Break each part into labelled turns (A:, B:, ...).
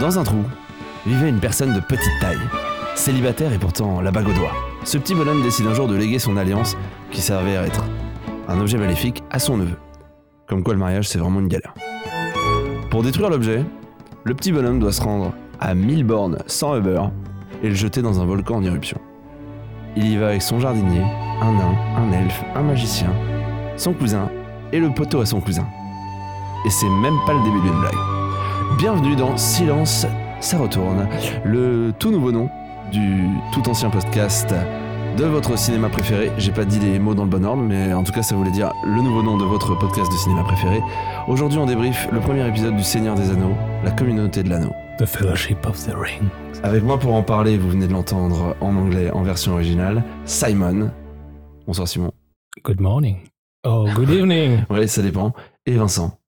A: Dans un trou, vivait une personne de petite taille, célibataire et pourtant la bague au doigt. Ce petit bonhomme décide un jour de léguer son alliance, qui servait à être un objet maléfique, à son neveu. Comme quoi le mariage c'est vraiment une galère. Pour détruire l'objet, le petit bonhomme doit se rendre à 1000 bornes sans Uber et le jeter dans un volcan en éruption. Il y va avec son jardinier, un nain, un elfe, un magicien, son cousin et le poteau à son cousin. Et c'est même pas le début d'une blague. Bienvenue dans Silence, ça retourne, le tout nouveau nom du tout ancien podcast de votre cinéma préféré. J'ai pas dit les mots dans le bon ordre, mais en tout cas, ça voulait dire le nouveau nom de votre podcast de cinéma préféré. Aujourd'hui, on débrief le premier épisode du Seigneur des Anneaux, la communauté de l'anneau.
B: The Fellowship of the Ring.
A: Avec moi pour en parler, vous venez de l'entendre en anglais en version originale, Simon. Bonsoir Simon.
B: Good morning. Oh, good evening.
A: Ouais, ça dépend. Et Vincent.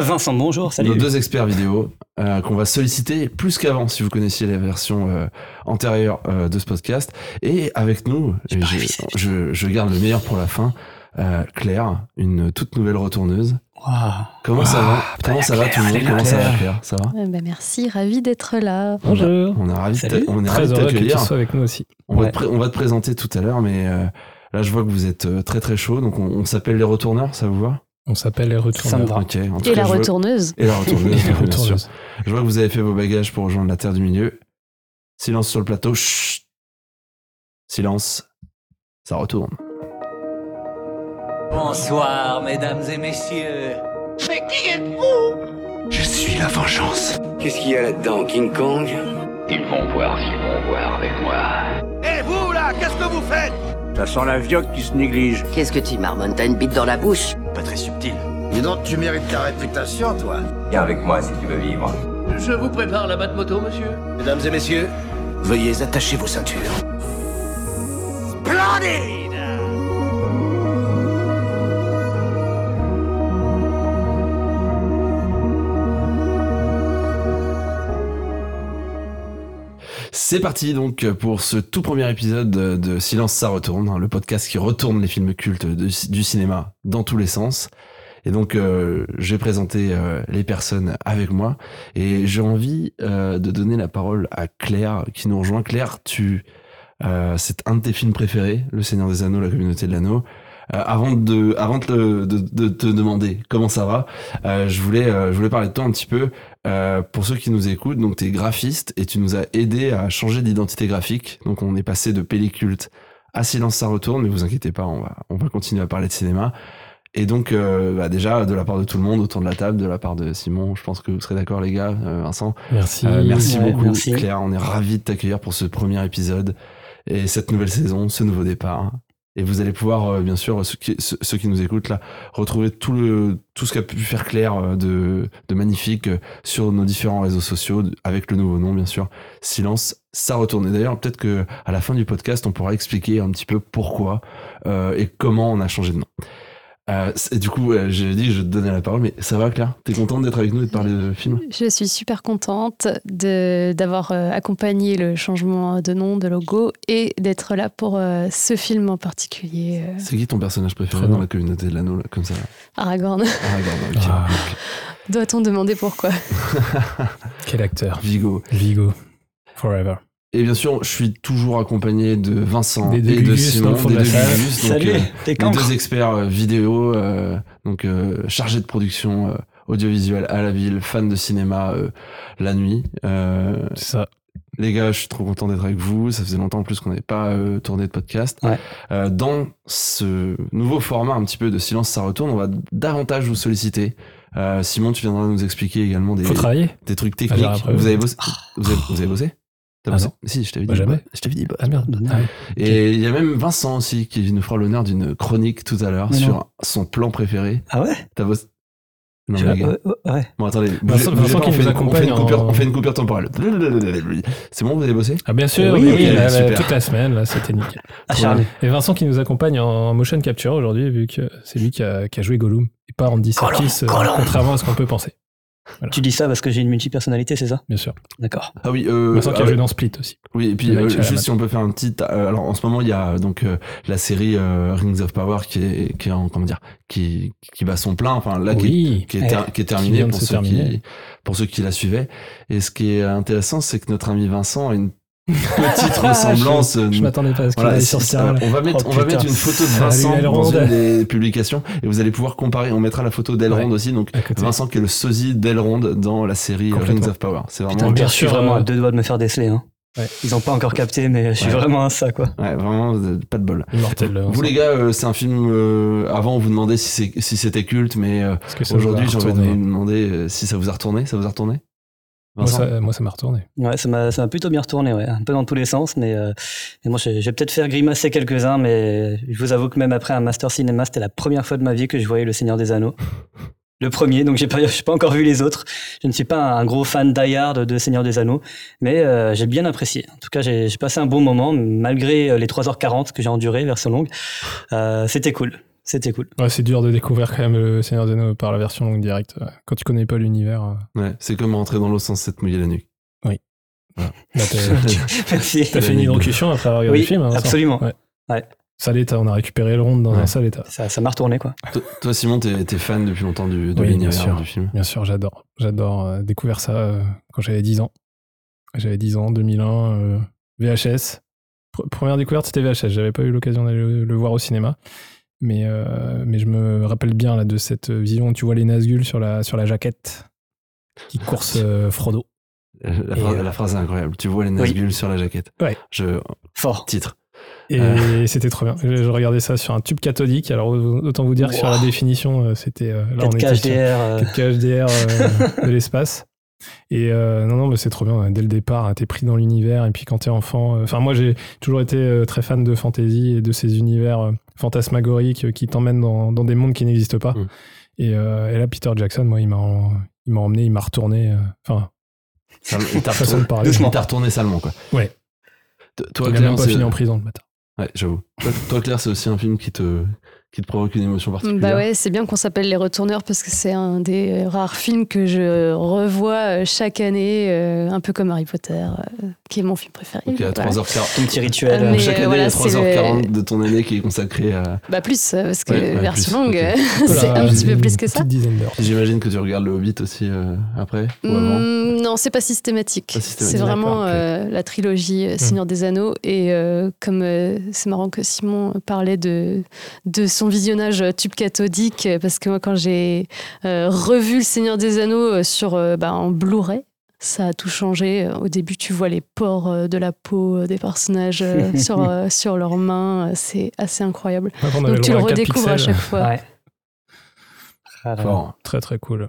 C: Ah, Vincent, bonjour, salut.
A: Nos deux experts vidéo euh, qu'on va solliciter plus qu'avant si vous connaissiez la version euh, antérieure euh, de ce podcast. Et avec nous, je,
C: révisé.
A: je- je garde le meilleur pour la fin, euh, Claire, une toute nouvelle retourneuse.
C: Waouh.
A: Comment ça va?
C: Putain,
A: Comment ça va tout le monde? Comment ça va
B: Claire.
A: Ça va?
D: Eh ben, merci, ravi d'être là.
B: Bonjour.
A: On est ravis de on est t'accueillir.
B: avec nous aussi.
A: On, va te pré- on va te présenter tout à l'heure, mais euh, là je vois que vous êtes très très chaud, donc on, on s'appelle les retourneurs, ça vous va?
B: On s'appelle les retourneurs.
A: En tout
D: Et
A: cas,
D: la
A: vois-
D: retourneuse.
A: Et la retourneuse,
B: Les
A: bien sûr.
B: retourneuses.
A: Je vois que vous avez fait vos bagages pour rejoindre la Terre du Milieu. Silence sur le plateau. Chut. Silence. Ça retourne.
E: Bonsoir, mesdames et messieurs.
F: Mais qui êtes-vous?
G: Je suis la vengeance.
H: Qu'est-ce qu'il y a là-dedans, King Kong?
G: Ils vont voir s'ils vont voir avec moi.
F: Et vous, là, qu'est-ce que vous faites?
H: Ça sent la vioque qui se néglige.
I: Qu'est-ce que tu marmonnes? T'as une bite dans la bouche?
E: Pas très subtil.
F: Dis donc, tu mérites ta réputation, toi.
G: Viens avec moi si tu veux vivre.
F: Je vous prépare la batte moto, monsieur. Mesdames et messieurs, veuillez attacher vos ceintures. Splendide
A: C'est parti donc pour ce tout premier épisode de, Silence ça retourne, hein, le podcast qui retourne les films cultes du cinéma dans tous les sens. Et donc euh, je vais présenter euh, les personnes avec moi et j'ai envie euh, de donner la parole à Claire qui nous rejoint. Claire, tu euh, c'est un de tes films préférés, Le Seigneur des Anneaux, la communauté de l'anneau. Euh, avant de avant de, de, de te demander comment ça va, euh, je voulais je voulais parler de toi un petit peu. Euh, pour ceux qui nous écoutent, donc tu es graphiste et tu nous as aidé à changer d'identité graphique. Donc on est passé de pelliculte à Silence ça retourne, mais vous inquiétez pas, on va, on va continuer à parler de cinéma. Et donc euh, bah déjà de la part de tout le monde autour de la table, de la part de Simon, je pense que vous serez d'accord les gars, euh, Vincent.
B: Merci.
A: Euh, merci
C: ouais,
A: beaucoup
C: merci.
A: Claire, on est ravis de t'accueillir pour ce premier épisode et cette nouvelle saison, ce nouveau départ. Et vous allez pouvoir, euh, bien sûr, ceux qui, nous écoutent là, retrouver tout, le, tout ce qu'a pu faire Claire euh, de, magnifique euh, sur nos différents réseaux sociaux, avec le nouveau nom, bien sûr. Silence, ça retourne. Et d'ailleurs, peut-être que à la fin du podcast, on pourra expliquer un petit peu pourquoi et comment on a changé de nom. Euh, et du coup, euh, j'ai dit que je te donnais la parole, mais ça va, Claire? T'es contente d'être avec nous et de parler de film?
D: Je suis super contente de- d'avoir euh, accompagné le changement de nom, de logo et d'être là pour euh, ce film en particulier. euh,
A: C'est qui ton personnage préféré dans la communauté de l'anneau, là, comme ça?
D: Aragorn.
A: Ah, ok.
B: Ah,
D: Doit-on demander pourquoi?
B: Quel acteur?
A: Vigo.
B: Vigo. Forever.
A: Et bien sûr, je suis toujours accompagné de Vincent
B: Des
A: et de Simon, des deux. Gugus, donc,
C: Salut,
A: euh, les deux experts euh, vidéo, euh, donc euh, chargés de production euh, audiovisuelle à la ville, fans de cinéma euh, la nuit. Euh,
B: C'est ça.
A: les gars, je suis trop content d'être avec vous. Ça faisait longtemps en plus qu'on n'avait pas euh, tourné de podcast.
C: Ouais.
A: Euh, dans ce nouveau format un petit peu de silence, ça retourne, on va davantage vous solliciter. Euh, Simon, tu viendras nous expliquer également des,
B: Faut travailler.
A: des trucs techniques.
B: après,
A: vous
B: oui.
A: avez bossé Vous avez, vous avez bossé?
B: Ah non.
A: Si, je t'avais dit.
B: Bah, jamais.
A: Je t'avais dit. bah.
B: Ah merde. Ah ouais.
A: Et il y a même Vincent aussi qui nous fera l'honneur d'une chronique tout à l'heure sur son plan préféré.
C: Ah ouais?
A: T'as bossé Non, mais
C: vas-
A: les gars.
C: ouais.
A: Bon, attendez.
B: Vincent-
A: bougez- bougez
B: Vincent
A: pas,
B: qui
A: on fait
B: nous
A: une- on fait
B: accompagne
A: une coupure-
B: en-
A: On fait une coupure temporelle. C'est bon, vous avez bossé?
B: Ah bien sûr,
C: Oui,
B: oui, toute la semaine, là, c'était nickel.
C: Acharné.
B: Et Vincent qui nous accompagne en motion capture aujourd'hui, vu que c'est lui qui a, qui a joué Gollum, et pas Andy Serkis, euh, contrairement à ce qu'on peut penser.
C: Tu dis ça parce que j'ai une multipersonnalité, c'est ça?
B: Bien sûr.
C: D'accord.
A: Ah oui, euh,
B: Vincent qui
A: ah
B: a
A: ouais.
B: joué dans Split aussi.
A: Oui, et puis euh, juste si on peut faire un petit. euh, alors en ce moment, il y a donc euh, la série euh, Rings of Power qui est, qui est en, comment dire, qui, qui bat son plein. Enfin là, qui est-
B: Oui.
A: qui est,
C: Ouais.
A: ter- qui est
B: Qui
A: terminé
B: vient de
A: pour ceux, qui, pour ceux qui la suivaient. Et ce qui est intéressant, c'est que notre ami Vincent a une petite ressemblance.
B: je, je m'attendais pas à ce qu'il
A: Voilà,
B: sur terrain.
A: on va mettre,
C: Oh,
A: on va mettre une photo de Vincent dans une des publications et vous allez pouvoir comparer. On mettra la photo d'Elrond
B: Ouais.
A: aussi. Donc
B: À.
A: Vincent qui est le sosie d'Elrond dans la série. Rings of Power. C'est vraiment,
C: Putain,
B: bien
C: je suis
B: sûr,
C: vraiment
B: euh,
C: à deux doigts de me faire déceler. Hein.
B: Ouais.
C: Ils ont pas encore capté, mais je suis
A: Ouais.
C: vraiment un ça, quoi.
A: ouais, vraiment euh, pas de bol.
B: Immortel. là,
A: Vous les gars, euh, c'est un film. euh, avant, on vous demandait si c'était culte, mais euh,
B: ça
A: aujourd'hui, j'ai envie de vous demander euh, si ça vous a retourné. Ça vous a retourné?
B: Moi, ça- Moi, ça m'a retourné.
C: Ouais, ça m'a, ça m'a plutôt bien retourné, ouais. Un peu dans tous les sens, mais, euh, mais moi, je, je vais peut-être faire grimacer quelques-uns, mais je vous avoue que même après un Master Cinéma, c'était la première fois de ma vie que je voyais Le Seigneur des Anneaux. Le premier, donc j'ai pas, j'ai pas encore vu les autres. Je ne suis pas un gros fan die-hard de Seigneur des Anneaux, mais euh, j'ai bien apprécié. En tout cas, j'ai, j'ai passé un bon moment, malgré euh, les 3h40 que j'ai enduré, version longue. Euh, c'était cool. C'était cool.
B: Ouais, c'est dur de découvrir quand même le Seigneur des Anneaux par la version longue directe. Quand tu connais pas l'univers. euh,
A: Ouais, c'est comme rentrer dans l'eau sans s'être mouillé la nuque.
B: bah, t'as fait une hydrocution après avoir regardé
C: Oui,
B: le film. hein,
C: absolument.
B: Ouais.
C: Ouais.
B: Sale état, on a récupéré le rond dans
A: Ouais.
B: un sale état.
C: Ça, ça m'a retourné, quoi.
A: Toi- Toi, Simon, t'es t'es fan depuis longtemps du, de
B: Oui, bien
A: l'univers
B: sûr.
A: du film.
B: Bien sûr, j'adore. J'adore euh, découvert ça euh, quand j'avais 10 ans. J'avais 10 ans, 2001, euh, VHS. Pr- première découverte, c'était VHS. J'avais pas eu l'occasion d'aller le, le voir au cinéma. Mais, euh, mais je me rappelle bien là, de cette vision où tu vois les Nazgûl sur la, sur la jaquette qui course euh, Frodo.
A: La,
C: Et,
A: phrase,
C: euh,
A: la phrase est incroyable. Tu vois les Nazgûl sur la jaquette.
B: Ouais.
A: Je,
C: Fort.
A: titre.
B: Et
A: Euh.
B: c'était trop bien. Je, regardais ça sur un tube cathodique. Alors autant vous dire que sur la définition, c'était là on
C: 4K
B: était sur-
C: HDR.
B: 4K HDR de l'espace. Et euh, non, non, mais c'est trop bien. Dès le départ, hein, t'es pris dans l'univers. Et puis quand t'es enfant, euh, enfin, moi, j'ai toujours été très fan de fantasy et de ces univers fantasmagoriques euh, qui t'emmènent dans, dans des mondes qui n'existent pas.
A: Mm.
B: Et, euh, et là, Peter Jackson, moi, il m'a en- il m'a emmené, il m'a retourné. euh, Enfin,
A: il t'a retourné,
B: parler.
A: il t'a retourné salement, quoi.
B: Ouais.
A: T- Toi,
B: il a
A: Claire,
B: même pas fini en prison, le matin.
A: Ouais, j'avoue. Toi, Claire, c'est aussi un film qui te, qui te provoque une émotion particulière?
D: Bah ouais, c'est bien qu'on s'appelle Les Retourneurs parce que c'est un des rares films que je revois euh, chaque année, euh, un peu comme Harry Potter, euh, qui est mon film préféré.
A: Ok, à
D: Voilà.
A: 3h40.
C: Ton petit rituel.
D: Mais,
A: Chaque année,
D: voilà,
A: il y a
D: c'est
A: 3h40 de ton année qui est consacrée à.
D: Bah plus, parce que
A: Ouais, ouais,
D: version
A: plus,
D: longue, c'est
B: Voilà,
D: un petit peu plus que ça.
B: Petite dizaine d'heures.
A: J'imagine que tu regardes le Hobbit aussi euh, après ou avant.
D: Mm, non, c'est pas systématique.
A: Pas systématique,
D: C'est vraiment euh, la trilogie euh, Seigneur des Anneaux. Et euh, comme euh, c'est marrant que Simon parlait de, de son visionnage euh, tube cathodique, euh, parce que moi, quand j'ai euh, revu le Seigneur des Anneaux sur, euh, bah, en Blu-ray, ça a tout changé. Au début, tu vois les pores de la peau des personnages sur, sur leurs mains. C'est assez incroyable.
B: Ouais,
D: Donc tu le redécouvres à chaque fois.
C: Ouais. Ah,
A: Fort.
B: Très, très cool.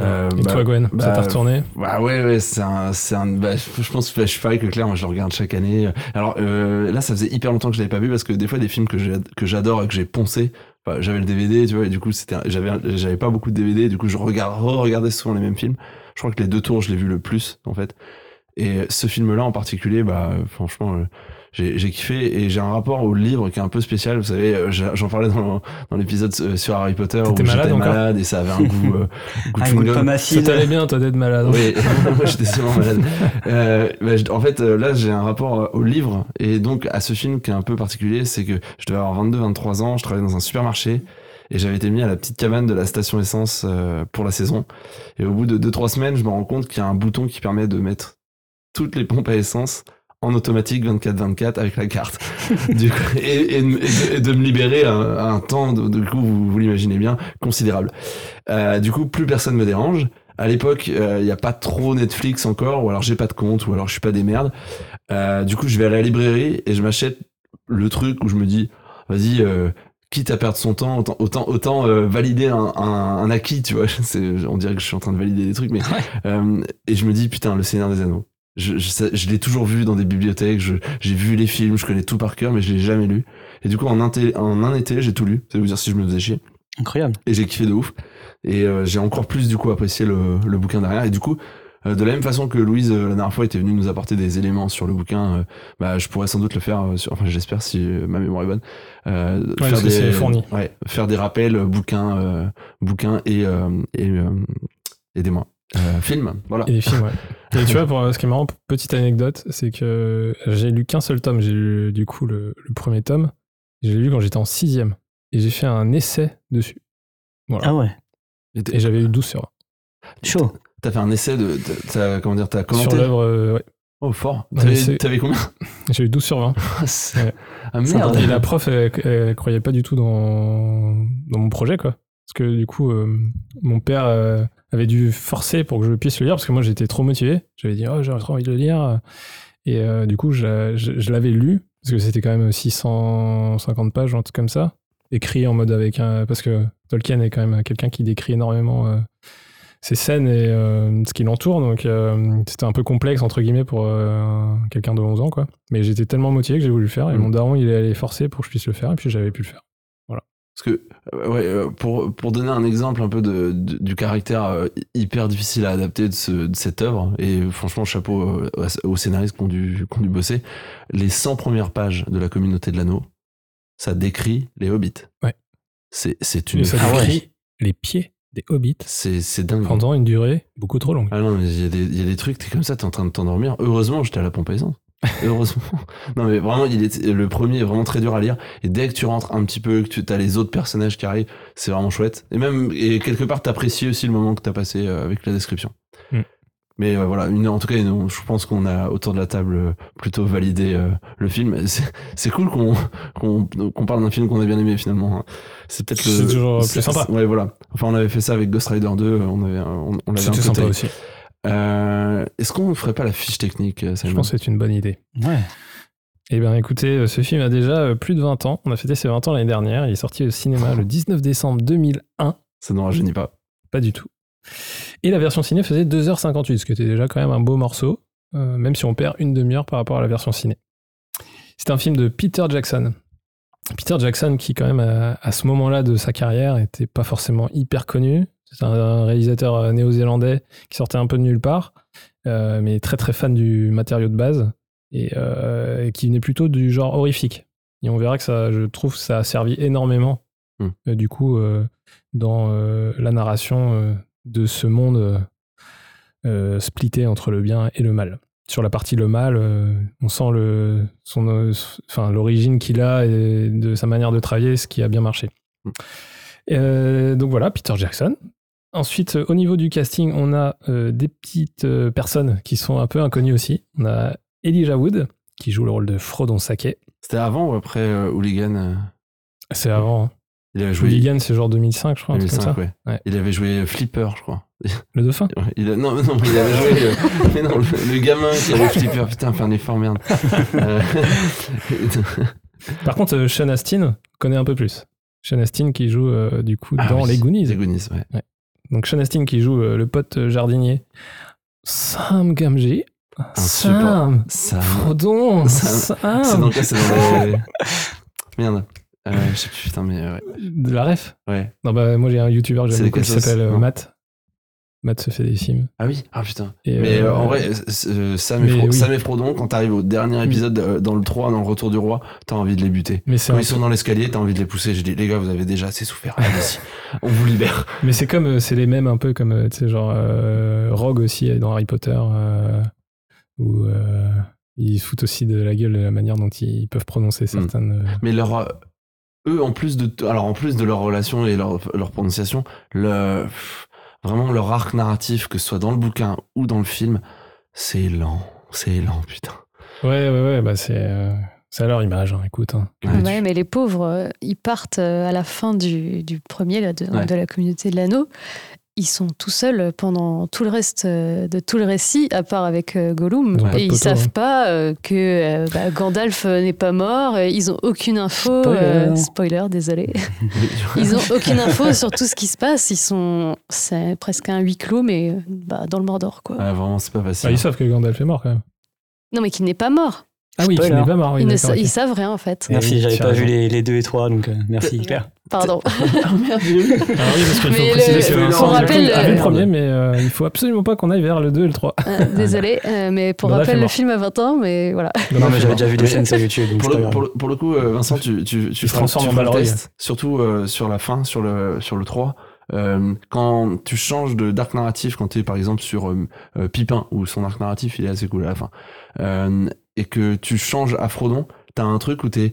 A: Euh,
B: Et
A: bah,
B: toi, Gwen,
A: bah,
B: ça t'a retourné
A: Bah ouais, ouais, c'est un, c'est un, bah, je pense que je suis pareil que Claire, moi je le regarde chaque année. Alors euh, là, ça faisait hyper longtemps que je l'avais pas vu parce que des fois des films que j'ai- que j'adore et que j'ai poncé, enfin, j'avais le DVD, tu vois, et du coup c'était, j'avais, pas beaucoup de DVD, du coup je regarde, regardais souvent les mêmes films. Je crois que les deux tours, je l'ai vu le plus en fait. Et ce film-là en particulier, bah franchement, euh, j'ai, j'ai kiffé et j'ai un rapport au livre qui est un peu spécial. Vous savez, euh, j'en parlais dans, dans l'épisode euh, sur Harry Potter où
B: T'étais malade
A: j'étais
B: encore
A: malade et ça avait un goût, euh, goût de
C: Un goût pomme
B: Ça t'allait bien, toi, d'être malade.
A: Oui, moi j'étais sûrement malade. Euh, bah, en fait, là, j'ai un rapport au livre et donc à ce film qui est un peu particulier, c'est que je devais avoir 22-23 ans, je travaillais dans un supermarché et j'avais été mis à la petite cabane de la station essence euh, pour la saison. Et au bout de 2-3 semaines, je me rends compte qu'il y a un bouton qui permet de mettre toutes les pompes à essence en automatique 24-24 avec la carte. du coup, et, et de- et me libérer un, un temps, de, du coup, vous, vous l'imaginez bien, considérable. Euh, du coup, plus personne me dérange. À l'époque, il n'y a pas trop Netflix encore, ou alors j'ai pas de compte, ou alors je suis pas des merdes. Euh, du coup, je vais à la librairie et je m'achète le truc où je me dis, vas-y, euh, quitte à perdre son temps, autant, autant, autant euh, valider un, un, un acquis, tu vois. On dirait que je suis en train de valider des trucs, mais euh, et je me dis, putain, le Seigneur des Anneaux. Je, je, je l'ai toujours vu dans des bibliothèques, j'ai vu les films, je connais tout par cœur, mais je l'ai jamais lu. Et du coup, en un, en un été, j'ai tout lu. Ça veut dire si je me faisais chier
C: Incroyable.
A: et j'ai kiffé de ouf et euh, j'ai encore plus du coup apprécié le, le bouquin derrière et du coup euh, de la même façon que Louise euh, la dernière fois était venue nous apporter des éléments sur le bouquin euh, bah je pourrais sans doute le faire euh, sur, enfin j'espère si euh, ma mémoire est bonne euh,
B: parce que c'est fourni.
A: ouais, faire des rappels bouquins euh, bouquins et euh, et euh, aidez-moi euh, film voilà
B: Et des films, ouais. Et tu vois, pour, ce qui est marrant, petite anecdote, c'est que j'ai lu qu'un seul tome. J'ai lu du coup le, le premier tome. Je l'ai lu quand j'étais en sixième. Et j'ai fait un essai dessus. Voilà.
C: Ah ouais.
A: Et
B: j'avais eu 12 sur 20.
C: Chaud.
A: T'as fait un essai de. T'as, comment dire, t'as commenté
B: Sur l'œuvre, euh, ouais.
A: Oh, fort. T'avais, t'avais combien
B: J'ai eu 12 sur 20.
A: C'est-
B: Ouais.
A: Ah merde.
B: Et la prof, elle, elle croyait pas du tout dans, dans mon projet, quoi. Parce que du coup, euh, mon père euh, avait dû forcer pour que je puisse le lire, parce que moi j'étais trop motivé. J'avais dit, oh, j'aurais trop envie de le lire. Et euh, du coup, je, je- je l'avais lu, parce que c'était quand même 650 pages, un truc comme ça. Écrit en mode avec un. Parce que Tolkien est quand même quelqu'un qui décrit énormément euh, ses scènes et euh, ce qui l'entoure. Donc c'était un peu complexe, entre guillemets, pour quelqu'un de 11 ans, quoi. Mais j'étais tellement motivé que j'ai voulu le faire. Et
A: Mm.
B: mon daron, il est allé forcer pour que je puisse le faire. Et puis j'avais pu le faire.
A: Parce que, euh, ouais, euh, pour, pour donner un exemple un peu de, de- du caractère euh, hyper difficile à adapter de, ce- de cette œuvre, et franchement, chapeau aux scénaristes qui ont, dû, qui ont dû bosser, les 100 premières pages de la communauté de l'anneau, ça décrit les hobbits.
B: Ouais.
A: C'est, c'est une.
B: Et ça décrit les pieds des hobbits
A: C'est, c'est dingue.
B: pendant une durée beaucoup trop longue.
A: Ah non, mais il y, a des- il y a des trucs, t'es comme ça, t'es en train de t'endormir. Heureusement, j'étais à la pompe à essence. Heureusement. non, mais vraiment, il est, le premier est vraiment très dur à lire. Et dès que tu rentres un petit peu, que tu as les autres personnages qui arrivent, c'est vraiment chouette. Et même, et quelque part, t'apprécies aussi le moment que t'as passé euh, avec la description.
B: Mm.
A: Mais euh, voilà, une, en tout cas, une- je pense qu'on a autour de la table euh, plutôt validé euh, le film. C'est cool qu'on qu'on qu'on parle d'un film qu'on a bien aimé finalement. hein. C'est peut-être
B: toujours plus sympa.
A: Ouais, voilà. Enfin, on avait fait ça avec Ghost Rider 2. On avait, on, on l'avait un peu
B: sympa aussi.
A: Euh, Est-ce qu'on ne ferait pas la fiche technique euh,
B: Je pense que c'est une bonne idée.
C: Ouais.
B: Eh bien, écoutez, euh, ce film a déjà plus de 20 ans. On a fêté ses 20 ans l'année dernière. Il est sorti au cinéma le 19 décembre 2001.
A: Ça ne rajeunit pas.
B: Pas du tout. Et la version ciné faisait 2h58, ce qui était déjà quand même un beau morceau, euh, même si on perd une demi-heure par rapport à la version ciné. C'est un film de Peter Jackson. Peter Jackson, qui quand même à, à ce moment-là de sa carrière était pas forcément hyper connu. C'est un, réalisateur euh, néo-zélandais qui sortait un peu de nulle part, euh, mais très très fan du matériau de base et, euh, et qui venait plutôt du genre horrifique. Et on verra que ça, je trouve, ça a servi énormément
A: Hmm.
B: euh, du coup dans la narration de ce monde splitté entre le bien et le mal. Sur la partie le mal, on sent le, son, enfin, l'origine qu'il a et de sa manière de travailler, ce qui a bien marché.
A: Mm.
B: Euh, donc voilà, Peter Jackson. Ensuite, euh, au niveau du casting, on a euh, des petites euh, personnes qui sont un peu inconnues aussi. On a Elijah Wood, qui joue le rôle de Frodon Sake.
A: C'était avant ou après euh, Hooligan
B: C'est avant. hein.
A: Il avait joué.
B: Hooligan, c'est genre 2005, je crois. un truc comme
A: 2005,
B: ça.
A: ouais.
B: Ouais.
A: Il avait joué Flipper, je crois.
B: Le dauphin?
A: Ouais, Il a... Non, mais non, il avait joué. Mais non, le, le gamin qui avait Flipper, putain, fait un effort, merde.
B: Par contre, Sean Astin connaît un peu plus. Sean Astin qui joue du coup
A: ah
B: dans
A: oui,
B: Les Goonies.
A: Les Goonies, ouais.
B: Donc Sean Astin qui joue euh, le pote euh, jardinier Sam Gamgee. Sam
A: Ça.
B: Frodon
A: Sam.
B: Sam
A: C'est dans quoi C'est dans les. Merde. Euh, je sais plus, putain, mais ouais.
B: De la ref
A: ouais.
B: Non, bah moi j'ai un youtubeur que j'aime beaucoup qui s'appelle. Matt. Matt se fait des films.
A: Ah oui, ah putain.
B: Et,
A: Mais
B: euh,
A: en vrai, euh, Sam, et
B: mais
A: Fro-
B: oui.
A: Sam et Frodon, quand t'arrives au dernier épisode, euh, dans le 3, dans le retour du roi, t'as envie de les buter.
B: mais
A: Quand ils sont dans l'escalier, t'as envie de les pousser. Je dis, les gars, vous avez déjà assez souffert. On vous libère.
B: Mais c'est comme, c'est les mêmes un peu comme, tu sais, genre euh, Rogue aussi dans Harry Potter, où ils foutent aussi de la gueule de la manière dont ils peuvent prononcer certaines. euh,
A: Mais leur, eux, en plus de, alors en plus de leur relation et leur, leur prononciation, le, vraiment leur arc narratif, que ce soit dans le bouquin ou dans le film, c'est lent. C'est lent, putain.
B: Ouais, ouais, ouais, bah c'est, euh, c'est à leur image, hein, écoute. hein.
A: Ouais,
D: Ouais,
A: tu-
D: mais les pauvres, euh, ils partent euh, à la fin du, du premier, là, de,
A: Ouais.
D: de la communauté de l'anneau. Ils sont tout seuls pendant tout le reste euh, de tout le récit, à part avec euh, Gollum.
B: Ils
D: et ils
B: poteau,
D: savent
B: hein.
D: pas euh, que bah, Gandalf n'est pas mort. Ils ont aucune info.
C: Spoiler.
D: euh, spoiler, désolé. Ils ont aucune info sur tout ce qui se passe. Ils sont, c'est presque un huis clos, mais bah, dans le Mordor, quoi.
A: Ouais, vraiment, c'est pas facile.
B: Bah, ils savent que Gandalf est mort quand même.
D: Non, mais qu'il n'est pas mort.
B: Ah oui, n'est pas mort. oui,
D: ils, ne sa- ils savent rien en fait.
C: Merci,
B: oui,
C: j'avais
B: tu as
C: pas vu les, les 2 et 3, donc euh, merci Claire.
D: Pardon.
A: Ah merde.
B: Alors oui, parce qu'il faut
D: Mais
B: préciser
D: le-
B: que
A: on
D: rappelle,
B: vu le
A: euh,
B: premier, mais euh, il faut absolument pas qu'on aille vers le 2 et le 3.
D: Euh, Désolé, euh, mais pour rappel, le
B: mort.
D: film a 20 ans, mais voilà.
C: Non, mais j'avais déjà vu des scènes sur YouTube, donc
A: Pour
C: c'est pas
A: le,
C: grave.
A: pour, le, pour le coup, euh, Vincent, tu, tu, tu feras, tu feras le test, surtout euh, sur la fin, sur le, sur le 3. Euh, quand tu changes de d'arc narratif, quand tu es par exemple sur euh, euh, Pipin, où son arc narratif il est assez cool à la fin, euh, et que tu changes à Frodon, t'as un truc où t'es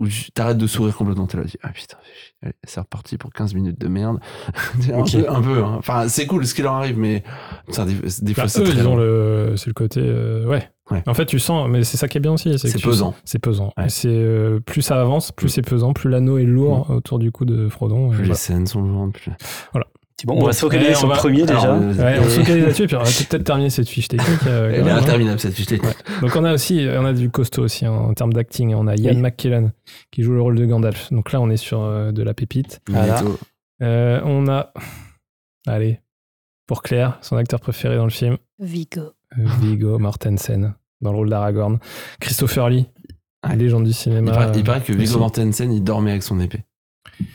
A: où tu- t'arrêtes de sourire complètement. T'es là, tu dis, ah putain, allez, c'est reparti pour 15 minutes de merde. un, peu, un peu, hein. Enfin, c'est cool ce qui leur arrive, mais putain, des, des fois,
B: Bah,
A: c'est très long.
B: le, c'est le côté, euh, ouais.
A: Ouais.
B: En fait, tu sens, mais c'est ça qui est bien aussi.
A: C'est pesant.
B: C'est pesant.
A: Ouais.
B: Et C'est euh, plus ça avance, plus
A: Mm.
B: c'est pesant, plus l'anneau est lourd autour du cou de Frodon.
A: Plus les
B: voilà.
A: scènes sont lourdes. Plus...
C: Bon, on va se focaliser sur le premier déjà.
A: Alors, euh,
B: Ouais, on se focalise là-dessus, puis on va peut-être terminer cette fiche technique. euh,
A: Elle est interminable cette fiche technique.
B: Donc on a aussi, on a du costaud aussi hein, en termes d'acting. On a Ian
C: Oui.
B: McKellen qui joue le rôle de Gandalf. Donc là, on est sur euh, de la pépite.
C: Voilà.
B: Euh, on a, allez, pour Claire, son acteur préféré dans le film,
D: Vigo.
B: euh, Viggo Mortensen dans le rôle d'Aragorn. Christopher Lee,
A: Ouais.
B: légende du
A: Il
B: cinéma.
A: paraît, il paraît que
B: euh,
A: Viggo
B: aussi.
A: Mortensen, il dormait avec son épée.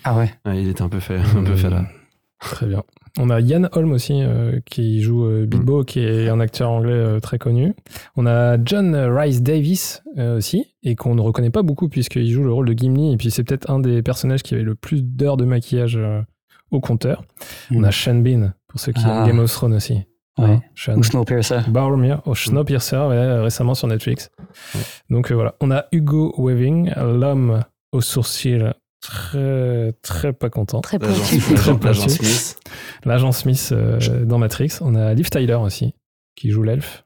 C: Ah ouais.
A: Ouais, il était un peu fait, un peu fait là.
B: Très bien. On a Ian Holm aussi euh, qui joue euh, Bilbo, qui est un acteur anglais euh, très connu. On a John Rice Davis aussi, et qu'on ne reconnaît pas beaucoup puisqu'il joue le rôle de Gimli, et puis c'est peut-être un des personnages qui avait le plus d'heures de maquillage au compteur. On
C: Mm.
B: a Sean Bean, pour ceux qui
C: Ah.
B: aiment Game of Thrones aussi.
C: Ouais.
B: Hein, Sean.
C: Ou Snowpiercer.
B: Boromir, au Snowpiercer, ouais, euh, récemment sur Netflix. Donc voilà, on a Hugo Weaving, l'homme aux sourcils très très pas content.
D: Très
A: L'agent. Smith.
B: L'agent Smith euh, dans Matrix. On a Liv Tyler aussi, qui joue l'elfe.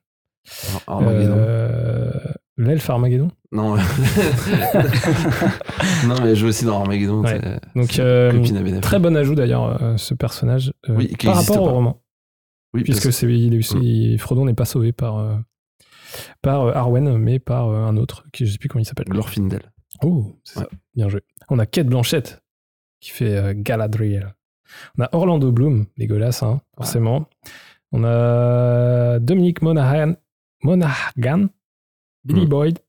A: Armageddon.
B: Euh, l'elfe Armageddon.
A: Non. non, mais elle joue aussi dans Armageddon.
B: Ouais. Donc euh, très bon ajout d'ailleurs, euh, ce personnage, euh,
A: Oui,
B: par
A: existe
B: rapport au roman.
A: Oui,
B: Puisque
A: parce-
B: c'est, il est- il- Frodon n'est pas sauvé par, euh, par Arwen, mais par euh, un autre, qui je sais plus comment il s'appelle.
A: Glorfindel.
B: Oh, c'est
A: Ouais.
B: ça. Bien joué. On a Kate Blanchett qui fait euh, Galadriel. On a Orlando Bloom, Legolas, hein, forcément. On a Dominique Monaghan, Monaghan Billy
A: Mm.
B: Boyd,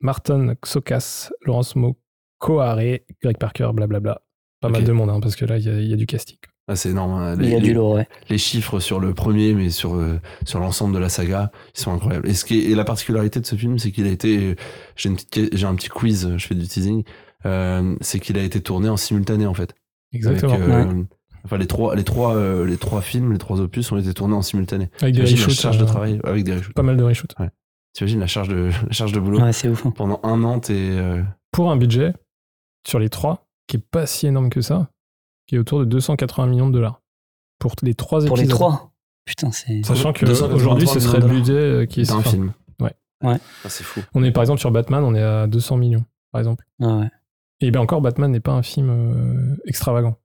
B: Martin Xokas, Laurence Mokoare, Greg Parker, blablabla. Pas mal de monde, hein, parce que là, il y, a- il y a du casting.
A: Ah, c'est énorme. hein.
C: Il y
A: Les,
C: a
A: les-
C: du lourd, ouais.
A: les chiffres sur le premier, mais sur, euh, sur l'ensemble de la saga, ils sont incroyables. Et, ce qui est, et la particularité de ce film, c'est qu'il a été. J'ai, une petite- j'ai un petit quiz, je fais du teasing. Euh, c'est qu'il a été tourné en simultané, en fait.
B: Exactement.
A: Avec, euh, Enfin, les trois, les, trois, euh, les trois films, les trois opus ont été tournés en simultané.
B: Avec des reshoots.
A: charge de
B: euh,
A: travail avec des reshoots.
B: Pas mal de reshoots.
A: T'imagines la charge de, la charge de boulot
C: Ouais, c'est ouf. hein.
A: Pendant un an, t'es. euh,
B: Pour un budget, sur les trois, qui est pas si énorme que ça, qui est autour de 280 millions de dollars. Pour les trois
C: Pour
B: épisodes.
C: les trois. Putain, c'est.
B: Sachant
A: 283
B: qu'aujourd'hui, ce serait le budget qui est
A: d'un
B: enfin,
A: film.
B: Ouais.
C: Ouais.
A: Ah, c'est fou.
B: On est par exemple sur Batman, on est à 200 millions, par exemple.
C: Ah ouais.
B: Et bien encore, Batman n'est pas un film euh, extravagant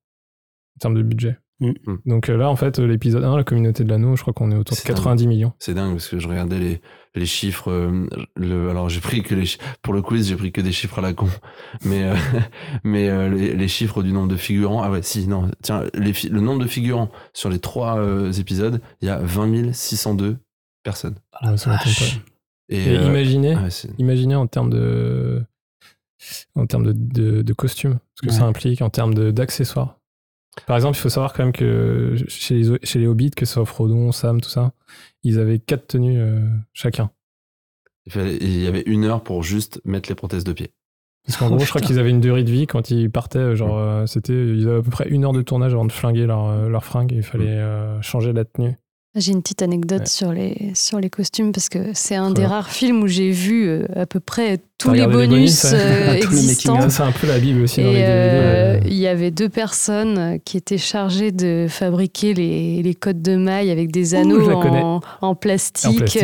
B: en termes de budget.
C: Mm.
A: Mm.
B: Donc euh, là, en fait, euh, l'épisode 1, la communauté de l'anneau, je crois qu'on est autour de
A: C'est
B: 90 millions.
A: C'est dingue parce que je regardais les, les chiffres. euh, le, alors j'ai pris que les pour le quiz j'ai pris que des chiffres à la con, mais euh, mais euh, les, les chiffres du nombre de figurants. Ah ouais si non tiens les, le nombre de figurants sur les trois euh, épisodes il y a 20 602 personnes.
C: Ah,
B: Ça
C: vache.
B: pas. Et
A: euh,
B: imaginez,
A: ouais,
B: imaginez en termes de en termes de, de, de costumes, ce que
C: Ouais.
B: ça implique, en termes d'accessoires. Par exemple, il faut savoir quand même que chez les, chez les Hobbits, que ce soit Frodon, Sam, tout ça, ils avaient quatre tenues euh, chacun.
A: il fallait- il y avait une heure pour juste mettre les prothèses de pied.
B: Parce qu'en gros, je crois qu'ils avaient une durée de vie quand ils partaient, genre, euh, c'était, ils avaient à peu près une heure de tournage avant de flinguer leur, euh, leur fringue et il fallait euh, changer la tenue.
D: J'ai une petite anecdote
B: Ouais.
D: sur, les, sur les costumes parce que c'est un des rares films où j'ai vu euh, à peu près tous les bonus, euh, existants.
B: c'est un peu la Bible aussi dans les
D: euh, il y avait deux personnes euh, qui étaient chargées de fabriquer les, les codes de maille avec des anneaux en, en plastique.
B: En plastique,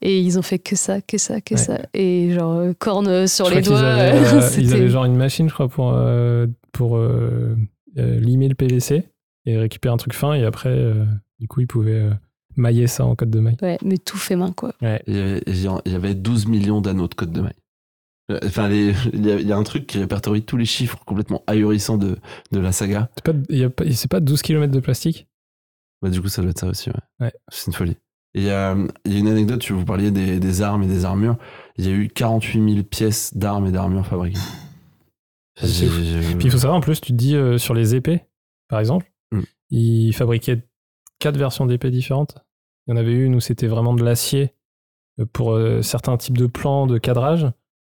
D: Et ils ont fait que ça, que ça, que
B: Ouais.
D: ça. Et genre, cornes sur
B: Je
D: les doigts.
B: avaient, ils avaient genre une machine, je crois, pour, pour euh, limer le PVC et récupérer un truc fin. Et après, du coup, ils pouvaient euh, mailler ça en code de maille.
D: Ouais, mais tout fait main, quoi.
B: Ouais.
A: Il y avait, il y avait 12 millions d'anneaux de code de maille. Euh, Enfin, les- il y, a- il y a un truc qui répertorie tous les chiffres complètement ahurissants de, de la saga.
B: C'est pas, il y a pas- c'est pas 12 km de plastique?
A: Bah, du coup, ça doit être ça aussi, ouais.
B: Ouais.
A: C'est une folie. Il y, a, il y a une anecdote, tu- vous parliez des, des armes et des armures. Il y a eu 48 000 pièces d'armes et d'armures fabriquées.
B: Puis il faut savoir, en plus, tu te dis euh, sur les épées, par exemple,
A: Mm.
B: ils fabriquaient quatre versions d'épées différentes. Il y en avait une où c'était vraiment de l'acier euh, pour euh, certains types de plans de cadrage.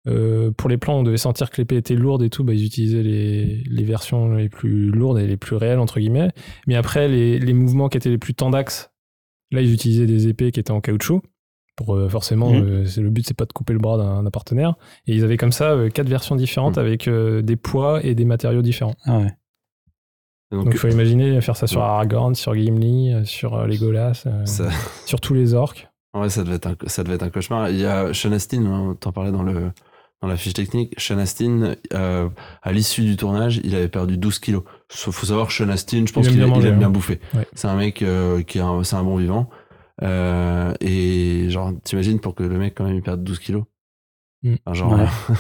B: Euh, pour les plans, on devait sentir que l'épée était lourde et tout, bah, ils utilisaient les, les versions les plus lourdes et les plus réelles, entre guillemets. Mais après, les, les mouvements qui étaient les plus tendax, là, ils utilisaient des épées qui étaient en caoutchouc. Pour euh, forcément, euh, c'est- le but c'est pas de couper le bras d'un partenaire. Et ils avaient comme ça quatre versions différentes
A: Mhm.
B: avec des poids et des matériaux différents.
C: Ah ouais.
A: Donc,
B: il faut imaginer faire ça sur
A: Ouais.
B: Aragorn, sur Gimli, euh, sur euh, Legolas, euh,
A: ça,
B: sur tous les orques.
A: ouais, ça, devait être un, ça devait être un cauchemar. Il y a Sean Astin, hein, t'en parlais dans, le, dans la fiche technique. Sean Astin, euh, à l'issue du tournage, il avait perdu 12 kilos. Faut faut savoir que Sean Astin, je pense qu'il il aime
B: hein.
A: bien bouffer.
B: Ouais.
A: C'est un mec euh, qui est un, un bon vivant. Euh, et genre, t'imagines pour que le mec quand même il perde 12 kilos?
B: Mm.
A: Enfin, genre,
C: Ouais.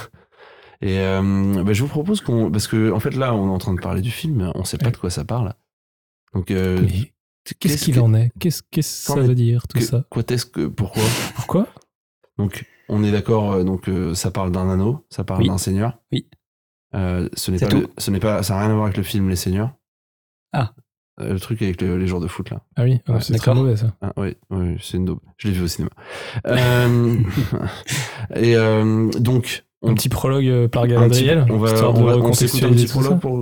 A: Et euh, bah, je vous propose qu'on. Parce que, en fait, là, on est en train de parler du film, mais on sait pas
B: Ouais.
A: de quoi ça parle. Donc, euh,
B: qu'est-ce qu'il en est? Qu'est-ce que ça veut dire tout
A: que-
B: ça?
A: Quoi est-ce que. Pourquoi?
B: Pourquoi?
A: Donc, on est d'accord, euh, donc euh, ça parle d'un anneau, ça parle
C: Oui.
A: d'un seigneur.
C: Oui.
A: Ce n'est pas le- ce n'est pas, ça n'a rien à voir avec le film Les Seigneurs.
C: Ah.
A: Le truc avec le- les joueurs de foot là.
B: Ah oui, ah, c'est très mauvais ça.
A: Ah, oui, oui, c'est une daube. Je l'ai vu au cinéma. Et donc,
B: Un petit prologue euh, par Galadriel,
A: on va, on va un
B: recontextualiser
A: petit prologue pour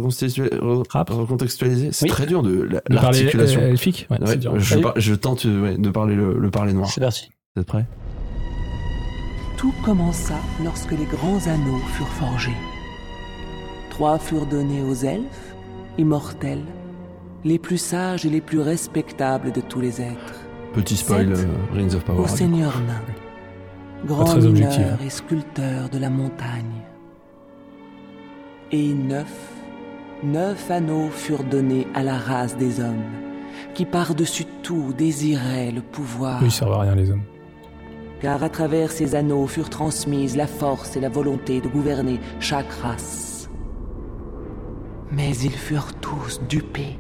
A: recontextualiser. C'est
C: Oui.
A: très dur de la- l'articulation.
B: euh, elfique Ouais,
A: Ouais, je, par- je tente euh, ouais, de parler le, le parler noir.
C: C'est parti.
A: Vous êtes prêts?
J: Tout commença lorsque les grands anneaux furent forgés. Trois furent donnés aux elfes, immortels, les plus sages et les plus respectables de tous les êtres,
A: Petit spoil,
J: Sept.
A: euh, Rings of Power.
J: au seigneur nain, grand
B: très
J: mineur et sculpteur de la montagne. Et neuf, neuf anneaux furent donnés à la race des hommes, qui par-dessus tout désiraient le pouvoir
B: ils servent à rien les hommes.
J: car à travers ces anneaux furent transmises la force et la volonté de gouverner chaque race. Mais ils furent tous dupés,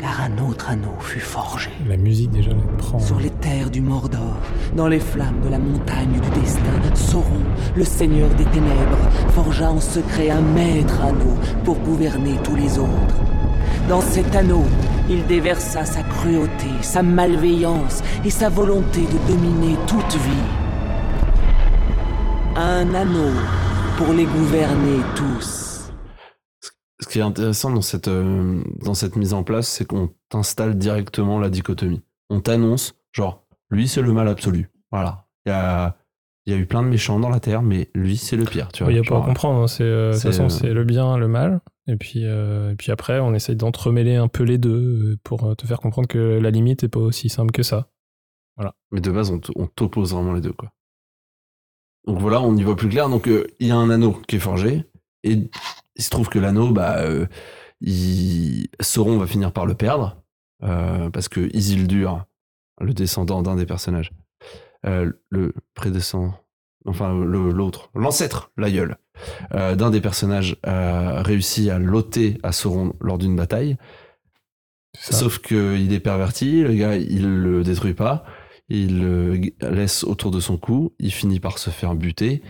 J: car un autre anneau fut forgé.
B: La musique déjà elle prend.
J: Sur les terres du Mordor, dans les flammes de la montagne du destin, Sauron, le seigneur des ténèbres, forgea en secret un maître anneau pour gouverner tous les autres. Dans cet anneau, il déversa sa cruauté, sa malveillance et sa volonté de dominer toute vie. Un anneau pour les gouverner tous.
A: Ce qui est intéressant dans cette, euh, dans cette mise en place, c'est qu'on t'installe directement la dichotomie. On t'annonce, genre, lui, c'est le mal absolu. Voilà. Il y a, il y a eu plein de méchants dans la Terre, mais lui, c'est le pire.
B: Il n'y a pas à comprendre. hein, C'est, euh, de toute façon,
A: euh,
B: c'est le bien, le mal. Et puis, euh, et puis après, on essaye d'entremêler un peu les deux pour te faire comprendre que la limite n'est pas aussi simple que ça.
A: Mais de base, on t'oppose vraiment les deux, quoi. Donc voilà, on y voit plus clair. Donc euh, il y a un anneau qui est forgé, et il se trouve que l'anneau, bah, euh, il... Sauron va finir par le perdre, euh, parce que Isildur, le descendant d'un des personnages, euh, le prédescendant, enfin l'autre, l'ancêtre, l'aïeul, euh, d'un des personnages a réussi à l'ôter à Sauron lors d'une bataille. Sauf qu'il est perverti, le gars, il le détruit pas, il le laisse autour de son cou, il finit par se faire buter,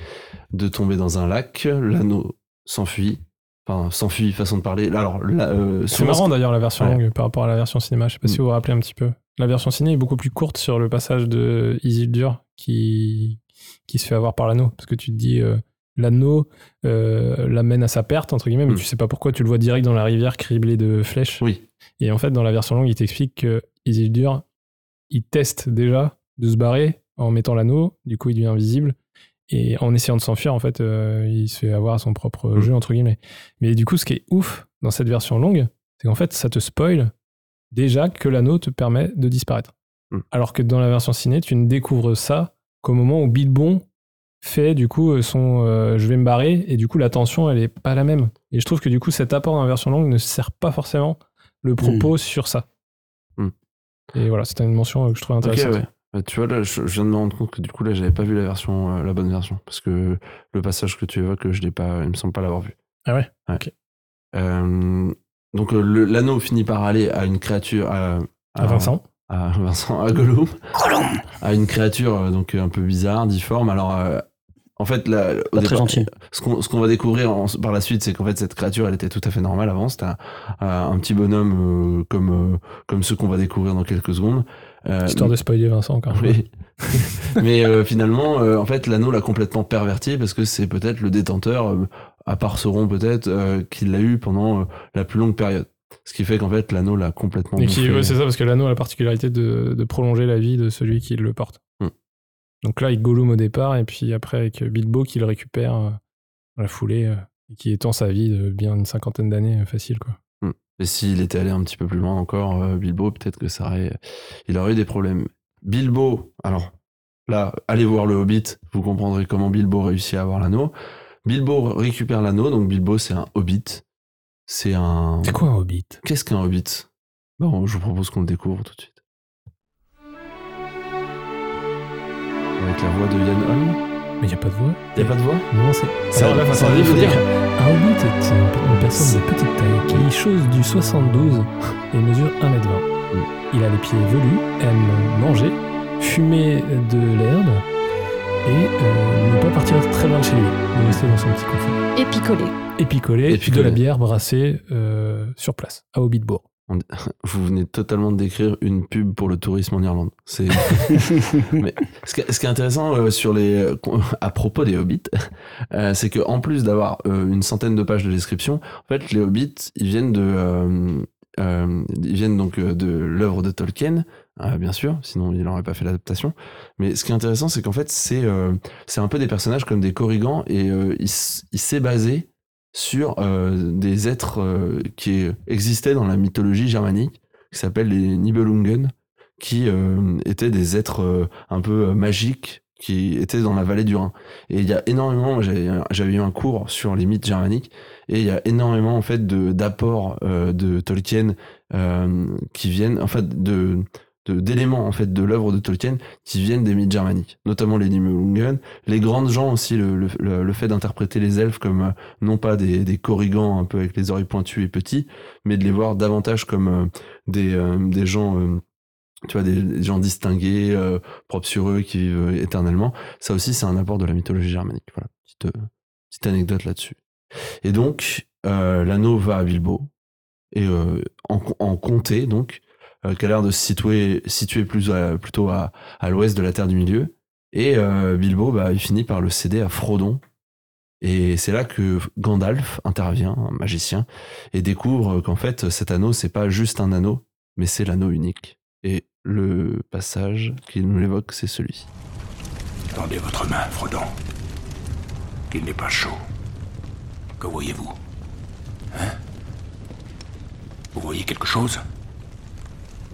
A: de tomber dans un lac, l'anneau s'enfuit, enfin s'enfuit, façon de parler. Alors, euh,
B: C'est marrant d'ailleurs la version
A: Ouais.
B: longue par rapport à la version cinéma. Je sais pas si
A: Mm.
B: vous vous rappelez un petit peu. La version ciné est beaucoup plus courte sur le passage de Isildur qui, qui se fait avoir par l'anneau. Parce que tu te dis, euh, l'anneau euh, l'amène à sa perte, entre guillemets, mais
A: Mm.
B: tu sais pas pourquoi. Tu le vois direct dans la rivière criblée de flèches.
A: Oui.
B: Et en fait, dans la version longue, il t'explique que Isildur, il teste déjà de se barrer en mettant l'anneau. Du coup, il devient invisible. Et en essayant de s'enfuir, en fait, euh, il se fait avoir à son propre
A: Mm.
B: jeu, entre guillemets. Mais du coup, ce qui est ouf dans cette version longue, c'est qu'en fait, ça te spoil déjà que l'anneau te permet de disparaître.
A: Mm.
B: Alors que dans la version ciné, tu ne découvres ça qu'au moment où Bilbon fait du coup euh, son euh, je vais me barrer et du coup la tension elle est pas la même. Et je trouve que du coup cet apport dans la version longue ne sert pas forcément le propos sur ça. Et voilà, c'était une mention que je trouvais intéressante.
A: ouais. Bah, tu vois, là, je, je viens de me rendre compte que du coup, là, j'avais pas vu la version, euh, la bonne version, parce que le passage que tu évoques, je l'ai pas, il me semble pas l'avoir vu.
B: Ah ouais,
A: Ouais.
B: Ok.
A: Euh, donc euh, le- l'anneau finit par aller à une créature, à,
B: À Vincent.
A: à Vincent, à Gollum, à une créature euh, donc un peu bizarre, difforme. Alors euh, en fait, là, au
C: Pas très
A: départ,
C: gentil.
A: ce qu'on ce qu'on va découvrir en- par la suite, c'est qu'en fait cette créature, elle était tout à fait normale avant. C'était un, un petit bonhomme euh, comme euh, comme ceux qu'on va découvrir dans quelques secondes. Euh,
B: Histoire de spoiler Vincent fois.
A: oui. Mais euh, finalement, euh, en fait, l'anneau l'a complètement perverti parce que c'est peut-être le détenteur, à part Sauron peut-être, qui l'a eu pendant la plus longue période. Ce qui fait qu'en fait, l'anneau l'a complètement
B: Et qui,
A: bouffé.
B: ouais, c'est ça, parce que l'anneau a la particularité de, de prolonger la vie de celui qui le porte. Donc là, avec Gollum au départ, et puis après avec Bilbo qui le récupère dans la foulée, et qui étend sa vie de bien une cinquantaine d'années facile. Quoi.
A: Et s'il était allé un petit peu plus loin encore, euh, Bilbo, peut-être que ça aurait, il aurait eu des problèmes. Bilbo, alors là, allez voir le Hobbit, vous comprendrez comment Bilbo réussit à avoir l'anneau. Bilbo récupère l'anneau, donc Bilbo c'est un Hobbit. C'est un.
B: C'est quoi un Hobbit?
A: Qu'est-ce qu'un Hobbit? Bon, je vous propose qu'on le découvre tout de suite. Avec la voix de Yann Holm.
B: Mais il n'y a pas de voix
A: Il n'y a pas de voix?
B: Non, c'est.
A: Veut
B: faut
A: dire-
B: dire. Un hobbit est une, une personne de petite taille qui chose du 72 et mesure 1m20. Il a les pieds velus, aime manger, fumer de l'herbe et euh, ne pas partir très loin de chez lui. Il rester dans son petit confort.
D: Et picolé.
B: Et picoler,
A: Et picoler.
B: de la bière brassée euh, sur place, à Hobbitbourg.
A: Vous venez totalement de décrire une pub pour le tourisme en Irlande. C'est. Mais ce, qui, est intéressant euh, sur les, euh, à propos des hobbits, euh, c'est que en plus d'avoir une centaine de pages de description, en fait, les hobbits, ils viennent de, euh, ils viennent donc de l'œuvre de Tolkien, euh, bien sûr, sinon il n'aurait pas fait l'adaptation. Mais ce qui est intéressant, c'est qu'en fait, c'est euh, un peu des personnages comme des Korrigans et il s'est basé sur euh, des êtres euh, qui existaient dans la mythologie germanique, qui s'appellent les Nibelungen, qui euh, étaient des êtres un peu magiques qui étaient dans la vallée du Rhin. Et il y a énormément, j'avais eu un cours sur les mythes germaniques, et il y a énormément en fait de d'apports euh, de Tolkien qui viennent, en fait, de de- d'éléments en fait de l'œuvre de Tolkien qui viennent des mythes germaniques, notamment les Nibelungen, les grandes gens aussi, le, le, le- fait d'interpréter les elfes comme euh, non pas des, des corrigans un peu avec les oreilles pointues et petits, mais de les voir davantage comme euh, des, euh, des gens, euh, tu vois, des, gens distingués, euh, propres sur eux, qui vivent euh, éternellement. Ça aussi, c'est un apport de la mythologie germanique. Voilà, petite, euh, petite anecdote là-dessus. Et donc, euh, l'anneau va à Bilbo, et euh, en, en comté, donc, euh, qui a l'air de se situer, situer plus plutôt à, à l'ouest de la Terre du Milieu. Et euh, Bilbo, bah, il finit par le céder à Frodon. Et c'est là que Gandalf intervient, un magicien, et découvre qu'en fait, cet anneau, c'est pas juste un anneau, mais c'est l'anneau unique. Et le passage qui nous l'évoque, c'est celui-ci.
K: Tendez votre main, Frodon. Qu'il n'est pas chaud. Que voyez-vous? Hein? Vous voyez quelque chose?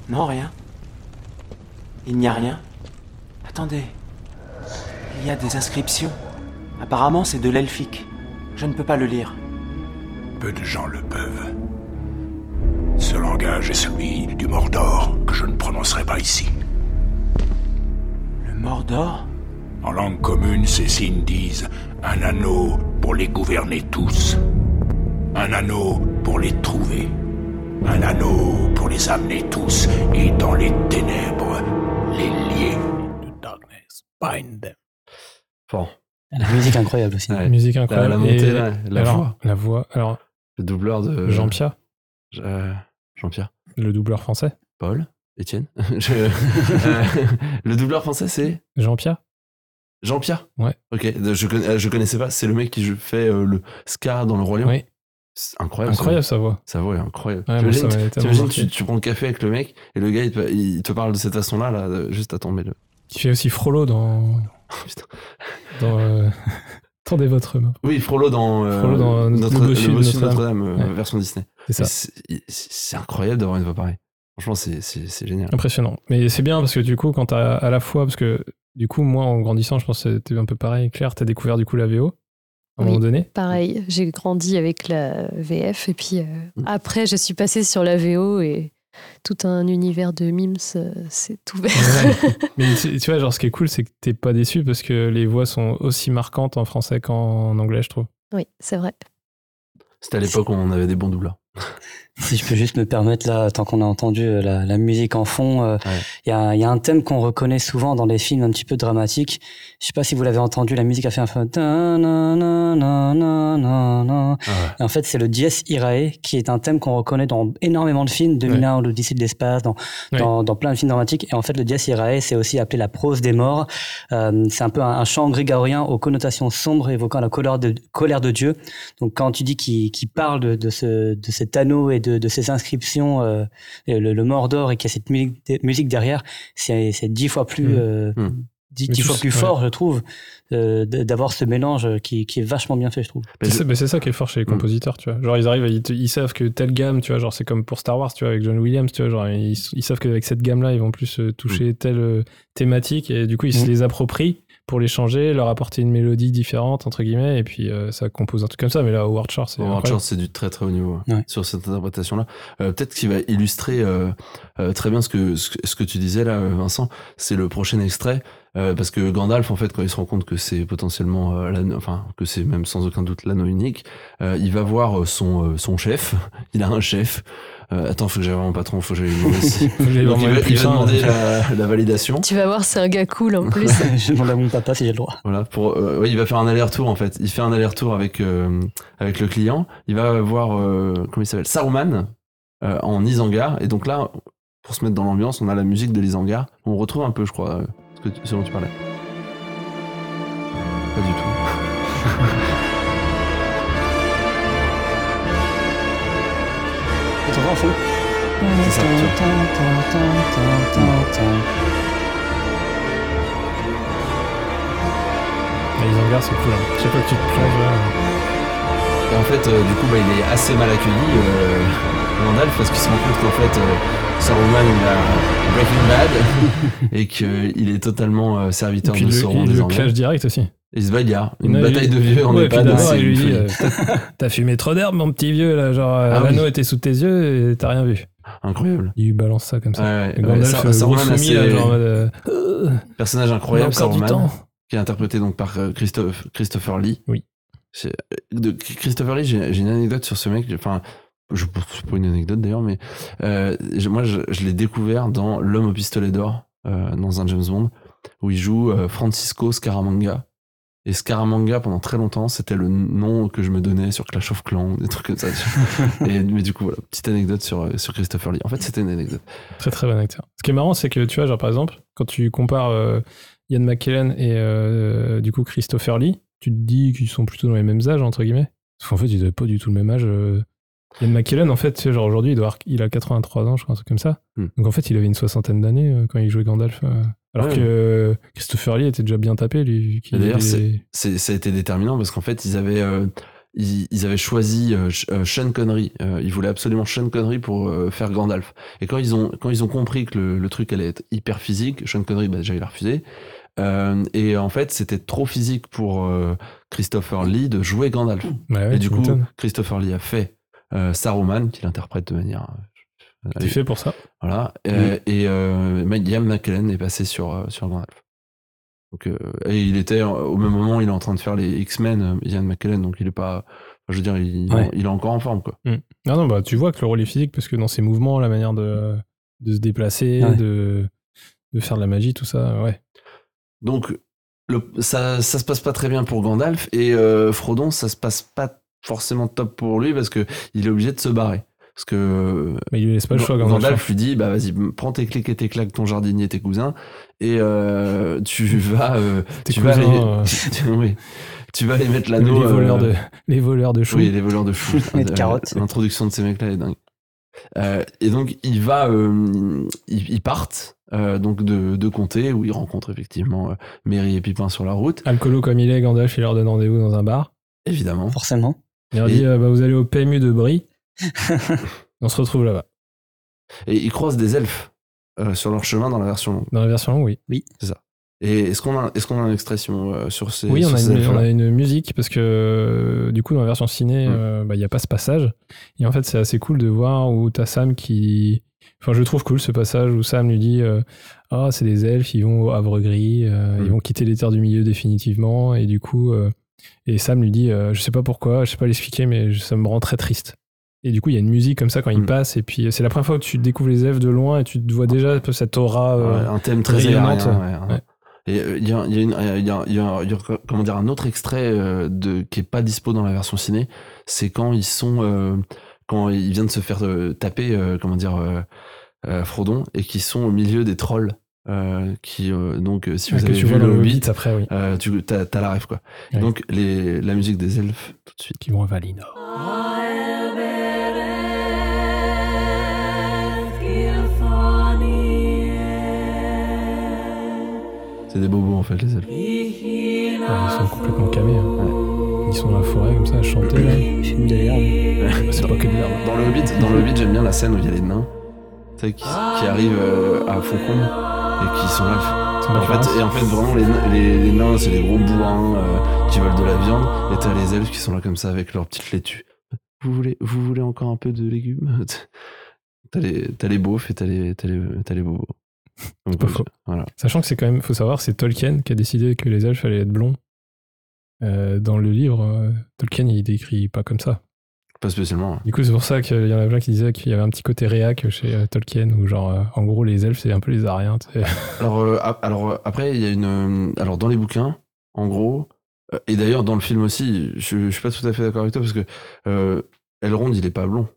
J: Non, rien. Il n'y a rien. Attendez. Il y a des inscriptions. Apparemment, c'est de l'elfique. Je ne peux pas le lire.
K: Peu de gens le peuvent. Ce langage est celui du Mordor que je ne prononcerai pas ici.
J: Le Mordor?
K: En langue commune, ces signes disent un anneau pour les gouverner tous. Un anneau pour les trouver. Un anneau pour les amener tous et dans les ténèbres les lier.
A: Bon.
C: La musique incroyable aussi.
A: Ouais.
B: Musique incroyable.
A: La, la montée,
B: Et-
A: la
B: alors,
A: voix.
B: La voix. Alors,
A: Le doubleur de.
B: Jean-Pierre,
A: Euh, Jean-Pierre.
B: le doubleur français.
A: Paul Étienne Je- euh, Le doubleur français, c'est
B: Jean-Pierre
A: Jean-Pierre
B: Ouais.
A: Ok, je, je connaissais pas. C'est le mec qui fait euh, le Scar dans le Roi Lion.
B: Oui.
A: C'est incroyable. ça.
B: Incroyable sa voix.
A: Sa voix est incroyable.
B: Ouais,
A: T'imagines,
B: ça
A: tu, tu prends le café avec le mec et le gars il te, il te parle de cette façon-là, là, juste à tomber le.
B: Qui fait aussi Frollo dans. Dans euh, Tendez votre main.
A: Oui, Frollo dans, euh,
B: Frollo dans
A: notre,
B: Le Bossu de Notre-Dame.
A: Notre-Dame, euh,
B: Ouais.
A: version Disney.
B: C'est ça.
A: Mais C'est incroyable d'avoir une voix pareille. Franchement, c'est génial.
B: Impressionnant. Mais c'est bien parce que du coup, quand t'as à la fois, parce que du coup, moi, en grandissant, je pense que c'était un peu pareil. Claire, t'as découvert du coup la VO à un
D: Oui.
B: moment donné.
D: Pareil, j'ai grandi avec la VF et puis euh,
A: Mm.
D: après je suis passée sur la VO et tout un univers de mimes euh, s'est ouvert.
B: Ouais. Mais tu tu vois, genre, ce qui est cool, c'est que t'es pas déçu parce que les voix sont aussi marquantes en français qu'en anglais, je trouve.
D: oui, c'est vrai.
A: C'était à l'époque où on avait des bons doubleurs.
C: Si je peux juste me permettre, là, tant qu'on a entendu euh, la, la musique en fond, euh, il
A: Ouais.
C: y, a, il y a un thème qu'on reconnaît souvent dans les films un petit peu dramatiques. Je sais pas si vous l'avez entendu, la musique a fait un peu...
A: Ah ouais.
C: En fait, c'est le Dies Irae, qui est un thème qu'on reconnaît dans énormément de films, 2001, l'Odyssée de l'espace, dans,
B: Ouais.
C: dans, dans plein de films dramatiques. Et en fait, le Dies Irae, c'est aussi appelé la prose des morts. Euh, c'est un peu un, un chant grégorien aux connotations sombres, évoquant la colère de, colère de Dieu. Donc, quand tu dis qu'il parle de, de, ce, de cet anneau et de, de ces inscriptions, euh, le, le Mordor, et qu'il y a cette musique, derrière, c'est c'est dix fois plus
B: Mm.
C: euh,
A: Mm.
C: dix, fois plus
B: ouais.
C: fort, je trouve, euh, d'avoir ce mélange qui, qui est vachement bien fait, je trouve.
B: C'est ça, mais c'est ça qui est fort chez les
A: Mm.
B: compositeurs, tu vois. Genre, ils arrivent, ils, te- ils savent que telle gamme, tu vois, genre, c'est comme pour Star Wars, tu vois, avec John Williams, tu vois, genre, ils, ils savent qu'avec cette gamme-là, ils vont plus toucher telle thématique, et du coup, ils se les approprient pour les changer, leur apporter une mélodie différente, entre guillemets, et puis euh, ça compose un truc comme ça. Mais là, Howard Shore, c'est.
A: Howard. Shore, c'est du très très haut niveau
C: Ouais.
A: sur cette interprétation-là. Euh, Peut-être qu'il va illustrer euh, euh, très bien ce que, ce, que- ce que tu disais là, euh, Vincent. C'est le prochain extrait. euh, parce que Gandalf, en fait, quand il se rend compte que c'est potentiellement, euh, l'anneau- enfin, que c'est même sans aucun doute l'anneau unique, euh, il va voir son, euh, son chef. Il a un chef. Euh, attends, faut que j'aille voir mon patron, faut que j'aille lui demander si. Il
B: mon
A: va, il demander la, la validation.
D: Tu vas voir, c'est un gars cool en plus.
C: je demande à mon papa si j'ai le droit.
A: Voilà, pour, euh, ouais, il va faire un aller-retour en fait. Il fait un aller-retour avec euh, avec le client. Il va voir euh, comment il s'appelle Saruman euh, en Isengard. Et donc là, pour se mettre dans l'ambiance, on a la musique de l'Isengard. On retrouve un peu, je crois, euh, ce, que tu- ce dont tu parlais. Pas du tout.
C: T'entends, fou
A: C'est ça, tu vois.
B: Et les hangars, c'est cool. Hein. Chaque fois que tu te plonges, là,
A: Et en fait, euh, du coup, bah, il est assez mal accueilli, euh, Gandalf, parce qu'il se rend compte qu'en fait, euh, Saruman, il a Breaking Bad et qu'il est totalement euh,
B: Et
A: serviteur
B: puis
A: de
B: le,
A: Sauron
B: il le
A: désormais.
B: clash direct aussi.
A: Il se bagarre. Une bataille de vieux
B: Ouais, puis
A: EHPAD.
B: d'abord,
A: c'est
B: il lui dit euh, T'as- fumé trop d'herbe, mon petit vieux, là. Genre, euh,
A: Ah oui.
B: l'anneau était sous tes yeux et t'as rien vu.
A: Incroyable.
B: Il lui balance ça comme ça.
A: Ouais, ouais, ouais,
B: Gandalf,
A: Sa-
B: euh, soumis,
A: assez-
B: là, genre, euh,
A: Personnage
B: on
A: incroyable, Saruman, qui est interprété donc par Christophe, Christopher Lee.
B: Oui.
A: De Christopher Lee, j'ai une anecdote sur ce mec. Enfin, je c'est pas une anecdote d'ailleurs, mais euh, moi, je, je l'ai découvert dans L'homme au pistolet d'or, dans un James Bond, où il joue Francisco Scaramanga. Et Scaramanga, pendant très longtemps, c'était le nom que je me donnais sur Clash of Clans, des trucs comme ça. Et, mais du coup, voilà, petite anecdote sur, euh, sur Christopher Lee. En fait, c'était une anecdote.
B: Très très bon acteur. Ce qui est marrant, c'est que tu vois, genre par exemple, quand tu compares euh, Ian McKellen et euh, du coup Christopher Lee, tu te dis qu'ils sont plutôt dans les mêmes âges, entre guillemets. Parce qu'en fait, ils n'avaient pas du tout le même âge. euh. Ian McKellen, en fait, tu sais, genre aujourd'hui, il, doit avoir- il a 83 ans, je crois, un truc comme ça.
A: Hmm.
B: Donc en fait, il avait une soixantaine d'années euh, quand il jouait Gandalf. Alors
A: Ouais.
B: que euh, Christopher Lee était déjà bien tapé, lui.
A: d'ailleurs, ça a été déterminant parce qu'en fait, ils avaient, euh, ils, ils avaient choisi euh, Sean Connery. Euh, ils voulaient absolument Sean Connery pour faire Gandalf. Et quand ils ont, quand ils ont compris que le, le truc allait être hyper physique, Sean Connery, bah, déjà, il a refusé. Euh, et en fait, c'était trop physique pour euh, Christopher Lee de jouer Gandalf.
B: Bah ouais,
A: et du coup. Christopher Lee a fait euh, Saruman, qu'il interprète de manière.
B: T'es fait pour ça.
A: voilà. Euh, et euh, Ian McKellen est passé sur, euh, sur Gandalf. Donc, et il était, au même moment, il est en train de faire les X-Men, Ian McKellen, donc il est pas. je veux dire, il,
C: Ouais.
A: il est encore en forme, quoi.
B: Non, non, bah, tu vois que le rôle est physique parce que dans ses mouvements, la manière de, de se déplacer,
C: Ouais.
B: de, de faire de la magie, tout ça, ouais.
A: Donc, le, ça, ça se passe pas très bien pour Gandalf, et euh, Frodon, ça se passe pas forcément top pour lui parce que il est obligé de se barrer. Parce que
B: Mais il lui laisse pas le choix,
A: Gandalf,
B: Gandalf.
A: lui dit bah vas-y prends tes clics et tes claques ton jardinier tes cousins et euh, tu vas euh,
B: Tes
A: tu vas
B: cousins,
A: aller
B: euh,
A: tu, oui, tu vas aller mettre
B: les,
A: l'anneau
B: voleurs
A: euh,
B: de, les voleurs de choux.
A: oui les voleurs de choux
C: Et de
A: Euh,
C: carottes.
A: l'introduction de ces mecs là est dingue Euh, et donc il va euh, ils, ils partent euh, donc de, de comté où ils rencontrent effectivement euh, Merry et Pipin sur la route
B: Alcoolo comme il est, Gandalf, il leur donne rendez-vous dans un bar.
A: évidemment
C: Forcément.
B: Il leur
A: Et-
B: dit euh, bah, Vous allez au PMU de Brie. On se retrouve là-bas.
A: et ils croisent des elfes euh, sur leur chemin dans la version longue
B: Dans la version longue, oui.
A: et est-ce qu'on a est-ce qu'on a une expression euh, sur ces
B: Oui, on a,
A: ces
B: une,
A: elfes-là
B: on a une musique parce que euh, du coup, dans la version ciné,
A: Mm.
B: euh, bah, il n'y a pas ce passage. Et en fait, c'est assez cool de voir où t'as Sam qui. Enfin, je trouve cool ce passage où Sam lui dit euh, Ah, c'est des elfes, ils vont au Havre Gris, euh,
A: Mm.
B: ils vont quitter les terres du milieu définitivement. Et du coup, euh, et Sam lui dit euh, Je sais pas pourquoi, je sais pas l'expliquer, mais ça me rend très triste. Et du coup, il y a une musique comme ça quand il
A: Mm.
B: passe. Et puis, c'est la première fois que tu découvres les elfes de loin et tu te vois déjà un peu cette aura. euh,
A: Ouais, un thème très
B: rayonnante.
A: ouais,
B: Ouais.
A: Et euh, il y a, il y a une- il y a- il y a- il y a, comment dire, un autre extrait euh, de, qui est pas dispo dans la version ciné, c'est quand ils sont euh, quand il vient de se faire euh, taper, euh, comment dire, euh, euh, Frodon, et qui sont au milieu des trolls. euh, qui euh, donc euh, si vous
B: que
A: avez
B: tu
A: vu
B: vois
A: le Hobbit,
B: Hobbit après, oui.
A: euh, tu t'as, t'as la rêve quoi.
B: Ouais.
A: donc les, la musique des elfes tout de suite.
B: Qui vont à Valinor.
A: C'est des bobos en fait, les elfes.
B: Ah, ils sont complètement camés. hein. Ils sont dans la forêt comme ça à chanter. là.
C: Fume de l'herbe.
B: C'est pas que de l'herbe.
A: Dans le Hobbit, dans le Hobbit, j'aime bien la scène où il y a les nains, qui, qui arrivent euh, à Foncombe et qui sont là. En fait, et en fait, vraiment, les, nains- les, les nains, c'est les gros bourrins euh, qui veulent de la viande, et t'as les elfes qui sont là comme ça avec leur petite laitue. Vous voulez, vous voulez encore un peu de légumes? T'as les, t'as les beaufs et t'as les, t'as les, t'as les bobos. Donc,
B: pas faux.
A: Voilà.
B: Sachant que c'est quand même, faut savoir, c'est Tolkien qui a décidé que les elfes allaient être blonds. Euh, dans le livre, Tolkien il décrit pas comme ça.
A: Pas spécialement.
B: Du coup, c'est pour ça qu'il y en a plein qui disaient qu'il y avait un petit côté réac chez euh, Tolkien, où genre, euh, en gros, les elfes c'est un peu les Ariens. tu sais.
A: Alors, euh, alors après, il y a une. Alors, dans les bouquins, en gros, et d'ailleurs dans le film aussi, je, je suis pas tout à fait d'accord avec toi parce que euh, Elrond, il est pas blond.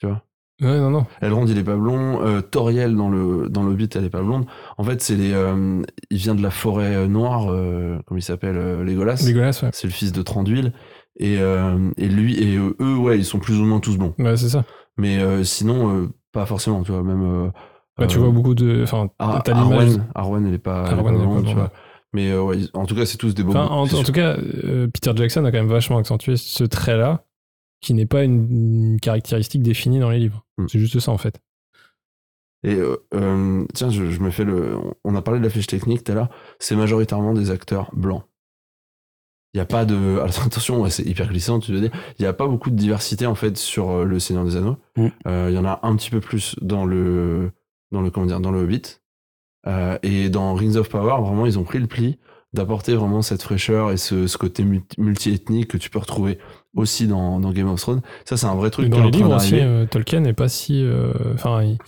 A: Tu vois
B: Ouais, non, non.
A: Elrond, il est pas blond. Euh, Toriel, dans le, dans Hobbit, elle est pas blonde. En fait, c'est les. euh, il vient de la forêt euh, noire, euh, comme il s'appelle, Legolas.
B: Legolas, ouais.
A: C'est le fils de Tranduil. Et, et lui, et eux, ouais, ils sont plus ou moins tous blonds.
B: Ouais, c'est ça.
A: Mais sinon, pas forcément, tu vois, même.
B: Bah, tu vois beaucoup de. Enfin,
A: Ar-
B: t'as l'image.
A: Arwen, Arwen, elle est pas, elle est
B: Arwen,
A: pas
B: elle est pas
A: blonde, tu vois. Mais ouais, en tout cas, c'est tous des.
B: Enfin, en, tout cas, Peter Jackson a quand même vachement accentué ce trait-là, qui n'est pas une, une caractéristique définie dans les livres.
A: Hmm.
B: C'est juste ça, en fait.
A: Et euh, euh, tiens, je, je me fais le. On a parlé de la fiche technique tout à l'heure. C'est majoritairement des acteurs blancs. Il n'y a pas de. Alors, attention, c'est hyper glissant, tu veux dire. Il n'y a pas beaucoup de diversité en fait sur euh, le Seigneur des Anneaux.
C: Mm.
A: Euh, Il y en a un petit peu plus dans le dans le comment dire dans le Hobbit. Euh, et dans Rings of Power, vraiment, ils ont pris le pli d'apporter vraiment cette fraîcheur et ce, ce côté multi- multi-ethnique que tu peux retrouver aussi dans, dans Game of Thrones. Ça, c'est un vrai truc.
B: Mais dans les livres aussi, euh, Tolkien n'est pas si. euh, Enfin, il,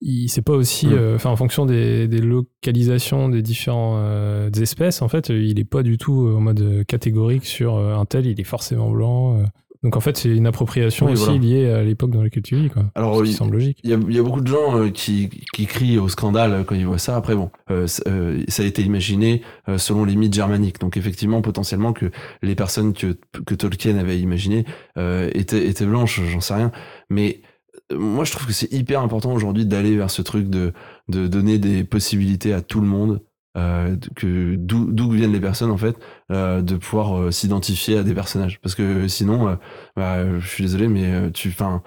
B: il- c'est pas aussi.
A: Mm.
B: euh, Enfin, en fonction des, des localisations des différentes espèces, en fait, euh, il est pas du tout euh, en mode euh, catégorique sur euh, un tel, il est forcément blanc. Donc, en fait, c'est une appropriation
A: Oui,
B: aussi
A: voilà.
B: liée à l'époque dans laquelle tu vis, quoi.
A: Alors, il-
B: semble logique.
A: Il y, a, il y a beaucoup de gens euh, qui, qui crient au scandale quand ils voient ça. Après, bon, euh, euh, ça a été imaginé selon les mythes germaniques. Donc, effectivement, potentiellement que les personnes que, que Tolkien avait imaginées étaient, étaient blanches, j'en sais rien. Mais moi, je trouve que c'est hyper important aujourd'hui d'aller vers ce truc de, de donner des possibilités à tout le monde. Euh, d'où viennent les personnes en fait euh, de pouvoir euh, s'identifier à des personnages parce que sinon bah, je suis désolé mais tu enfin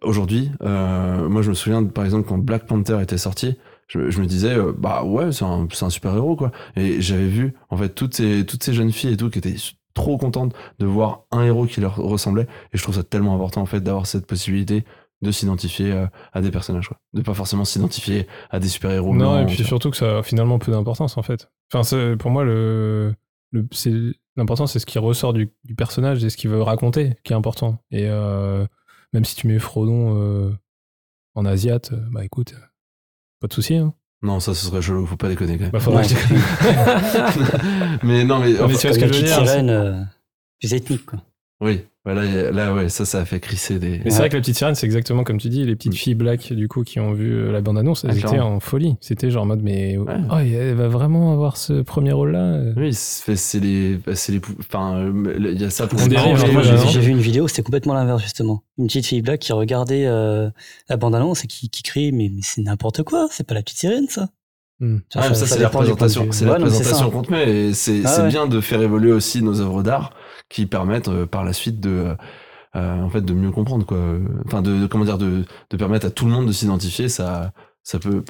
A: aujourd'hui, moi je me souviens par exemple quand Black Panther était sorti, je, me disais bah ouais c'est un, un super héros quoi. Et j'avais vu en fait toutes ces toutes ces jeunes filles et tout qui étaient trop contentes de voir un héros qui leur ressemblait. Et je trouve ça tellement important en fait d'avoir cette possibilité de s'identifier euh, à des personnages quoi. De pas forcément s'identifier à des super héros.
B: Non, et puis surtout que ça a finalement peu d'importance en fait. Enfin, c'est- pour moi, le, le, c'est, l'important c'est ce qui ressort du, du personnage et ce qu'il veut raconter qui est important. Et euh, même si tu mets Frodon euh, en asiate, bah écoute, pas de souci. Hein.
A: Non, ça ce serait chelou, faut pas déconner quand même.
B: Bah, faudrait que
A: mais non mais,
B: Non, mais tu vois ce que je veux dire,
C: sirène, euh, plus ethnique, quoi.
A: oui, bah là, ouais ça ça a fait crisser des.
B: Mais c'est vrai que la petite sirène, c'est exactement comme tu dis, les petites filles black du coup qui ont vu euh, la bande-annonce, elles
A: Ah,
B: étaient
A: clairement.
B: en folie. C'était genre en mode, mais oh, elle va vraiment avoir ce premier rôle-là.
A: Oui, c'est les, bah, c'est les, pou- enfin, euh, il y a ça pour
B: là,
A: j'ai-
C: vu une vidéo, c'était complètement l'inverse, justement. Une petite fille black qui regardait euh, la bande-annonce et qui, qui crie Mais, mais c'est n'importe quoi, c'est pas la petite sirène, ça.
B: Hmm.
A: Ah, ça, c'est la présentation,
C: vue.
A: c'est la
C: Ouais,
A: présentation
C: ça.
A: qu'on te met. Et c'est
C: Ah ouais.
A: bien de faire évoluer aussi nos œuvres d'art qui permettent euh, par la suite de, euh, en fait, de mieux comprendre quoi. Enfin, de, de- comment dire, de, de permettre à tout le monde de s'identifier. Ça, ça peut,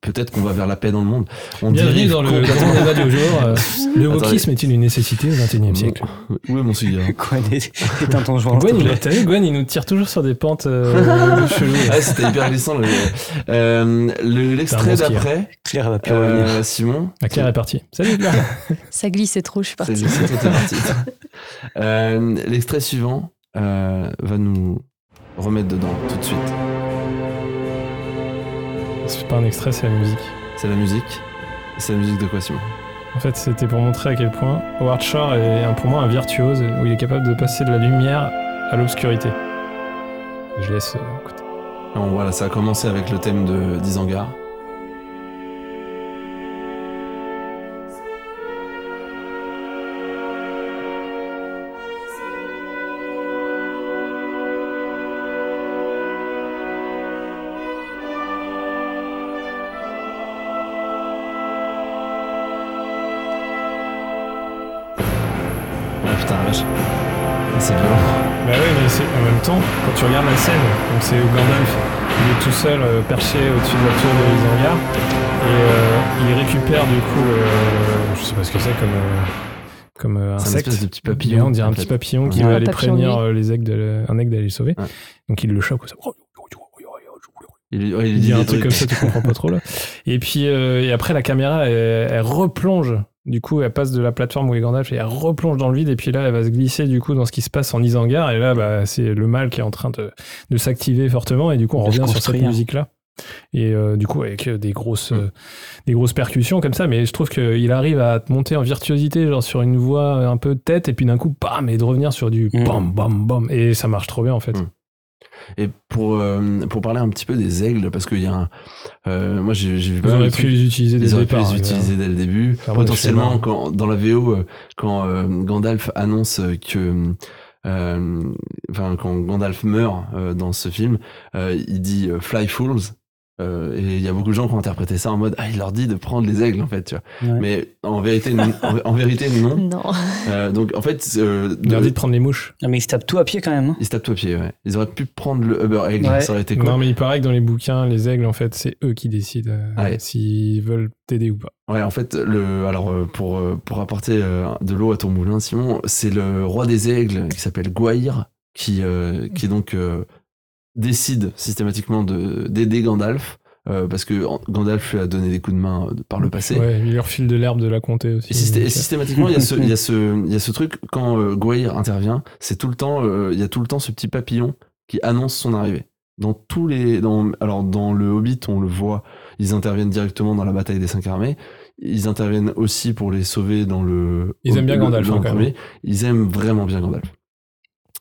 A: peut-être qu'on va vers la paix dans le monde. On
B: Bienvenue dans le débat du jour. euh, le wokisme est-il une nécessité au XXIe siècle
A: Où est mon cigare
C: Quoi, éteins ton joint, s'il
B: Gwen, il, t'as vu, Gwen, il nous tire toujours sur des pentes euh, cheloues.
A: Ah, c'était hyper glissant. le- euh, le- L'extrait
B: un
A: d'après,
C: Claire va plus
A: euh. Simon.
B: La Claire est partie. Salut Claire.
D: Ça glissait trop, je suis
A: C'est
D: partie.
A: c'est toi, t'es parti. Euh, L'extrait suivant euh, va nous remettre dedans tout de suite.
B: C'est pas un extrait, c'est la musique.
A: C'est la musique. C'est la musique de quoi, Simon
B: En fait, c'était pour montrer à quel point Howard Shore est pour moi un virtuose où il est capable de passer de la lumière à l'obscurité. Je laisse euh, écouter.
A: Alors, Voilà, ça a commencé avec le thème de d'Isangar.
B: Seul euh, perché au-dessus de la tour de Isengard, et euh, il récupère du coup, euh, je sais pas ce que c'est comme, euh, comme
A: C'est un
B: insecte.
A: espèce de petit papillon.
B: on dirait un petit papillon qui
A: Ouais.
B: va aller prévenir les aigles de, un aigle d'aller le sauver.
A: Ouais.
B: Donc il le ça.
A: Il, il
B: Il
A: dit
B: un truc comme ça, tu comprends pas trop là. Et puis euh, et après la caméra, elle, elle replonge. Du coup, elle passe de la plateforme où est Gandalf et elle replonge dans le vide. Et puis là, elle va se glisser du coup dans ce qui se passe en Isengard. Et là, bah, c'est le mal qui est en train de, de s'activer fortement. Et du coup, on revient sur cette
C: construire.
B: musique là. Et euh, du coup, avec euh, des grosses, euh, des grosses percussions comme ça. Mais je trouve qu'il arrive à te monter en virtuosité, genre sur une voix un peu tête. Et puis d'un coup, bam, et de revenir sur du
C: Mm.
B: bam, bam, bam. Et ça marche trop bien en fait.
A: Mm. Et pour, euh, pour parler un petit peu des aigles, parce qu'il y a un. euh, moi, j'ai vu pas
B: auriez
A: de
B: pu les utiliser dès
A: Ils
B: le
A: auraient pu
B: départ.
A: les utiliser dès le début. Potentiellement, quand, dans la VO, euh, quand euh, Gandalf annonce que. euh, Enfin, quand Gandalf meurt euh, dans ce film, euh, il dit euh, Fly Fools. Euh, et il y a beaucoup de gens qui ont interprété ça en mode Ah, il leur dit de prendre les aigles, en fait, tu vois.
C: Ouais.
A: Mais en vérité, non- en, en vérité, non.
D: Non.
A: Euh, donc, en fait, euh,
B: Il leur dit de prendre les mouches.
C: Non, mais il se tape tout à pied quand même. hein.
A: ils se tapent au pied, ouais. Ils auraient pu prendre le Uber Egg,
C: Ouais.
A: ça aurait été cool.
B: Non, mais il paraît que dans les bouquins, les aigles, en fait, c'est eux qui décident euh,
A: Ouais.
B: s'ils veulent t'aider ou pas.
A: Ouais, en fait, le, alors pour, pour apporter de l'eau à ton moulin, Simon, c'est le roi des aigles qui s'appelle Gwaïr qui, euh, qui donc euh, décide systématiquement de d'aider Gandalf euh, parce que Gandalf lui a donné des coups de main euh, par le passé.
B: Ouais, il leur file de l'herbe de la comté aussi.
A: Et, systé- et
B: Donc,
A: systématiquement, il y a ce, il y a ce, il y a ce truc quand euh, intervient, c'est tout le temps, euh, il y a tout le temps ce petit papillon qui annonce son arrivée. Dans tous les, dans, alors dans le Hobbit, on le voit, ils interviennent directement dans la bataille des cinq armées. Ils interviennent aussi pour les sauver dans le.
B: Ils aiment bien Gandalf,
A: dans le
B: hein,
A: premier. Ils aiment vraiment bien Gandalf.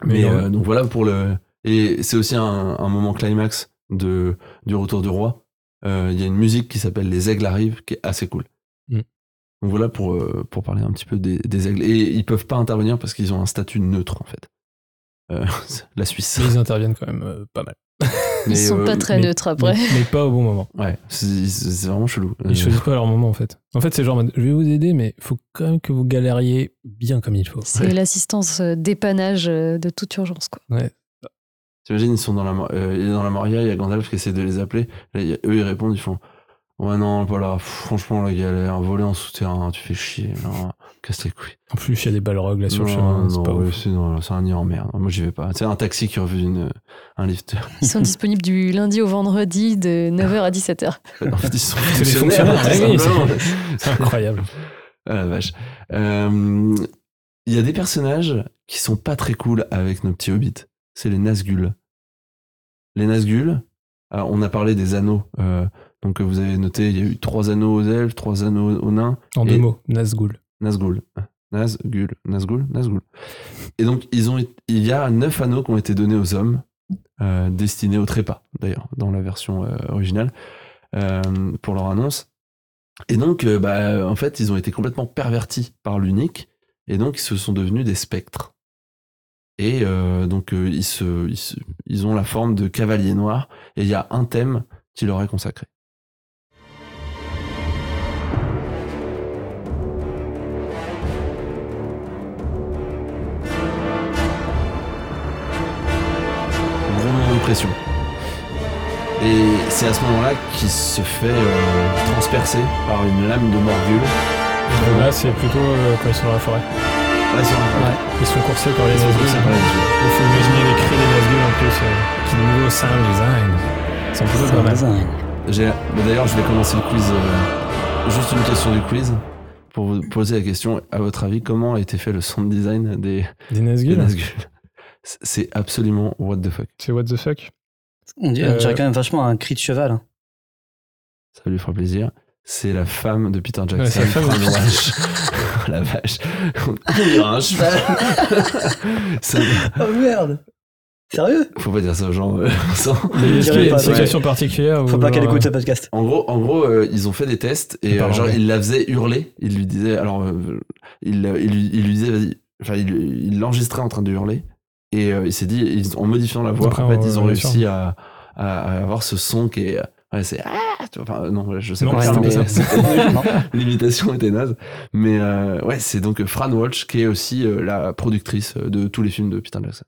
B: Mais
A: donc voilà pour le. Et c'est aussi un, un moment climax de, du retour du roi. Euh, Il y a une musique qui s'appelle Les Aigles arrivent, qui est assez cool.
B: Mm.
A: Donc voilà pour, euh, pour parler un petit peu des, des aigles. Et ils peuvent pas intervenir parce qu'ils ont un statut neutre en fait. Euh, la Suisse.
B: Ils interviennent quand même euh, pas mal.
D: Ils
A: Mais,
D: sont
A: euh,
D: pas très
B: mais-
D: neutres après.
B: Mais, mais pas au bon moment.
A: Ouais, c'est vraiment chelou.
B: Ils choisissent pas leur moment en fait. En fait, c'est genre, je vais vous aider, mais faut quand même que vous galériez bien comme il faut.
D: C'est l'assistance dépannage de toute urgence, quoi.
B: Ouais.
A: T'imagines, ils sont dans la, euh, il est dans la Moria, il y a Gandalf qui essaie de les appeler. Là, il y a- eux, ils répondent, ils font Ouais, non, voilà, pff, franchement, la galère, voler en souterrain, tu fais chier, non, casse les couilles.
B: En plus, il y a des balrogs là sur le
A: Non,
B: chemin. C'est
A: non,
B: pas
A: ouais,
B: ouf.
A: c'est non, c'est un nid en merde. Moi, j'y vais pas. C'est un taxi qui refuse une, un lift.
D: Ils sont disponibles du lundi au vendredi de 9h à 17h.
A: en fait, ils sont fonctionnaires,
B: c'est- C'est incroyable.
A: Ah la vache. Euh, Il y a des personnages qui sont pas très cool avec nos petits hobbits. C'est les Nazgûl. Les Nazgûl, alors, on a parlé des anneaux. euh, donc vous avez noté, il y a eu trois anneaux aux elfes, trois anneaux aux nains.
B: En deux mots, Nazgûl.
A: Nazgûl. Nazgûl. Nazgûl. Nazgûl. Et donc ils ont, il y a neuf anneaux qui ont été donnés aux hommes, euh, destinés au trépas, d'ailleurs, dans la version euh, originale, euh, pour leur annonce. Et donc, euh, bah, en fait, ils ont été complètement pervertis par l'unique, et donc ils se sont devenus des spectres. Et euh, donc, euh, ils, se, ils, ont la forme de cavaliers noirs, et il y a un thème qui leur est consacré. Pression. Et c'est à ce moment-là qu'il se fait euh, transpercer par une lame de Morgul.
B: Là, c'est plutôt euh, quand ils sont dans la forêt. Ils sont coursés par les
A: Ils sont
B: Nazgûl.
A: coursés par les Nazgûl.
B: Il faut imaginer les cris des Nazgûl en plus, euh, qui de nouveau sound design. C'est un peu pas mal.
A: Bah, D'ailleurs, je vais commencer le quiz. euh, juste une question du quiz. Pour vous poser la question, à votre avis, comment a été fait le sound design des,
B: Des
A: des
B: Nazgûl
A: Nazgûl C'est- absolument what the fuck.
B: C'est what the fuck
C: On dirait,
B: Euh,
C: quand même vachement un cri de cheval. hein.
A: Ça lui fera plaisir. C'est la femme de Peter Jackson.
B: Ouais, c'est la femme de
A: Oh,
B: Peter
A: vache. la vache. On dirait un cheval. Ça-
C: Oh merde Sérieux?
A: Faut pas dire ça aux gens. euh, sans-
B: qu'il y a une situation particulière
C: Faut pas qu'elle écoute ce
B: euh,
C: podcast.
A: En gros, en gros euh, ils ont fait des tests et
B: Il
A: euh, genre,
B: anglais.
A: il la faisait hurler. Il lui disait, alors, euh, il, il, lui- il lui disait, vas-y. Enfin, il il l'enregistrait en train de hurler. Et euh, il s'est dit, ils- en modifiant la voix,
B: Après,
A: en fait,
B: on-
A: ils ont réussi à- à avoir ce son qui est Ouais, c'est ah, enfin, non, je sais
B: Non,
A: pas. L'imitation était naze, mais euh, ouais, c'est donc Fran Walsh qui est aussi euh, la productrice de tous les films de Peter Jackson.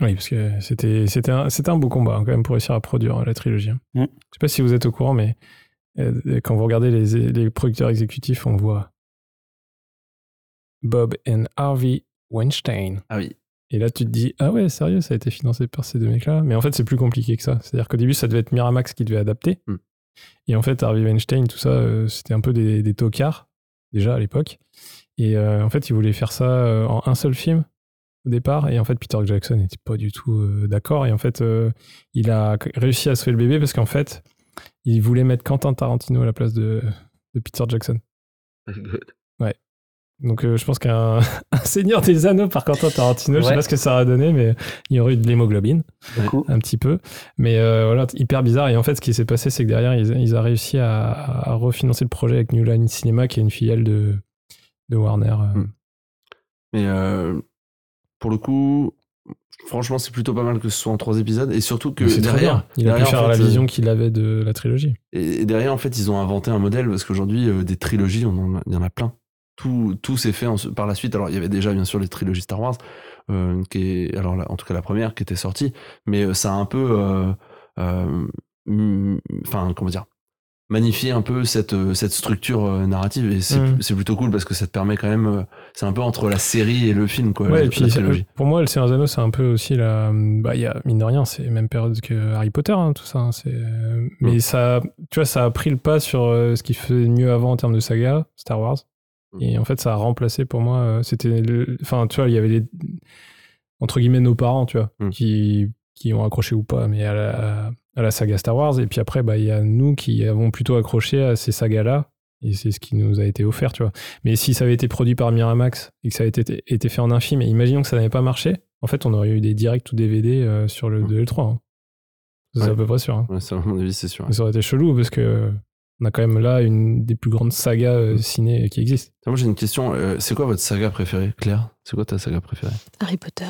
B: Oui, parce que c'était c'était un, c'était un beau combat hein, quand même pour réussir à produire euh, la trilogie. hein.
C: Mm.
B: Je sais pas si vous êtes au courant, mais euh, quand vous regardez les, les producteurs exécutifs, on voit Bob and Harvey Weinstein.
A: Ah oui.
B: Et là, tu te dis, ah ouais, sérieux, ça a été financé par ces deux mecs-là. Mais en fait, c'est plus compliqué que ça. C'est-à-dire qu'au début, ça devait être Miramax qui devait adapter.
A: Mm.
B: Et en fait, Harvey Weinstein, tout ça, euh, c'était un peu des, des tocards, déjà à l'époque. Et euh, en fait, ils voulaient faire ça euh, en un seul film au départ. Et en fait, Peter Jackson n'était pas du tout d'accord. Et en fait, il a réussi à faire le bébé parce qu'en fait, il voulait mettre Quentin Tarantino à la place de, de Peter Jackson. Donc euh, je pense qu'un un Seigneur des Anneaux par Quentin Tarantino, je sais
C: Ouais.
B: pas ce que ça aurait donné, mais il y aurait eu de l'hémoglobine, un petit peu. Mais euh, voilà, hyper bizarre. Et en fait, ce qui s'est passé, c'est que derrière, ils, ils ont réussi à, à refinancer le projet avec New Line Cinema, qui est une filiale de, de Warner. euh.
A: Mm. Mais euh, pour le coup, franchement, c'est plutôt pas mal que ce soit en trois épisodes. Et surtout que derrière.
B: Il a pu faire
A: en
B: la vision qu'il avait de la trilogie.
A: Et derrière, en fait, ils ont inventé un modèle parce qu'aujourd'hui, des trilogies, il y en a plein. Tout, tout s'est fait en- par la suite. Alors, il y avait déjà, bien sûr, les trilogies Star Wars, euh, qui est, alors, en tout cas, la première qui était sortie, mais euh, ça a un peu, euh, enfin, comment dire, magnifié un peu cette, cette structure narrative et c'est
B: Mm.
A: c'est plutôt cool parce que ça te permet quand même, c'est un peu entre la série et le film, quoi,
B: Ouais,
A: la,
B: et puis
A: la
B: c'est-
A: trilogie.
B: pour moi, le Seigneur des Anneaux, c'est un peu aussi la. Bah, il y a, mine de rien, c'est même période que Harry Potter, hein, tout ça. hein, c'est, Mais
A: Mm.
B: ça, tu vois, ça a pris le pas sur ce qui faisait mieux avant en termes de saga, Star Wars.
A: Mm.
B: Et en fait, ça a remplacé pour moi. euh, C'était. Enfin, tu vois, il y avait les. Entre guillemets, nos parents, tu vois,
A: Mm.
B: qui, qui ont accroché ou pas, mais à la, à la saga Star Wars. Et puis après, bah, il y a nous qui avons plutôt accroché à ces sagas-là. Et c'est ce qui nous a été offert, tu vois. Mais si ça avait été produit par Miramax et que ça avait été, été fait en un film, et imaginons que ça n'avait pas marché, en fait, on aurait eu des directs ou DVD euh, sur le 2 et le 3. hein. C'est
A: Ouais.
B: à peu près sûr. hein.
A: Ouais, ça, à mon avis, c'est sûr.
B: Ça aurait été chelou parce que on a quand même là une des plus grandes sagas euh, ciné qui existent.
A: Moi, j'ai une question. euh, c'est quoi votre saga préférée, Claire? C'est quoi ta saga préférée?
D: Harry Potter.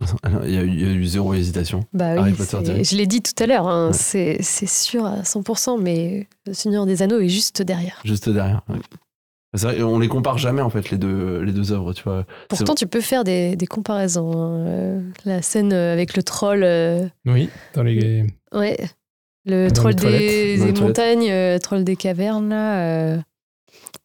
A: Alors, il, y a eu, il y a eu zéro hésitation.
D: Bah
A: Harry
D: oui, je l'ai dit tout à l'heure, hein,
A: Ouais.
D: c'est sûr à 100%, mais le Seigneur des Anneaux est juste derrière.
A: Juste derrière. ouais. Vrai, on les compare jamais en fait les deux les deux œuvres, tu vois.
D: Pourtant, tu peux faire des, des comparaisons. hein. Euh, La scène avec le troll, euh,
B: Oui, dans les.
D: ouais, le
B: Dans
D: troll des, montagnes, euh, troll des cavernes, là. euh,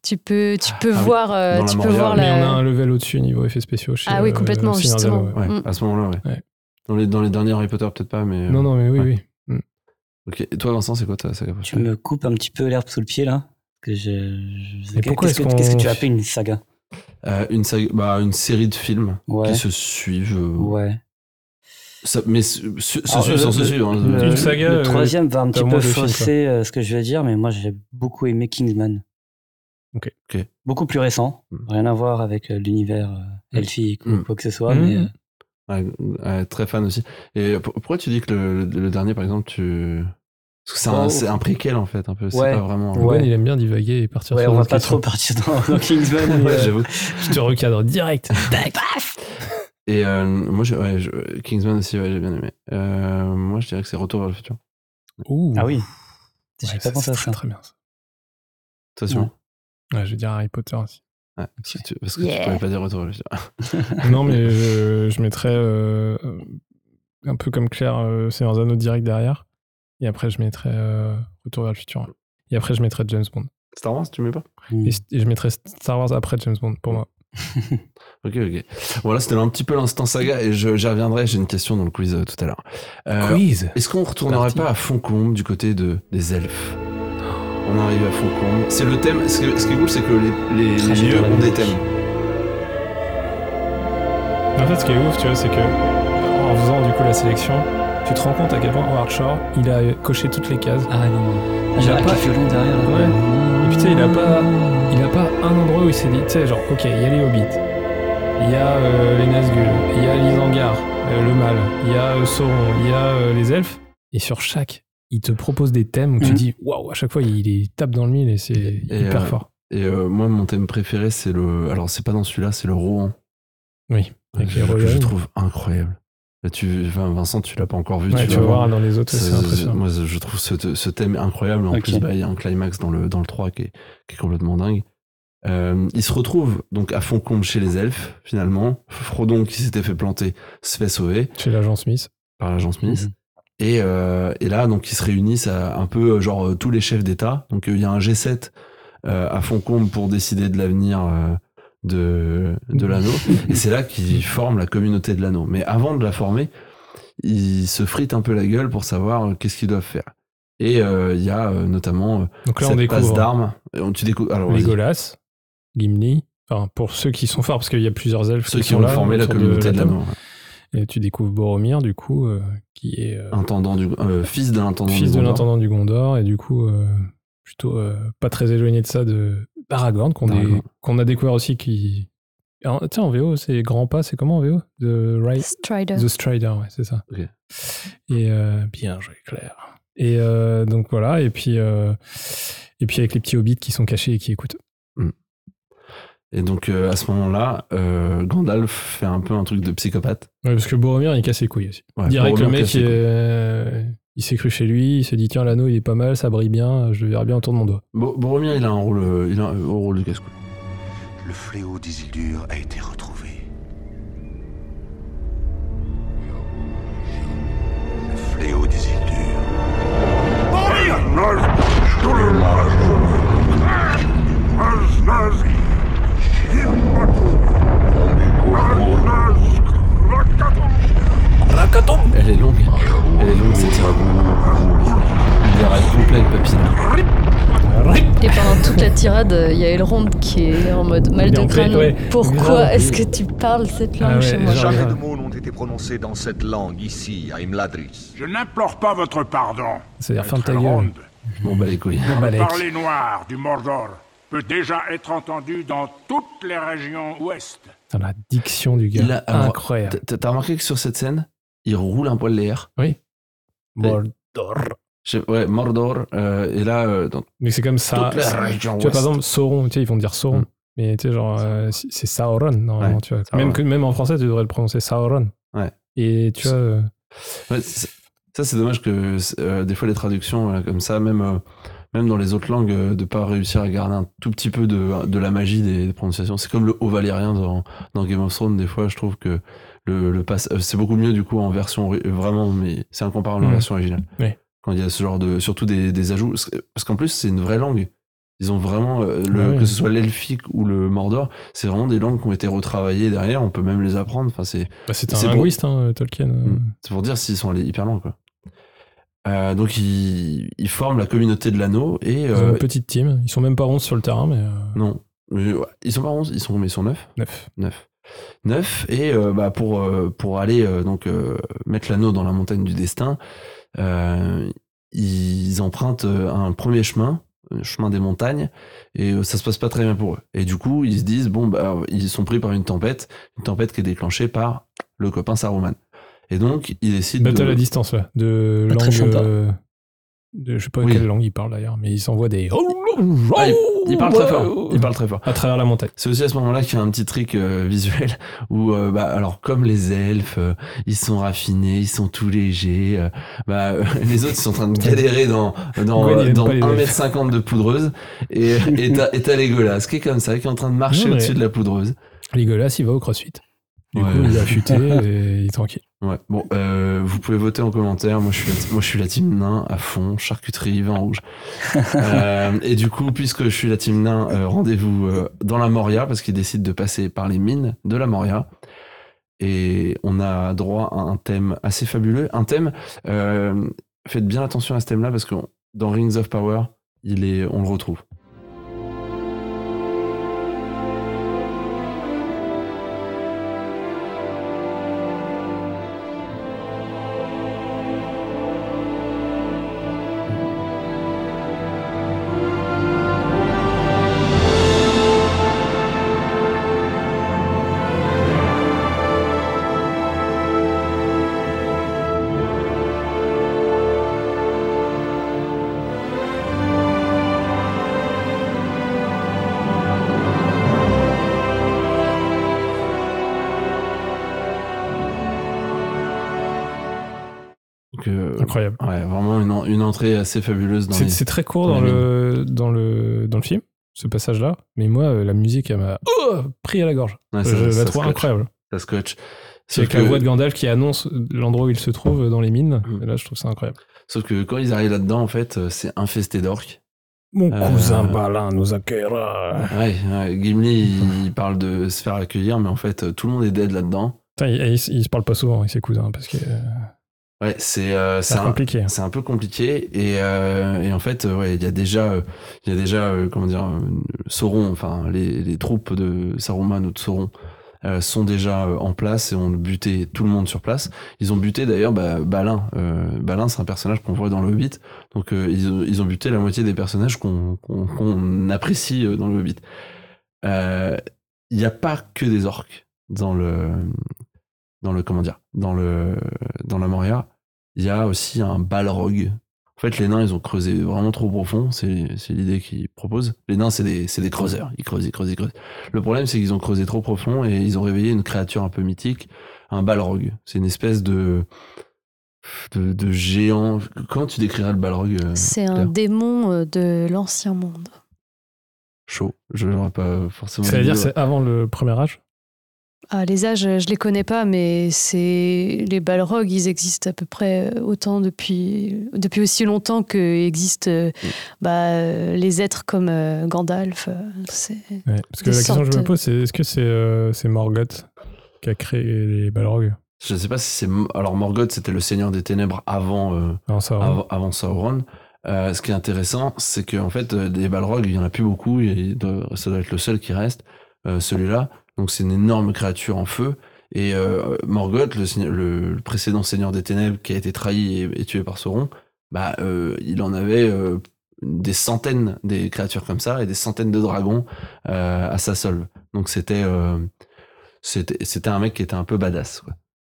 D: tu peux, tu peux
A: Ah
D: voir, euh,
A: dans la
D: tu peux voir
B: Mais
D: la.
B: on a un level au-dessus niveau effets spéciaux chez
D: Ah oui,
B: euh,
D: complètement, justement.
B: Anneaux, ouais.
A: Ouais,
D: Mm.
A: à ce moment-là, ouais.
B: Ouais.
A: Dans les dans les derniers Harry Potter peut-être pas, mais.
B: Non, non, mais oui,
A: ouais.
B: oui.
A: Ok. Et toi, Vincent, c'est quoi ta saga
C: Tu
A: préférée
C: me coupes un petit peu l'herbe sous le pied là. Que je, je- qu'est-ce,
B: est-ce
C: que,
B: qu'on-
C: qu'est-ce que tu as appelé une saga
A: Euh, une saga, bah, une série de films
C: Ouais.
A: qui se suivent. euh,
C: Ouais.
A: Ça- mais se, se, se
C: le-
A: suivre. hein.
C: Le,
B: Une saga,
C: le
B: euh,
C: troisième va un petit peu
B: films,
C: fausser euh, ce que je vais dire, mais moi j'ai beaucoup aimé Kingsman.
B: Ok.
A: Ok.
C: Beaucoup plus récent,
A: Mm.
C: rien à voir avec euh, l'univers euh, elfique ou
A: Mm.
C: quoi que ce soit,
B: Mm.
C: mais euh,
A: Ouais, ouais, très fan aussi. Et pour- pourquoi tu dis que le, le- le dernier, par exemple, tu. Parce que c'est un,
C: Oh.
A: c'est un préquel en fait, un peu. C'est
C: Ouais.
A: pas vraiment.
B: Logan,
C: Ouais.
B: il aime bien divaguer et partir
C: ouais,
B: sur
C: on va pas
B: questions.
C: trop partir dans, dans Kingsman.
A: Ouais,
C: euh,
A: j'avoue.
B: Je te recadre direct.
A: Et euh, moi, ouais, je- Kingsman aussi, ouais, j'ai bien aimé. Euh, moi, je dirais que c'est Retour vers le futur.
B: Ouh.
C: Ah oui,
B: Ouais,
C: j'ai
B: ça,
C: pas pensé à ça.
B: Très bien. ça.
A: Attention.
B: Ouais, je vais dire Harry Potter aussi.
A: Ouais, parce que tu, parce que
D: Yeah.
A: tu pouvais pas dire Retour vers le futur.
B: non, mais je, je mettrais euh, un peu comme Claire, euh, Seigneur Anneaux direct derrière. Et après, je mettrais euh, Retour vers le futur. Et après, je mettrais James Bond.
A: Star Wars, tu mets pas?
B: Et, et je mettrais Star Wars après James Bond pour moi.
A: Ok, ok. Voilà, c'était un petit peu l'instant saga et je- j'y reviendrai. J'ai une question dans le quiz euh, tout à l'heure. Euh,
B: Quiz
A: Est-ce qu'on retournerait pas à Foncombe du côté de, des elfes? On arrive à Foncombe. C'est le thème. Ce qui, ce qui est cool, c'est que les, les- les
C: Trajet
A: lieux ont des thèmes.
B: En fait, ce qui est ouf, tu vois, c'est que en faisant du coup la sélection, tu te rends compte à quel point Howard Shore, il a coché toutes les cases.
C: Ah non,
B: Il
C: j'ai
B: a
C: avec
B: pas-
C: le violon derrière là.
B: Ouais. Et puis tu sais, il a pas, il a pas un endroit où il s'est dit, tu sais, genre, ok, il y a les hobbits, il y a euh, les Nazgûl, il y a l'Isengard, euh, le mal, il y a euh, Sauron, il y a euh, les elfes, et sur chaque, il te propose des thèmes où tu
C: Mhm.
B: dis, waouh, à chaque fois, il, il tape dans le mille et c'est hyper fort.
A: Et moi, mon thème préféré, c'est le. Alors, c'est pas dans celui-là, c'est le Rohan.
B: Oui, avec
A: que
B: les
A: je- que je trouve incroyable. Tu, enfin, Vincent, tu l'as pas encore vu.
B: Ouais, tu vas voir dans les autres, c'est impressionnant.
A: Moi, je trouve ce, ce thème incroyable. En plus, bah, il y a un climax dans le, dans le 3 qui est, qui est complètement dingue. Euh, il se retrouve donc à Foncombe chez les elfes, finalement. Frodon, qui s'était fait planter, se fait sauver
B: Chez l'agent Smith.
A: par l'agent Smith.
C: Mhm.
A: Et, euh, et là, donc, ils se réunissent à un peu, euh, genre, tous les chefs d'État. Donc, euh, il y a un G7 euh, à Foncombe pour décider de l'avenir euh, de, de l'anneau. et c'est là qu'ils forment la communauté de l'anneau. Mais avant de la former, ils se fritent un peu la gueule pour savoir euh, qu'est-ce qu'ils doivent faire. Et euh, il y a euh, notamment euh,
B: Donc là, on
A: cette passe
B: découvre
A: d'armes. On- Tu découvres. Alors.
B: Legolas, Gimli. Enfin, pour ceux qui sont forts, parce qu'il y a plusieurs elfes
A: ceux qui ont
B: là,
A: formé la communauté de l'anneau.
B: Et tu découvres Boromir, du coup, qui est
A: Intendant du, fils de l'intendant
B: fils
A: du
B: de
A: Gondor.
B: l'intendant du Gondor, et du coup, plutôt pas très éloigné de ça, de d'Aragorn, qu'on a découvert aussi, qui. Alors, Tiens, en VO, c'est Grand Pas, c'est comment en VO The, Right...
D: Strider.
B: The Strider, ouais, c'est ça. Et euh, bien joué, Claire. Et euh, donc voilà, et puis, euh, et puis avec les petits hobbits qui sont cachés et qui écoutent.
A: Et donc, euh, à ce moment-là, euh, Gandalf fait un peu un truc de psychopathe.
B: Ouais, parce que Boromir, il casse les couilles aussi.
A: Ouais,
B: Direct, le
A: Boromir
B: mec,
A: casse les
B: il, euh, il s'est cru chez lui, il s'est dit tiens, l'anneau, il est pas mal, ça brille bien, je le verrai bien autour de mon doigt.
A: Bo- Boromir, il a un rôle, euh, il a un haut rôle de casse-couille.
K: Le fléau d'Isildur a été retrouvé. Le fléau d'Isildur.
A: Elle est longue. Elle est longue, cette tirade. Il est rêve complet, le.
D: Et pendant toute la tirade, euh, il y a Elrond qui est en mode mal de crâne.
B: ouais.
D: Pourquoi est-ce que tu parles cette langue
B: Ah ouais,
D: chez moi
L: Jamais de mots n'ont été prononcés dans cette langue ici, à Imladris.
K: Je n'implore pas votre pardon.
B: C'est-à-dire, ferme ta gueule.
A: Bon, bah les couilles.
B: Balek.
K: Parler noir du Mordor peut déjà être entendu dans toutes les régions ouest.
B: Putain, la diction du gars,
A: Il a- alors,
B: incroyable.
A: T'as remarqué que sur cette scène, il roule un poil les airs
B: Oui. Mordor.
A: Je- Ouais, Mordor. euh, et là, euh, dans
B: Mais c'est comme ça.
A: région
B: Tu vois, par exemple, Sauron, tu sais, ils vont dire Sauron.
A: Mm.
B: Mais tu sais, genre, euh, c'est Sauron, normalement,
A: Ouais,
B: tu vois.
A: Sauron.
B: Même, que, même en français, tu devrais le prononcer Sauron.
A: Ouais.
B: Et tu vois.
A: Ouais, ça, c'est dommage que des fois les traductions comme ça, même, même dans les autres langues, de pas réussir à garder un tout petit peu de, de la magie des, des prononciations. C'est comme le haut valérien dans, dans Game of Thrones. Des fois, je trouve que le, le pass, euh, c'est beaucoup mieux du coup en version ori- vraiment, mais c'est incomparable en
B: Mhm.
A: version originale. Quand il y a ce genre de, surtout des, des ajouts, parce que- parce qu'en plus c'est une vraie langue. Ils ont vraiment, euh, le,
B: Ah
A: que ce soit l'elfique ou le mordor, c'est vraiment des langues qui ont été retravaillées derrière. On peut même les apprendre. Enfin, c'est
B: bah, c'est un
A: pour-
B: linguiste, hein, Tolkien. euh.
A: Mm. C'est pour dire s'ils sont allés hyper loin, quoi. Euh, donc, ils, ils forment la communauté de l'anneau et.
B: Ils ont
A: euh,
B: une petite team. Ils sont même pas 11 sur le terrain, mais euh,
A: non. Mais, ouais, Ils sont pas 11, ils sont, mais ils sont 9.
B: 9.
A: 9. 9. Et euh, bah, pour, euh, pour aller euh, donc, euh, mettre l'anneau dans la montagne du destin, euh, ils empruntent un premier chemin, un chemin des montagnes, et ça se passe pas très bien pour eux. Et du coup, ils se disent, bon, bah, ils sont pris par une tempête, une tempête qui est déclenchée par le copain Saruman. Et donc, ils décident
B: Battle
A: de...
B: à distance, ouais. De langue. euh, de, je sais pas
A: Oui.
B: quelle langue il parle d'ailleurs, mais il s'envoie des.
A: Ah, il, il parle très fort. Il parle très fort.
B: À travers la montagne.
A: C'est aussi à ce moment-là qu'il y a un petit trick euh, visuel où, euh, bah, alors comme les elfes, euh, ils sont raffinés, ils sont tout légers. bah, les autres ils sont en train de galérer dans dans, dans
B: pas les elfes.
A: 1m50 de poudreuse et et t'as Legolas qui est comme ça, qui est en train de marcher au-dessus de la poudreuse.
B: Legolas, il va au crossfit. Du
A: Ouais.
B: coup, il va affûter et il est tranquille.
A: Ouais. Bon, euh, vous pouvez voter en commentaire. Moi, je suis la, moi, je suis la team nain à fond, charcuterie, vin rouge. Euh, et du coup, puisque je suis la team nain, euh, rendez-vous euh, dans la Moria parce qu'ils décident de passer par les mines de la Moria. Et on a droit à un thème assez fabuleux. Un thème, euh, faites bien attention à ce thème-là parce que dans Rings of Power, il est, on le retrouve. Entrée assez fabuleuse dans
B: C'est
A: les-
B: c'est très court
A: dans
B: le, dans, le, dans le film, ce passage-là. Mais moi, euh, la musique, elle m'a oh, pris à la gorge.
A: Ouais,
B: je
A: ça-
B: la trouve incroyable.
A: Ça scotche.
B: C'est avec la
A: que-
B: voix de Gandalf qui annonce l'endroit où il se trouve dans les mines.
A: Mm.
B: Et là, je trouve ça incroyable.
A: Sauf que quand ils arrivent là-dedans, en fait, euh, c'est infesté d'orques.
B: Mon
A: Euh,
B: cousin Balin nous accueillera.
A: Ouais, ouais, Gimli, il, parle de se faire accueillir, mais en fait, euh, tout le monde est dead là-dedans.
B: Putain, il, il- il se parle pas souvent avec ses cousins parce que euh,
A: Ouais, c'est euh,
B: c'est compliqué.
A: c'est un peu compliqué et, euh, et en fait, euh, ouais, il y a déjà, euh, il y a déjà, euh, comment dire, Sauron, enfin les, les troupes de Saruman ou de Sauron euh, sont déjà en place et ont buté tout le monde sur place. Ils ont buté d'ailleurs bah, Balin. Balin, c'est un personnage qu'on voit dans le Hobbit, donc euh, ils, ont, ils ont buté la moitié des personnages qu'on qu'on apprécie dans le Hobbit. Euh, Il n'y a pas que des orques dans le dans le comment dire dans le dans la Moria. Il y a aussi un balrog. En fait, les nains, ils ont creusé vraiment trop profond. C'est c'est l'idée qu'ils proposent. Les nains, c'est des, c'est des creuseurs. Ils creusent, ils creusent, ils creusent. Le problème, c'est qu'ils ont creusé trop profond et ils ont réveillé une créature un peu mythique, un balrog. C'est une espèce de, de, de géant. Comment tu décrirais le balrog euh,
D: C'est un démon euh, de l'ancien monde.
A: Chaud. Je n'aurais pas forcément.
B: C'est-à-dire, c'est avant le premier âge?
D: Ah, les âges, euh, je les connais pas, mais c'est les balrogs, ils existent à peu près euh, autant depuis, depuis aussi longtemps que existent euh,
A: Mm.
D: bah, les êtres comme euh, Gandalf. c'est-
B: Ouais, Parce que la question que je me pose, c'est est-ce que c'est euh, Morgoth qui a créé les Balrogs
A: Je sais pas si c'est. Alors, Morgoth, c'était le seigneur des ténèbres avant. euh, avant, avant Sauron. Euh, ce qui est intéressant, c'est qu'en fait, des Balrogs, il y en a plus beaucoup, et il doit- ça doit être le seul qui reste, euh, celui-là. Donc c'est une énorme créature en feu. Et euh, Morgoth, le, précédent seigneur des ténèbres qui a été trahi et, tué par Sauron, bah, euh, il en avait euh, des centaines des créatures comme ça et des centaines de dragons à sa solve. Donc c'était un mec qui était un peu badass.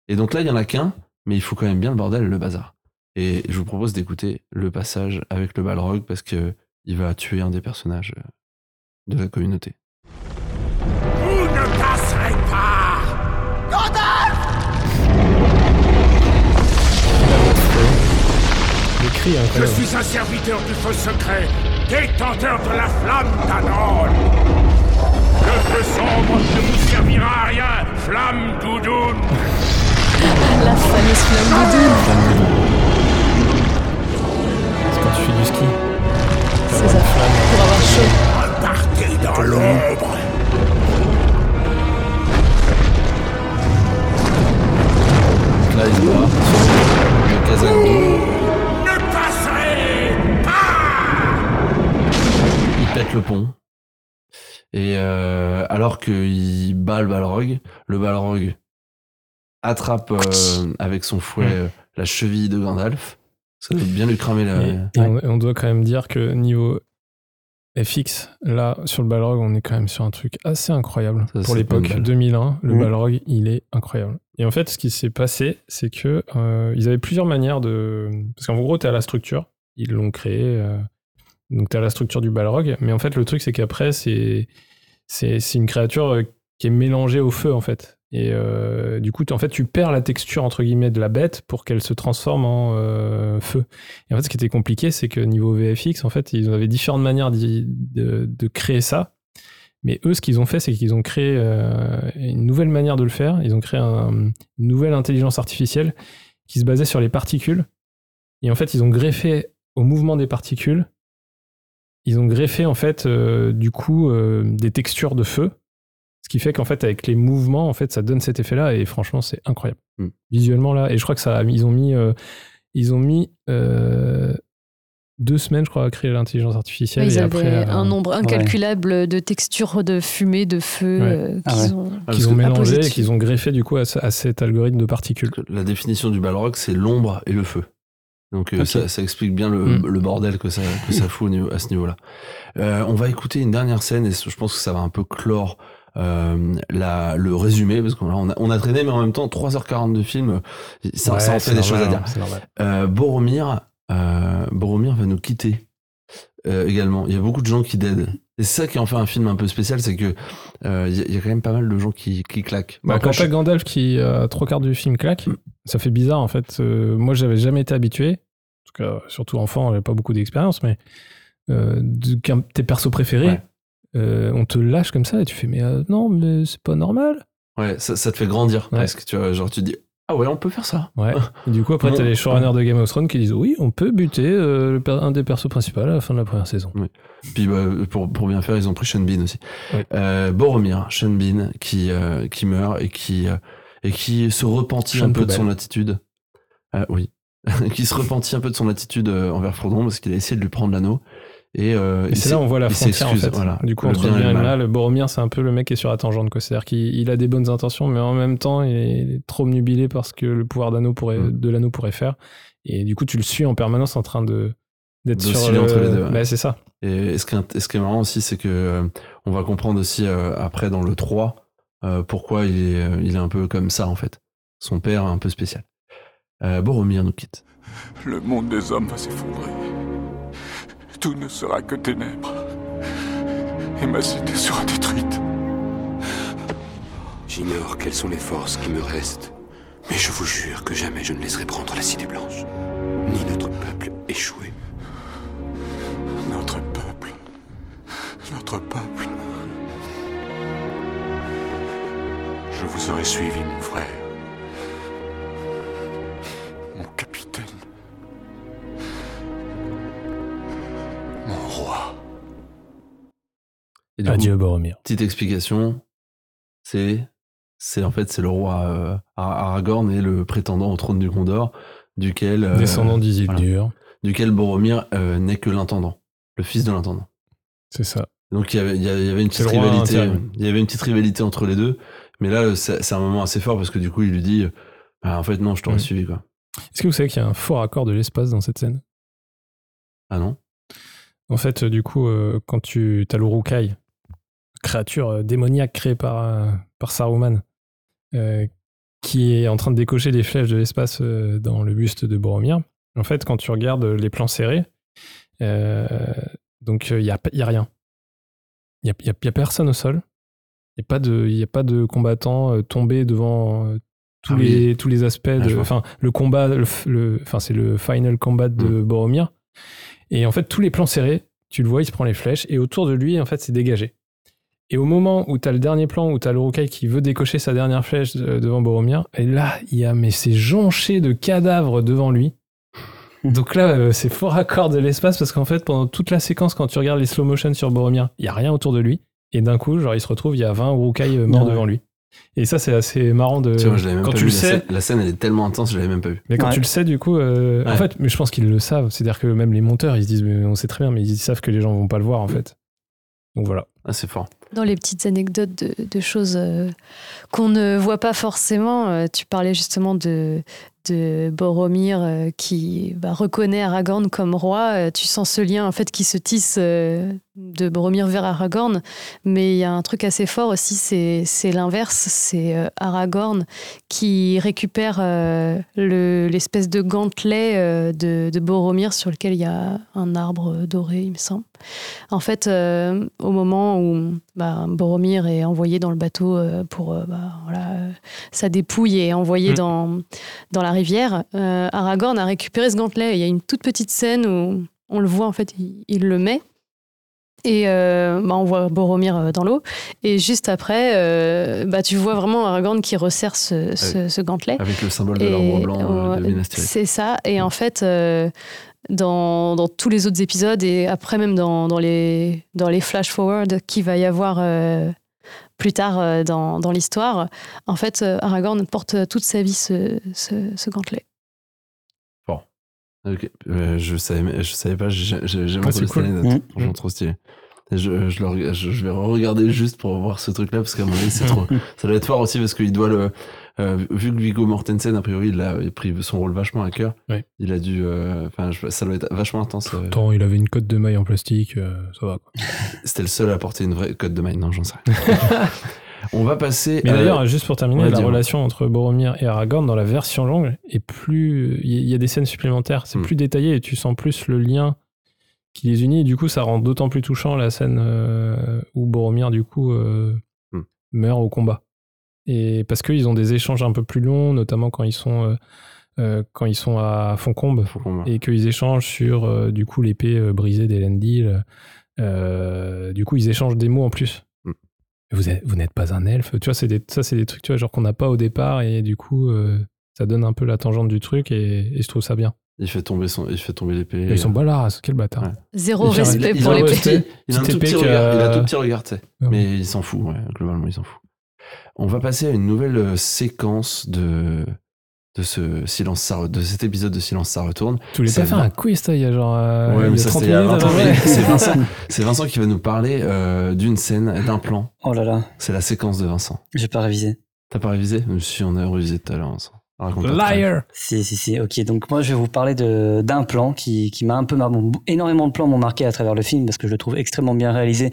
A: Et donc là, il y en a qu'un, mais il faut quand même bien le bordel, le bazar. Et je vous propose d'écouter le passage avec le Balrog parce que il va tuer un des personnages de la communauté.
K: Je suis un serviteur du feu secret, détenteur de la flamme d'Anon. Le feu sombre ne vous servira à rien, flamme doudoune.
D: La fameuse flamme de
B: C'est quand tu fais du ski.
D: C'est ça, pour avoir chaud.
K: Partez dans l'ombre.
A: Là, il se bat sur le pète le pont. Et euh, alors qu'il bat le Balrog, le Balrog attrape euh, avec son fouet euh, la cheville de Gandalf. Ça doit bien lui cramer la.
B: Et, et on, et on doit quand même dire que niveau FX, là, sur le Balrog, on est quand même sur un truc assez incroyable.
A: Ça,
B: Pour l'époque
A: pas mal.
B: 2001, le
C: Mhm.
B: Balrog, il est incroyable. Et en fait, ce qui s'est passé, c'est que euh, ils avaient plusieurs manières de... Parce qu'en gros, t'es à la structure. Ils l'ont créé. Donc, t'es à la structure du Balrog. Mais en fait, le truc, c'est qu'après, c'est c'est une créature euh, qui est mélangée au feu, en fait. Et euh, du coup, en fait, tu perds la texture, entre guillemets, de la bête pour qu'elle se transforme en euh, feu. Et en fait, ce qui était compliqué, c'est que niveau VFX, en fait, ils avaient différentes manières de, de créer ça. Mais eux, ce qu'ils ont fait, c'est qu'ils ont créé une nouvelle manière de le faire. Ils ont créé un- une nouvelle intelligence artificielle qui se basait sur les particules. Et en fait, ils ont greffé au mouvement des particules, ils ont greffé, en fait, euh, du coup, euh, des textures de feu. Ce qui fait qu'en fait, avec les mouvements, en fait, ça donne cet effet-là. Et franchement, c'est incroyable.
A: Mm.
B: Visuellement, là. Et je crois que ça, ils ont mis, euh, ils ont mis euh, deux semaines, je crois, à créer l'intelligence artificielle.
D: Ils
B: et
D: avaient
B: après, euh,
D: un nombre incalculable de textures de fumée, de feu
B: Ouais.
D: euh,
C: Ah
D: qu'ils
C: ouais.
D: ont.
B: mélangé
D: apposé
B: et qu'ils ont greffé du coup à, à cet algorithme de particules.
A: La définition du Balrog, c'est l'ombre et le feu. Donc euh, ça, ça explique bien le,
B: Mm.
A: le bordel que ça, que ça fout à ce niveau-là. Euh, on va écouter une dernière scène et je pense que ça va un peu clore euh, la, le résumé parce qu'on a, on a, on a traîné mais en même temps 3h40 de film, ça,
B: Ouais,
A: ça en fait des choses à dire. Euh, Boromir, Boromir va nous quitter également. Il y a beaucoup de gens qui dead. C'est ça qui en fait un film un peu spécial, c'est que euh, il y, a- il y a quand même pas mal de gens qui, qui claquent.
B: Bah, quand
A: je-
B: t'as Gandalf qui, à trois quarts du film, claque, ça fait bizarre en fait. Euh, moi, j'avais jamais été habitué, en tout cas, surtout enfant, j'avais pas beaucoup d'expérience, mais euh, de- tes persos préférés,
A: Ouais.
B: euh, on te lâche comme ça et tu fais mais euh, non, mais c'est pas normal.
A: Ouais, ça, ça te fait grandir
B: Ouais.
A: presque. Tu vois, genre, tu dis, ah ouais, on peut faire ça.
B: Ouais. Et du coup, après, t'as les showrunners de Game of Thrones qui disent oui, on peut buter euh, un des persos principaux à la fin de la première saison.
A: Puis bah, pour, pour bien faire, ils ont pris Sean Bean aussi.
B: Oui.
A: Euh, Boromir, Sean Bean, qui, euh, qui meurt et qui, et qui se repentit
B: Sean
A: un peu de son attitude. Oui. qui se repentit un peu de son attitude envers Frodon parce qu'il a essayé de lui prendre l'anneau. Et, euh,
B: Et c'est là on voit la
A: il
B: frontière en
A: s'excuse,
B: fait.
A: Voilà,
B: du coup,
A: le
B: entre
A: bien et
B: bien et
A: le
B: le
A: mal.
B: Boromir, c'est un peu le mec qui est sur la tangente. C'est-à-dire qu'il il a des bonnes intentions, mais en même temps, il est trop nubilé parce que le pouvoir d'anneau pourrait,
A: Mm.
B: de l'anneau pourrait faire. Et du coup, tu le suis en permanence en train de d'être sur le...
A: entre les deux, ouais.
B: Bah, c'est ça.
A: Et ce qui est, ce qui est marrant aussi, c'est que euh, on va comprendre aussi euh, après dans le 3 euh, pourquoi il est, il est un peu comme ça en fait. Son père est un peu spécial. Euh, Boromir nous quitte.
K: Le monde des hommes va s'effondrer. Tout ne sera que ténèbres. Et ma cité sera détruite.
M: J'ignore quelles sont les forces qui me restent, mais je vous jure que jamais je ne laisserai prendre la Cité Blanche, ni notre peuple échouer.
K: Notre peuple. Notre peuple. Je vous aurais suivi, mon frère. Mon roi.
A: Et
B: Adieu,
A: coup,
B: Boromir.
A: petite explication, c'est c'est en fait c'est le roi euh, Ar- Aragorn et le prétendant au trône du Gondor, duquel euh,
B: Descendant d'Isildur.
A: voilà, duquel Boromir euh, n'est que l'intendant, le fils de l'intendant.
B: C'est ça.
A: Donc il y avait, il y avait il y avait une petite rivalité, il y avait une petite rivalité entre les deux, mais là c'est c'est un moment assez fort parce que du coup il lui dit, bah, en fait non je t'aurais
B: Mm.
A: suivi quoi.
B: Est-ce que vous savez qu'il y a un fort accord de l'espace dans cette scène?
A: Ah non
B: En fait, euh, du coup, euh, quand tu as l'Urukai, créature euh, démoniaque créée par, par Saruman, euh, qui est en train de décocher des flèches de l'espace dans le buste de Boromir, en fait, quand tu regardes les plans serrés, euh, donc il n'y a, y a rien. Il n'y a, a- y a personne au sol. Il n'y a, pas de- y a pas de combattants euh, tombés devant tous,
A: Ah oui.
B: les, tous les aspects.
A: Ah,
B: enfin, le combat, le, le- c'est le final combat de
A: Mm.
B: Boromir. Et en fait, tous les plans serrés, tu le vois, il se prend les flèches, et autour de lui, en fait, c'est dégagé. Et au moment où tu as le dernier plan, où tu as l'Urukai qui veut décocher sa dernière flèche devant Boromir, et là, il y a, mais c'est jonché de cadavres devant lui. Donc là, euh, c'est fort accord de l'espace, parce qu'en fait, pendant toute la séquence, quand tu regardes les slow motion sur Boromir, il y a rien autour de lui, et d'un coup, genre, il se retrouve, il y a 20 Urukai euh, morts
C: Ouais.
B: devant lui. Et ça, c'est assez marrant de.
A: Tu vois, je l'avais même
B: quand
A: pas
B: tu
A: vu,
B: le
A: la
B: sais,
A: scène- la scène elle est tellement intense je l'avais même pas vu.
B: mais quand
C: Ouais.
B: tu le sais, du coup, euh, en fait, mais je pense qu'ils le savent. C'est-à-dire que même les monteurs, ils se disent, mais on sait très bien, mais ils savent que les gens vont pas le voir, en fait. Donc voilà.
A: Ah c'est fort.
D: Dans les petites anecdotes de, de choses euh, qu'on ne voit pas forcément, euh, tu parlais justement de, de Boromir euh, qui bah, reconnaît Aragorn comme roi. Euh, tu sens ce lien en fait qui se tisse euh, de Boromir vers Aragorn. Mais il y a un truc assez fort aussi, c'est l'inverse. C'est euh, Aragorn qui récupère euh, le- l'espèce de gantelet euh, de, de Boromir sur lequel il y a un arbre doré, il me semble. En fait, au moment où bah, Boromir est envoyé dans le bateau pour bah, voilà, sa dépouille est envoyée
B: Mm.
D: dans, dans la rivière, Aragorn a récupéré ce gantelet. Il y a une toute petite scène où on le voit, en fait, il, il le met. Et euh, bah, on voit Boromir euh, dans l'eau. Et juste après, euh, bah, tu vois vraiment Aragorn qui resserre ce, ce- ce gantelet.
A: Avec le symbole de l'arbre blanc euh, de Minas Tirith.
D: C'est ça. Et en fait, dans, dans tous les autres épisodes et après même dans, dans les, dans les flash-forward qu'il va y avoir plus tard dans, dans l'histoire, en fait, Aragorn porte toute sa vie ce, ce gantelet.
A: Ok, euh, je savais, je savais pas, j'ai j'ai jamais
B: Ah,
A: cette
B: cool.
C: Mhm.
A: Franchement, trop stylé. Je, je, le reg- je, je vais regarder juste pour voir ce truc-là parce qu'à mon avis, c'est trop. Ça doit être fort aussi parce qu'il doit le. euh, vu que Viggo Mortensen, a priori, il a pris son rôle vachement à cœur.
B: Ouais.
A: Il a dû. euh, Enfin, ça doit être vachement intense.
B: Attends, il avait une cote de maille en plastique, ça va.
A: C'était le seul à porter une vraie cote de maille. Non, j'en sais rien. On va passer.
B: Mais d'ailleurs, juste pour terminer, la relation entre Boromir et Aragorn dans la version longue est plus. Il y, a des scènes supplémentaires, c'est
A: Hmm.
B: plus détaillé et tu sens plus le lien qui les unit. Et du coup, ça rend d'autant plus touchant la scène euh, où Boromir, du coup, euh,
A: Hmm.
B: meurt au combat. Et parce qu'ils ont des échanges un peu plus longs, notamment quand ils sont, euh, quand ils sont à Foncombe, et qu'ils échangent sur du coup l'épée brisée d'Elendil. Du coup, ils échangent des mots en plus. Vous, êtes- vous n'êtes pas un elfe. Tu vois, c'est des, ça, c'est des trucs tu vois, genre qu'on n'a pas au départ, et du coup, euh, ça donne un peu la tangente du truc, et, et je trouve ça bien.
A: Il fait tomber, son, il fait tomber l'épée.
B: Et ils sont balars, quel bâtard.
A: Ouais.
D: Zéro
B: Il
D: respect
B: il- il
D: pour
A: Petite-
B: respect.
A: Il a un
B: Petite
A: tout petit regard, il a tout petit regard, tu sais.
B: Ouais.
A: Mais il s'en fout, ouais. globalement, il s'en fout. On va passer à une nouvelle euh, séquence de, de, ce silence, ça de cet épisode de Silence, ça retourne.
B: Tu voulais
A: C'est
B: pas faire un quiz, toi, il y a genre. euh,
A: Ouais,
B: il y
A: mais
B: a
A: ça
B: 30
A: c'était il y a
B: minutes,
A: 20 ans.
B: avant,
A: mais
B: ouais.
A: C'est Vincent, c'est Vincent qui va nous parler euh, d'une scène, d'un plan.
C: Oh là là,
A: C'est la séquence de Vincent.
C: j'ai pas révisé.
A: T'as pas révisé? Je suis on a révisé tout à l'heure. Vincent.
B: Liar
C: Si, si, si. Ok, donc moi je vais vous parler de- d'un plan qui, qui m'a un peu mar- bon, énormément de plans m'ont marqué à travers le film parce que je le trouve extrêmement bien réalisé,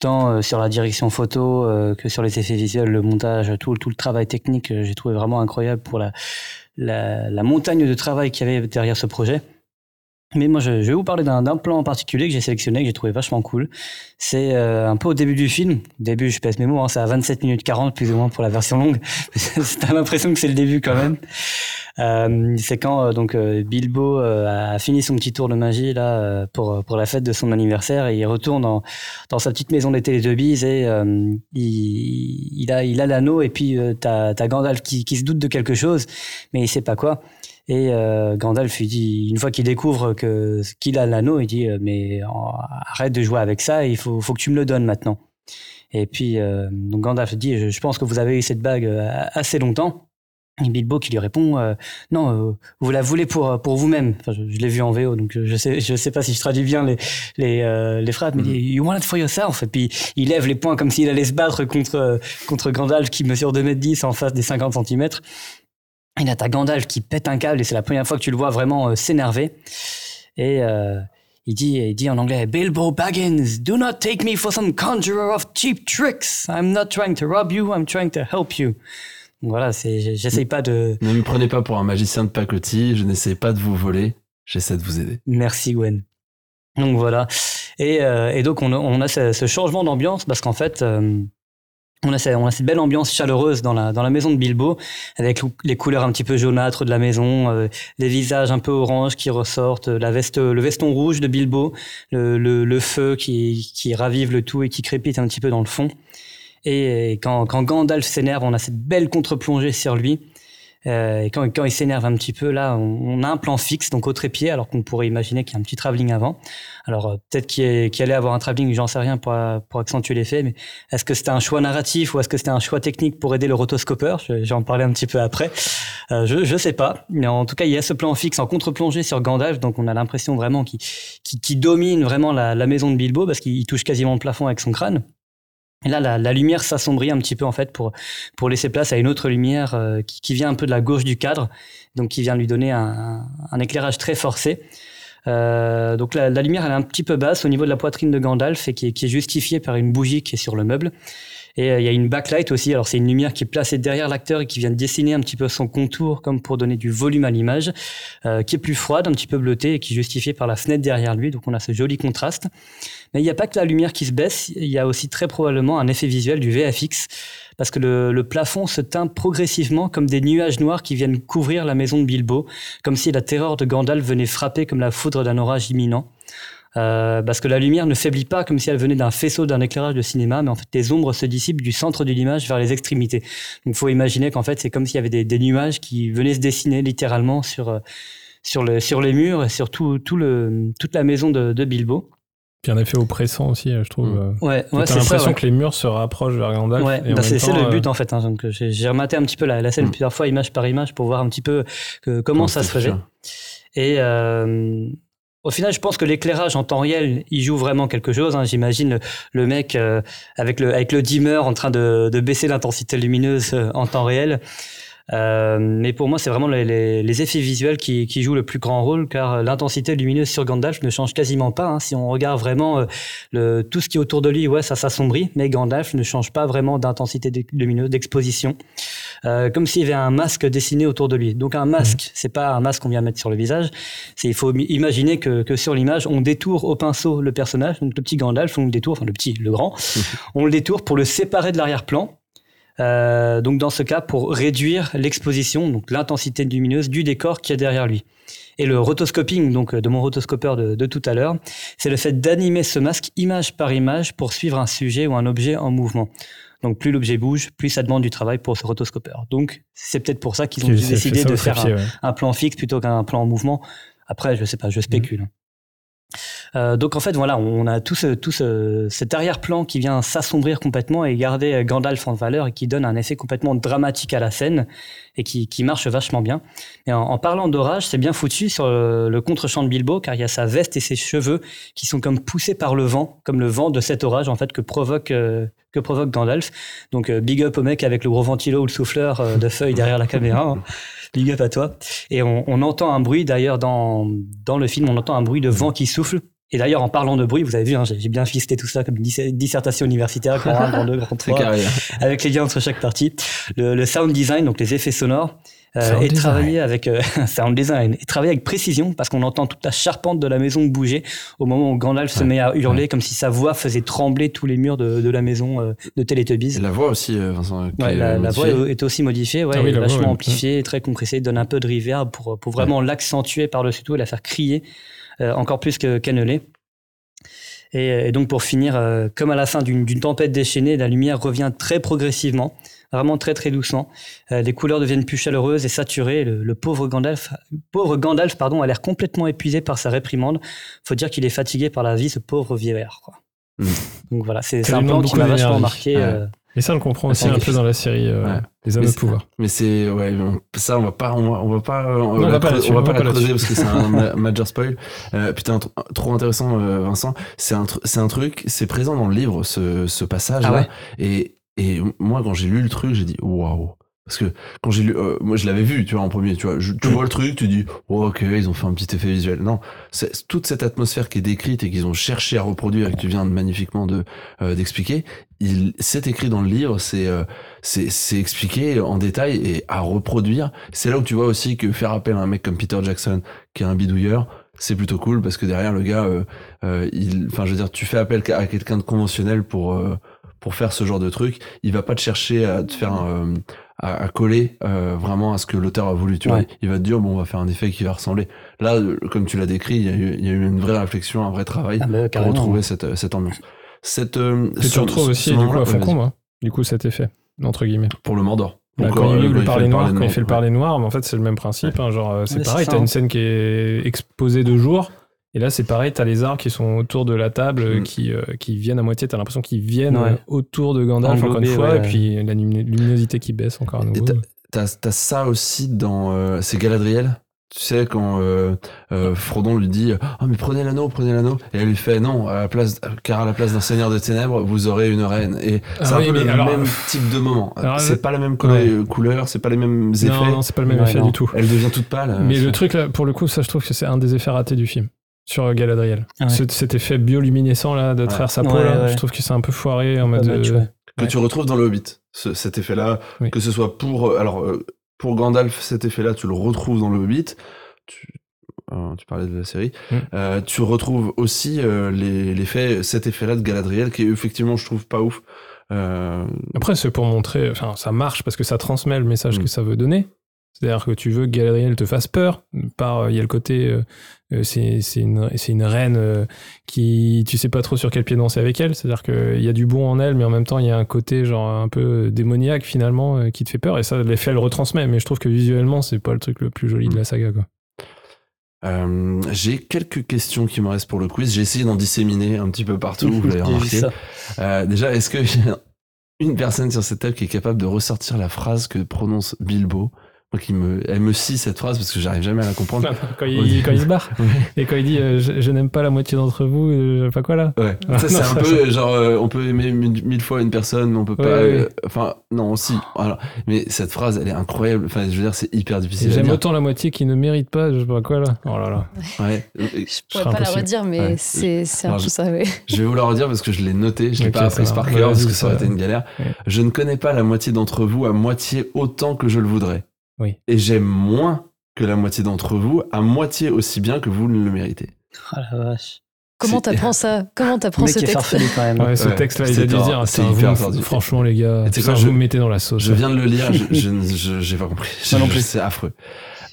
C: tant euh, sur la direction photo euh, que sur les effets visuels, le montage, tout, tout le travail technique. J'ai trouvé vraiment incroyable pour la, la, la montagne de travail qu'il y avait derrière ce projet. Mais moi, je, vais vous parler d'un plan en particulier que j'ai sélectionné, que j'ai trouvé vachement cool. C'est euh, un peu au début du film. Début, je pèse mes mots, hein, c'est à 27 minutes 40 plus ou moins pour la version longue. T'as l'impression que c'est le début quand même. Euh, c'est quand euh, donc euh, Bilbo euh, a fini son petit tour de magie là euh, pour pour la fête de son anniversaire et il retourne dans dans sa petite maison des Télétobies et il il a il a l'anneau et puis t'as t'as Gandalf qui qui se doute de quelque chose mais il sait pas quoi. Et euh, Gandalf lui dit, une fois qu'il découvre que qu'il a l'anneau, il dit euh, mais arrête de jouer avec ça, il faut, faut que tu me le donnes maintenant. Et puis euh, donc Gandalf dit, je, je pense que vous avez eu cette bague euh, assez longtemps. Et Bilbo qui lui répond, euh, non, euh, vous la voulez pour pour vous-même. Enfin, je, je l'ai vu en VO, donc je sais je sais pas si je traduis bien les les euh, les phrases, mais il dit, you want it for yourself? Et puis il lève les poings comme s'il allait se battre contre contre Gandalf qui mesure 2 mètres 10 en face des 50 centimètres. Et là, t'as Gandalf qui pète un câble et c'est la première fois que tu le vois vraiment euh, s'énerver. Et euh, il, dit, il dit en anglais Bilbo Baggins, do not take me for some conjurer of cheap tricks. I'm not trying to rob you, I'm trying to help you. Donc voilà, j'essaye pas de.
A: Ne me prenez pas pour un magicien de pacotille, je n'essaie pas de vous voler, j'essaie de vous aider.
C: Merci Gwen. Donc voilà. Et, euh, et donc on a, on a ce, ce changement d'ambiance parce qu'en fait, on, a cette belle ambiance chaleureuse dans la, maison de Bilbo, avec les couleurs un petit peu jaunâtres de la maison, euh, les visages un peu orange qui ressortent, veste, le veston rouge de Bilbo, le, feu qui, qui ravive le tout et qui crépite un petit peu dans le fond. Et quand, quand Gandalf s'énerve, on a cette belle contre-plongée sur lui. Euh, et quand, quand il s'énerve un petit peu, là, on, on a un plan fixe, donc au trépied, alors qu'on pourrait imaginer qu'il y a un petit travelling avant. Alors euh, peut-être qu'il qu'il allait avoir un travelling, j'en sais rien pour, pour accentuer l'effet, mais est-ce que c'était un choix narratif ou est-ce que c'était un choix technique pour aider le rotoscopeur? Je- J'en parlais un petit peu après. Euh, je, je sais pas, mais en tout cas, il y a ce plan fixe en contre-plongée sur Gandalf, donc on a l'impression vraiment qu'il qu'il- qu'il domine vraiment la, la maison de Bilbo parce qu'il touche quasiment le plafond avec son crâne. Et là, la, la lumière s'assombrit un petit peu en fait pour pour laisser place à une autre lumière euh, qui, qui vient un peu de la gauche du cadre, donc qui vient lui donner un, un éclairage très forcé. Euh, donc la, la lumière elle est un petit peu basse au niveau de la poitrine de Gandalf et qui qui est justifiée par une bougie qui est sur le meuble. Et euh, il y a une backlight aussi. Alors c'est une lumière qui est placée derrière l'acteur et qui vient dessiner un petit peu son contour comme pour donner du volume à l'image, euh, qui est plus froide, un petit peu bleutée et qui est justifiée par la fenêtre derrière lui. Donc on a ce joli contraste. Mais il n'y a pas que la lumière qui se baisse, il y a aussi très probablement un effet visuel du VFX, parce que le, le plafond se teint progressivement comme des nuages noirs qui viennent couvrir la maison de Bilbo, comme si la terreur de Gandalf venait frapper comme la foudre d'un orage imminent. Euh, parce que la lumière ne faiblit pas comme si elle venait d'un faisceau d'un éclairage de cinéma, mais en fait les ombres se dissipent du centre de l'image vers les extrémités. Donc il faut imaginer qu'en fait c'est comme s'il y avait des, des nuages qui venaient se dessiner littéralement sur, euh, sur, le, sur les murs et sur tout, tout le, toute la maison de, de Bilbo.
B: Puis un effet oppressant aussi, je trouve. euh,
C: Ouais, ouais,
B: T'as l'impression
C: ouais.
B: que les murs se rapprochent vers Gandalf.
C: Ouais, bah c'est le but
B: euh,
C: en fait. hein. euh, j'ai rematé un petit peu la, la scène plusieurs fois, image par image, pour voir un petit peu que- comment ça se faisait. Et euh, au final, je pense que l'éclairage en temps réel, il joue vraiment quelque chose. hein. J'imagine le, mec euh, avec le dimmer en train de, de baisser l'intensité lumineuse euh, en temps réel. Euh, mais pour moi, c'est vraiment les, les- les effets visuels qui, qui jouent le plus grand rôle, car euh, l'intensité lumineuse sur Gandalf ne change quasiment pas. hein. Si on regarde vraiment euh, le, tout ce qui est autour de lui, ouais, ça s'assombrit, mais Gandalf ne change pas vraiment d'intensité lumineuse, d'exposition, Euh, comme s'il y avait un masque dessiné autour de lui. Donc un masque, c'est pas un masque qu'on vient mettre sur le visage. C'est il faut imaginer que, que sur l'image, on détourne au pinceau le personnage, donc le petit Gandalf, on le détourne, enfin le petit, le grand, on le détourne pour le séparer de l'arrière-plan. Euh, donc dans ce cas, pour réduire l'exposition, donc l'intensité lumineuse du décor qui est derrière lui. Et le rotoscoping, donc de mon rotoscopeur de, de tout à l'heure, c'est le fait d'animer ce masque image par image pour suivre un sujet ou un objet en mouvement. Donc plus l'objet bouge, plus ça demande du travail pour ce rotoscopeur. Donc c'est peut-être pour ça qu'ils ont décidé de faire un,
B: ouais.
C: un plan fixe plutôt qu'un plan en mouvement. Après, je sais pas, je spécule. Euh, donc en fait voilà, on a tout, ce, tout ce, cet arrière-plan qui vient s'assombrir complètement et garder euh, Gandalf en valeur et qui donne un effet complètement dramatique à la scène et qui, qui marche vachement bien. Et en, parlant d'orage, c'est bien foutu sur le, contre-champ de Bilbo car il y a sa veste et ses cheveux qui sont comme poussés par le vent, comme le vent de cet orage en fait que provoque euh, que provoque Gandalf. Donc big up au mec avec le gros ventilo ou le souffleur de feuilles derrière la caméra. hein. Big up à toi. Et on, on entend un bruit d'ailleurs dans, dans le film, on entend un bruit de vent qui souffle. Et d'ailleurs, en parlant de bruit, vous avez vu, hein, j'ai bien fisté tout ça comme une dis- dissertation universitaire, grand 1, grand 2, grand
A: C'est
C: 3,
A: carré.
C: avec les liens entre chaque partie. Le, le sound design, donc les effets sonores, euh,
B: design.
C: travaillé avec euh, sound design, est travaillé avec précision parce qu'on entend toute la charpente de la maison bouger au moment où Gandalf se met à hurler comme si sa voix faisait trembler tous les murs de, de la maison euh, de Teletubbies.
A: Et la voix aussi, euh, Vincent. qui
C: Ouais,
A: est
C: la, la voix
A: modifiée.
C: est est aussi modifiée, ouais,
B: Ah oui,
C: et
B: la voix,
C: vachement
B: ouais.
C: amplifiée, très compressée, donne un peu de reverb pour, pour vraiment l'accentuer par-dessus tout et la faire crier euh, encore plus que canneler. Et, et donc pour finir, euh, comme à la fin d'une tempête déchaînée, la lumière revient très progressivement, vraiment très très doucement. Euh, les couleurs deviennent plus chaleureuses et saturées. Le, le pauvre Gandalf, pauvre Gandalf pardon, a l'air complètement épuisé par sa réprimande. Faut dire qu'il est fatigué par la vie, ce pauvre vieillard. Quoi.
A: Mm.
C: Donc voilà, c'est un plan qui m'a vachement marqué.
A: Ouais.
C: euh,
B: Et ça, on le comprend aussi un peu dans la série euh,
A: Ouais.
B: Les de
A: c'est-
B: pouvoir.
A: Mais c'est ouais, on- ça on va pas on va, on va pas on,
B: on
A: la
B: va pas
A: on va pas la creuser parce que c'est un ma- major spoil. Euh, putain tr- trop intéressant euh, Vincent. C'est un c'est un truc c'est présent dans le livre ce ce passage
C: Ah
A: là
C: ouais.
A: Et et moi quand j'ai lu le truc j'ai dit waouh. Parce que quand j'ai lu euh, moi je l'avais vu tu vois en premier tu vois. Je- tu vois le truc tu dis oh, ok ils ont fait un petit effet visuel. Non. C'est toute cette atmosphère qui est décrite et qu'ils ont cherché à reproduire et que tu viens de magnifiquement de euh, d'expliquer il c'est écrit dans le livre c'est euh, c'est c'est expliqué en détail et à reproduire. C'est là où tu vois aussi que faire appel à un mec comme Peter Jackson qui est un bidouilleur c'est plutôt cool parce que derrière le gars euh, euh, il enfin je veux dire tu fais appel à quelqu'un de conventionnel pour euh, pour faire ce genre de truc. Il va pas te chercher à te faire un, euh, à, à coller euh, vraiment à ce que l'auteur a voulu tu vois. Il va te dire bon on va faire un effet qui va ressembler. Là comme tu l'as décrit il y a eu il y a eu une vraie réflexion un vrai travail
C: Ah bah,
A: pour retrouver cette cette ambiance. Cette euh,
B: Que tu retrouves
A: ce
B: aussi du coup à Faucon, moi. Du coup, cet effet, entre guillemets.
A: pour le Mordor
B: Bah,
A: Donc,
B: quand
A: euh,
B: il,
A: quand
B: le
A: fait
B: parler noir,
A: parler
B: quand il fait le parler noir, mais en fait, c'est le même principe. hein, genre, euh, c'est pareil, t'as une scène qui est exposée de jour. Et là, c'est pareil, t'as les arbres qui sont autour de la table, euh,
A: Mm.
B: qui, euh, qui viennent à moitié. T'as l'impression qu'ils viennent
C: Ouais.
B: euh, autour de Gandalf, encore une fois.
C: ouais.
B: Et puis la luminosité qui baisse encore à
A: Et
B: nouveau.
A: t'as- T'as t'as ça aussi dans euh, c'est Galadriel? Tu sais quand euh, euh, Frodon lui dit ah mais prenez l'anneau prenez l'anneau et elle lui fait non à la place car à la place d'un seigneur des ténèbres vous aurez une reine et
B: Ah
A: c'est
B: oui,
A: un peu
B: mais
A: le
B: alors-
A: même type de moment c'est
B: le-
A: pas la même couleur,
B: Ouais.
A: couleur c'est pas les mêmes effets
B: Non, non, c'est pas le même
C: Ouais,
B: effet
C: non.
B: du tout.
A: elle devient toute pâle
B: Mais
A: euh,
B: le truc, là, pour le coup, ça, je trouve que c'est un des effets ratés du film. Sur euh, Galadriel.
C: Ah ouais.
B: Cet effet bioluminescent, là, de travers sa peau,
C: Ouais,
B: là,
C: ouais.
B: je trouve que c'est un peu foiré en mode.
C: Match,
B: euh,
A: que tu retrouves dans le Hobbit ce- cet effet là
B: Oui.
A: que ce soit pour euh, alors euh, pour Gandalf cet effet là tu le retrouves dans le Hobbit tu euh, tu parlais de la série
B: Mm.
A: Euh, tu retrouves aussi euh, les l'effet cet effet là de Galadriel qui est effectivement je trouve pas ouf Euh,
B: Après, c'est pour montrer, enfin, ça marche parce que ça transmet le message
A: Mm.
B: que ça veut donner. C'est-à-dire que tu veux que Galadriel te fasse peur. Par, il y a le côté, euh, euh, c'est c'est une, c'est une reine euh, qui, tu sais pas trop sur quel pied danser avec elle. C'est-à-dire qu'il y a du bon en elle, mais en même temps, il y a un côté genre un peu démoniaque finalement euh, qui te fait peur. Et ça, l'effet, elle le retransmet. Mais je trouve que visuellement, c'est pas le truc le plus joli de la saga, quoi.
A: Euh, j'ai quelques questions qui me restent pour le quiz. J'ai essayé d'en disséminer un petit peu partout, vous l'avez remarqué. Euh, déjà, est-ce qu'il y a une personne sur cette table qui est capable de ressortir la phrase que prononce Bilbo? Moi, qui me, elle me scie cette phrase parce que j'arrive jamais à la comprendre.
B: quand, il, quand il se barre.
A: Ouais.
B: Et quand il dit euh, je, je n'aime pas la moitié d'entre vous, euh, pas quoi là.
A: Ouais.
B: Ah,
A: ça, c'est un
B: ça,
A: peu genre, euh, on peut aimer mille, mille fois une personne, mais on peut pas.
B: Ouais,
A: euh. Enfin, non, aussi. Voilà. Mais cette phrase, elle est incroyable. Enfin, je veux dire, c'est hyper difficile
B: J'aime autant la moitié qui ne mérite pas, je sais pas quoi là. Oh là là.
A: Ouais.
D: Je pourrais pas la redire, mais
A: Ouais.
D: c'est c'est un peu
A: je-
D: ça.
A: Je vais vous la redire parce que je l'ai noté, je l'ai pas apprise par cœur parce que ça aurait été une galère. Je ne connais pas la moitié d'entre vous à moitié autant que je le voudrais.
B: Oui.
A: Et j'aime moins que la moitié d'entre vous à moitié aussi bien que vous ne le méritez.
C: Ah la vache.
D: Comment
A: C'est-
D: t'apprends ça? Comment t'apprends ce texte?
C: quand même.
B: Ouais, ce
A: Ouais,
B: texte-là, il a
A: c'est
B: dû dire
A: c'est hyper
B: vous-. Franchement, les gars, putain,
A: quoi,
B: vous
A: je-
B: me mettez dans la sauce.
A: Je viens de le lire, je, je, je- j'ai pas compris.
C: Non plus.
A: C'est affreux.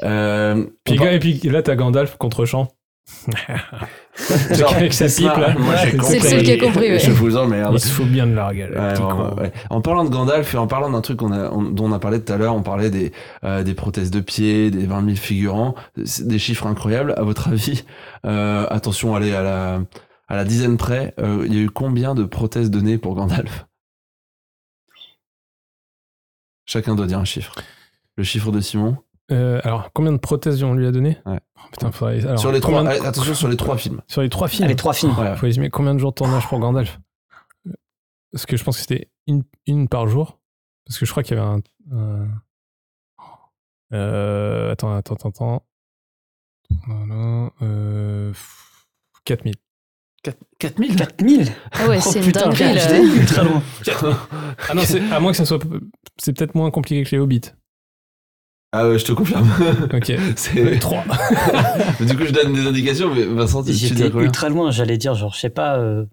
A: Euh,
B: Puis,
A: par-
B: et puis là, t'as Gandalf contre champ.
A: C'est
B: pipe,
A: ça.
B: là.
A: J'ai
B: C'est
D: le seul qui a compris, ouais.
A: Je vous emmerde.
B: Il se fout bien de la gueule.
A: Ouais, ouais. En parlant de Gandalf et en parlant d'un truc qu'on a, on- dont on a parlé tout à l'heure, on parlait des, euh, des prothèses de pied, des 20 000 figurants, des chiffres incroyables. À votre avis, euh, attention, allez à la, à la dizaine près, euh, il y a eu combien de prothèses données pour Gandalf? Chacun doit dire un chiffre. Le chiffre de Simon?
B: Euh, alors, combien de prothèses on lui a donné
A: Ouais.
B: Oh, putain, faudrait- alors,
A: Sur les trois,
B: de-
A: allez, attention sur les trois films.
B: Sur les trois films.
C: Ah, les trois films.
A: Ouais.
B: Faut estimer combien de jours de tournage pour Gandalf Parce que je pense que c'était une, une par jour. Parce que je crois qu'il y avait un. un- Euh, attends, attends, attends, attends. Voilà, euh, 4000.
A: 4000
C: 4000
D: Ah ouais,
C: Oh
D: c'est une dinguerie là.
C: loin.
B: Ah non, c'est- à moins que ça soit. C'est peut-être moins compliqué que les Hobbits.
A: Ah ouais, je te confirme.
B: Ok.
A: C'est
B: 3.
A: Mais du coup, je donne des indications, mais Vincent, tu,
C: J'étais ultra loin, j'allais dire, genre, je sais pas. euh,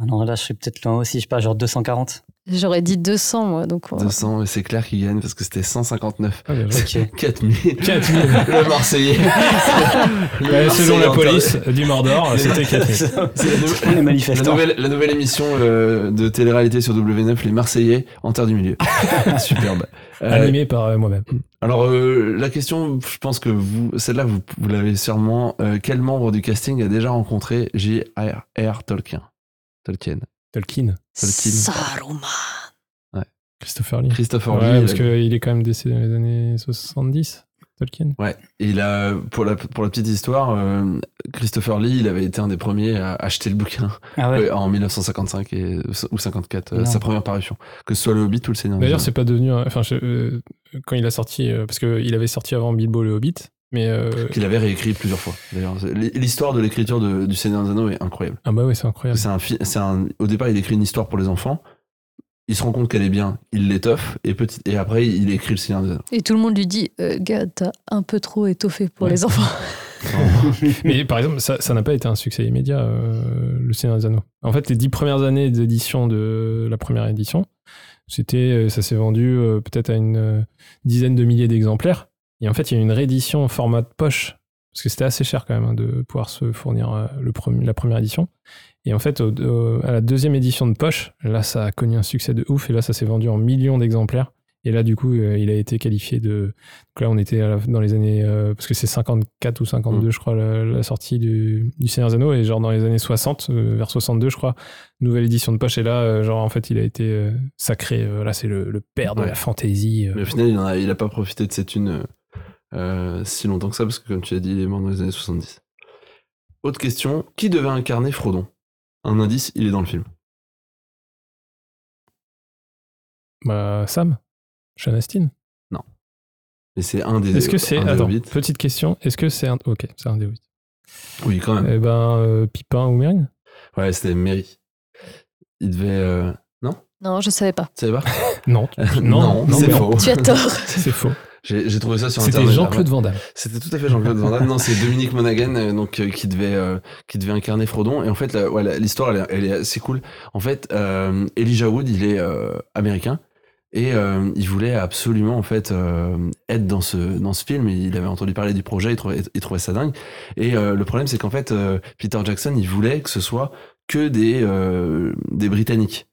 C: Ah non, là, je suis peut-être loin aussi, je sais pas, genre 240.
D: J'aurais dit 200 moi, donc. on-
A: 200, et c'est clair qu'il gagne parce que c'était 159.
B: Ah, bien joué.
C: Ok.
A: 4000.
B: 4000.
A: Le Marseillais. Le
B: Ouais, selon la police du Mordor, c'était 4000.
A: C'est la, nou- nouvelle, la nouvelle émission euh, de télé-réalité sur W9, Les Marseillais en terre du milieu. Superbe. Euh,
B: Animé par euh, moi-même.
A: alors, euh, la question, je pense que vous, celle-là, vous, vous l'avez sûrement. euh, quel membre du casting a déjà rencontré J.R.R. Tolkien? Tolkien.
B: Tolkien.
A: Tolkien.
D: Saruman.
B: Christopher Lee.
A: Christopher
B: Ouais,
A: Lee.
B: parce qu'il est quand même décédé dans les années 70, Tolkien.
A: Ouais, et il a, pour la, pour la petite histoire, euh, Christopher Lee, il avait été un des premiers à acheter le bouquin
C: Ah ouais.
A: euh, en 1955 et, ou 54, euh, sa première parution, que ce soit le Hobbit ou le Seigneur. des
B: D'ailleurs, c'est pas devenu. Enfin, je- euh, quand il a sorti. euh, parce qu'il avait sorti avant Bilbo le Hobbit. Mais. euh,
A: qu'il avait réécrit plusieurs fois. D'ailleurs, l'histoire de l'écriture de- du Seigneur des Anneaux est incroyable.
B: Ah bah ouais, c'est incroyable.
A: C'est un, c'est un, au départ, il écrit une histoire pour les enfants. Il se rend compte qu'elle est bien, il l'étoffe et petit, et après il écrit le Seigneur des Anneaux.
D: Et tout le monde lui dit euh, Gars, t'as un peu trop étoffé pour
B: Ouais.
D: les enfants.
B: Mais par exemple, ça ça n'a pas été un succès immédiat, euh, Le Seigneur des Anneaux. En fait, les dix premières années d'édition de la première édition, c'était, euh, ça s'est vendu euh, peut-être à une euh, dizaine de milliers d'exemplaires. Et en fait, il y a eu une réédition en format de poche, parce que c'était assez cher quand même hein, de pouvoir se fournir euh, le premier- la première édition. Et en fait, au- au- à la deuxième édition de poche, là, ça a connu un succès de ouf, et là, ça s'est vendu en millions d'exemplaires. Et là, du coup, euh, il a été qualifié de. Donc là, on était dans les années. euh, parce que c'est 54 ou 52, je crois, la, la sortie du, du Seigneur des Anneaux. Et genre dans les années 60, euh, vers 62, je crois, nouvelle édition de poche. Et là, genre, en fait, il a été sacré. là, c'est le, le père de
A: Ouais.
B: la fantasy. euh.
A: Mais au final, il, en a, il a pas profité de cette une euh, si longtemps que ça, parce que comme tu as dit, il est mort dans les années 70. Autre question, qui devait incarner Frodon? Un indice, il est dans le film.
B: Bah, Sam? Sean Astin?
A: Et c'est un des.
B: Est-ce que c'est.
A: un des
B: Attends, petite question. Est-ce que c'est un. Ok, c'est un des Hobbits.
A: Oui, quand même.
B: Eh ben, euh, Pipin ou Mérine
A: Ouais, c'était Mary. Il devait. euh, Non?
D: Non, je savais pas.
A: Tu savais pas?
B: Non.
A: Non, c'est
B: mais
A: faux.
D: Tu as tort.
B: C'est faux.
A: J'ai trouvé ça sur
B: C'était
A: internet.
B: Jean-Claude
A: après.
B: Van Damme.
A: C'était tout à fait Jean-Claude Van Damme. Non, c'est Dominique Monaghan euh, donc euh, qui devait euh, qui devait incarner Frodon. Et en fait, la- ouais, l'histoire elle, est- elle est assez cool. En fait, Elijah Wood, il est américain et euh, il voulait absolument en fait euh, être dans ce dans ce film. Il avait entendu parler du projet, il trouvait, il trouvait ça dingue. Et euh, le problème, c'est qu'en fait, Peter Jackson, il voulait que ce soit que des des Britanniques.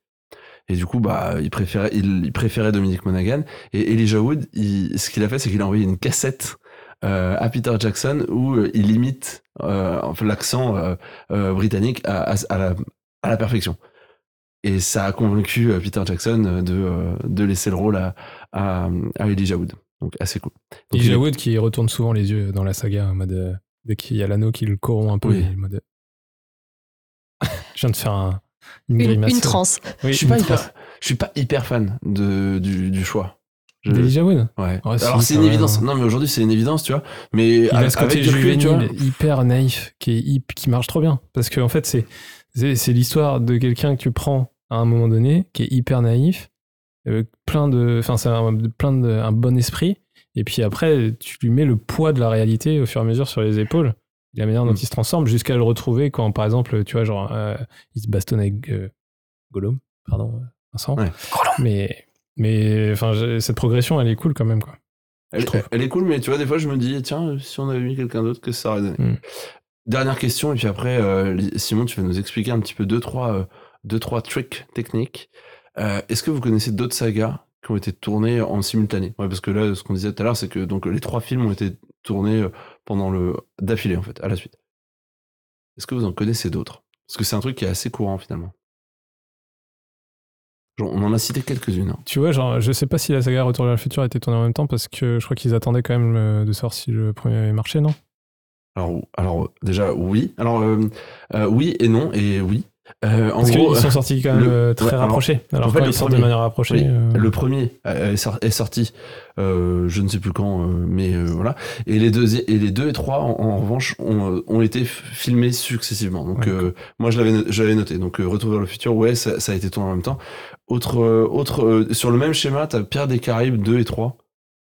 A: Et du coup, bah, il préférait, il, il préférait Dominique Monaghan. Et Elijah Wood, il- ce qu'il a fait, c'est qu'il a envoyé une cassette euh, à Peter Jackson où euh, il imite euh, l'accent euh, britannique à, à- à la, à la perfection. Et ça a convaincu Peter Jackson de, de laisser le rôle à, Elijah Wood. Donc assez cool. Donc,
B: Elijah Wood qui retourne souvent les yeux dans la saga en mode. dès qu'il y a l'anneau qui le corrompt un peu,
A: Oui.
B: en mode. Je viens de faire un, une,
D: Une,
B: grimace.
D: une transe.
B: Oui,
A: je suis
B: une
A: pas
B: transe.
A: hyper, je suis pas hyper fan de, du, du choix. Je-
B: D'Elijah Wood
A: Ouais.
B: Si,
A: Alors c'est une évidence. Non mais aujourd'hui c'est une évidence, tu vois. Mais
B: Il a ce côté
A: avec du recul, tu vois,
B: juvénile, hyper naïf, qui, est, hip- qui marche trop bien. Parce qu'en en fait, c'est, c'est, c'est l'histoire de quelqu'un que tu prends à un moment donné, qui est hyper naïf, euh, plein de. Enfin, c'est un, plein de, un bon esprit. Et puis après, tu lui mets le poids de la réalité au fur et à mesure sur les épaules. La manière dont
A: Mm.
B: il se transforme, jusqu'à le retrouver quand, par exemple, tu vois, genre, euh, il se bastonne avec euh, Gollum, pardon, euh, Vincent.
A: Ouais.
B: Mais, mais enfin, cette progression, elle est cool quand même, quoi.
A: Elle, est cool, mais tu vois, des fois, je me dis, tiens, si on avait mis quelqu'un d'autre, qu'est-ce que ça aurait donné
B: Mm.
A: Dernière question, et puis après, euh, Simon, tu vas nous expliquer un petit peu deux, trois, euh, deux, trois tricks techniques. Euh, Est-ce que vous connaissez d'autres sagas qui ont été tournées en simultané? Ouais, Parce que là, ce qu'on disait tout à l'heure, c'est que donc, les trois films ont été tournés euh, pendant le d'affilée, en fait, à la suite. Est-ce que vous en connaissez d'autres? Parce que c'est un truc qui est assez courant, finalement. Genre, on en a cité quelques-unes. hein.
B: Tu vois, genre, je sais pas si la saga Retour vers le futur a été tournée en même temps, parce que je crois qu'ils attendaient quand même euh, de savoir si le premier avait marché, non?
A: Alors, alors déjà, oui. Alors, euh, euh, oui et non, et oui. Euh, en
B: Parce
A: gros,
B: qu'ils sont sortis quand même
A: le-
B: euh, très
A: ouais,
B: rapprochés. Alors,
A: en fait,
B: quand ils sortent de
A: premier-
B: manière rapprochée.
A: oui,
B: euh,
A: Le premier est, sor- est sorti, euh, je ne sais plus quand, mais voilà. Et les deux et les deux et trois, en, en revanche, ont, ont été filmés successivement. Donc
B: Ouais.
A: moi, je l'avais noté. Donc Retour vers le futur, ouais, ça, ça a été tourné en même temps. Autre autre sur le même schéma, t'as Pierre des Caraïbes 2 et 3.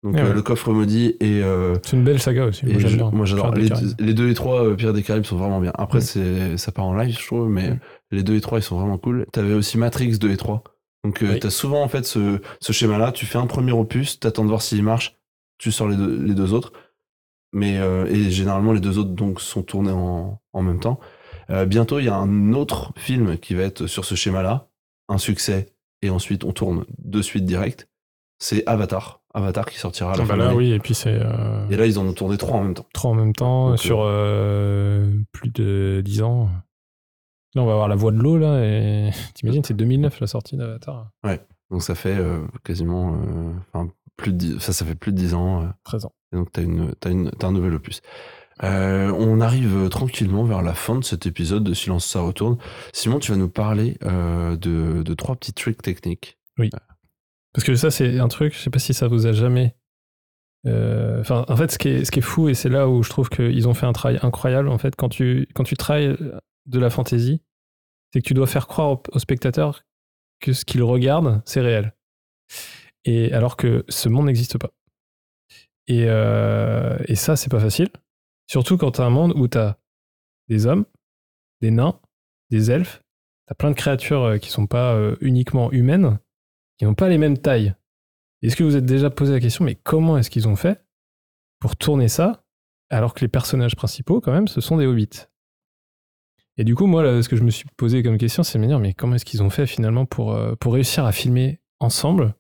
A: Donc
B: Ah ouais.
A: le coffre maudit et euh,
B: C'est une belle saga aussi. Moi,
A: j'adore. Les, les deux et trois Pierre des Caraïbes sont vraiment bien. Après, c'est ça part en live, je trouve, mais. Les deux et trois ils sont vraiment cool. T'avais aussi Matrix 2 et 3. Donc, euh,
B: Oui.
A: t'as souvent en fait ce, ce schéma-là. Tu fais un premier opus, t'attends de voir s'il marche, tu sors les deux, les deux autres. Mais euh, et généralement les deux autres donc sont tournés en, en même temps. Euh, bientôt, il y a un autre film qui va être sur ce schéma-là, un succès, et ensuite on tourne de suite direct. C'est Avatar. Avatar qui sortira à la
B: Ah
A: fin
B: bah
A: de
B: là, oui, et puis c'est euh,
A: Et là, ils en ont tourné trois en même temps.
B: trois en même temps
A: Donc,
B: sur plus de 10 ans. Là, on va avoir la voix de l'eau, là, et t'imagines, c'est 2009 la sortie d'Avatar.
A: Donc ça fait euh, quasiment, euh, enfin plus de, dix- ça, ça fait plus de 10 ans. euh,
B: 13 ans.
A: et donc t'as une, t'as une, t'as un nouvel opus. Euh, on arrive tranquillement vers la fin de cet épisode de Silence ça retourne. Simon, tu vas nous parler de, de trois petits tricks techniques.
B: Parce que ça, c'est un truc, je sais pas si ça vous a jamais. euh, Enfin, en fait, ce qui, est, ce qui est fou, et c'est là où je trouve qu'ils ont fait un travail incroyable, en fait, quand tu, quand tu travailles de la fantaisie, c'est que tu dois faire croire au, spectateur que ce qu'il regarde, c'est réel. Et alors que ce monde n'existe pas. Et, euh, ça, c'est pas facile. Surtout quand tu un monde où tu des hommes, des nains, des elfes, tu as plein de créatures euh, qui sont pas euh, uniquement humaines, qui n'ont pas les mêmes tailles. Est-ce que vous êtes déjà posé la question, mais comment est-ce qu'ils ont fait pour tourner ça alors que les personnages principaux, quand même, ce sont des hobbits? Et du coup, moi, là, ce que je me suis posé comme question, c'est de me dire, mais comment est-ce qu'ils ont fait finalement pour, euh, pour réussir à filmer ensemble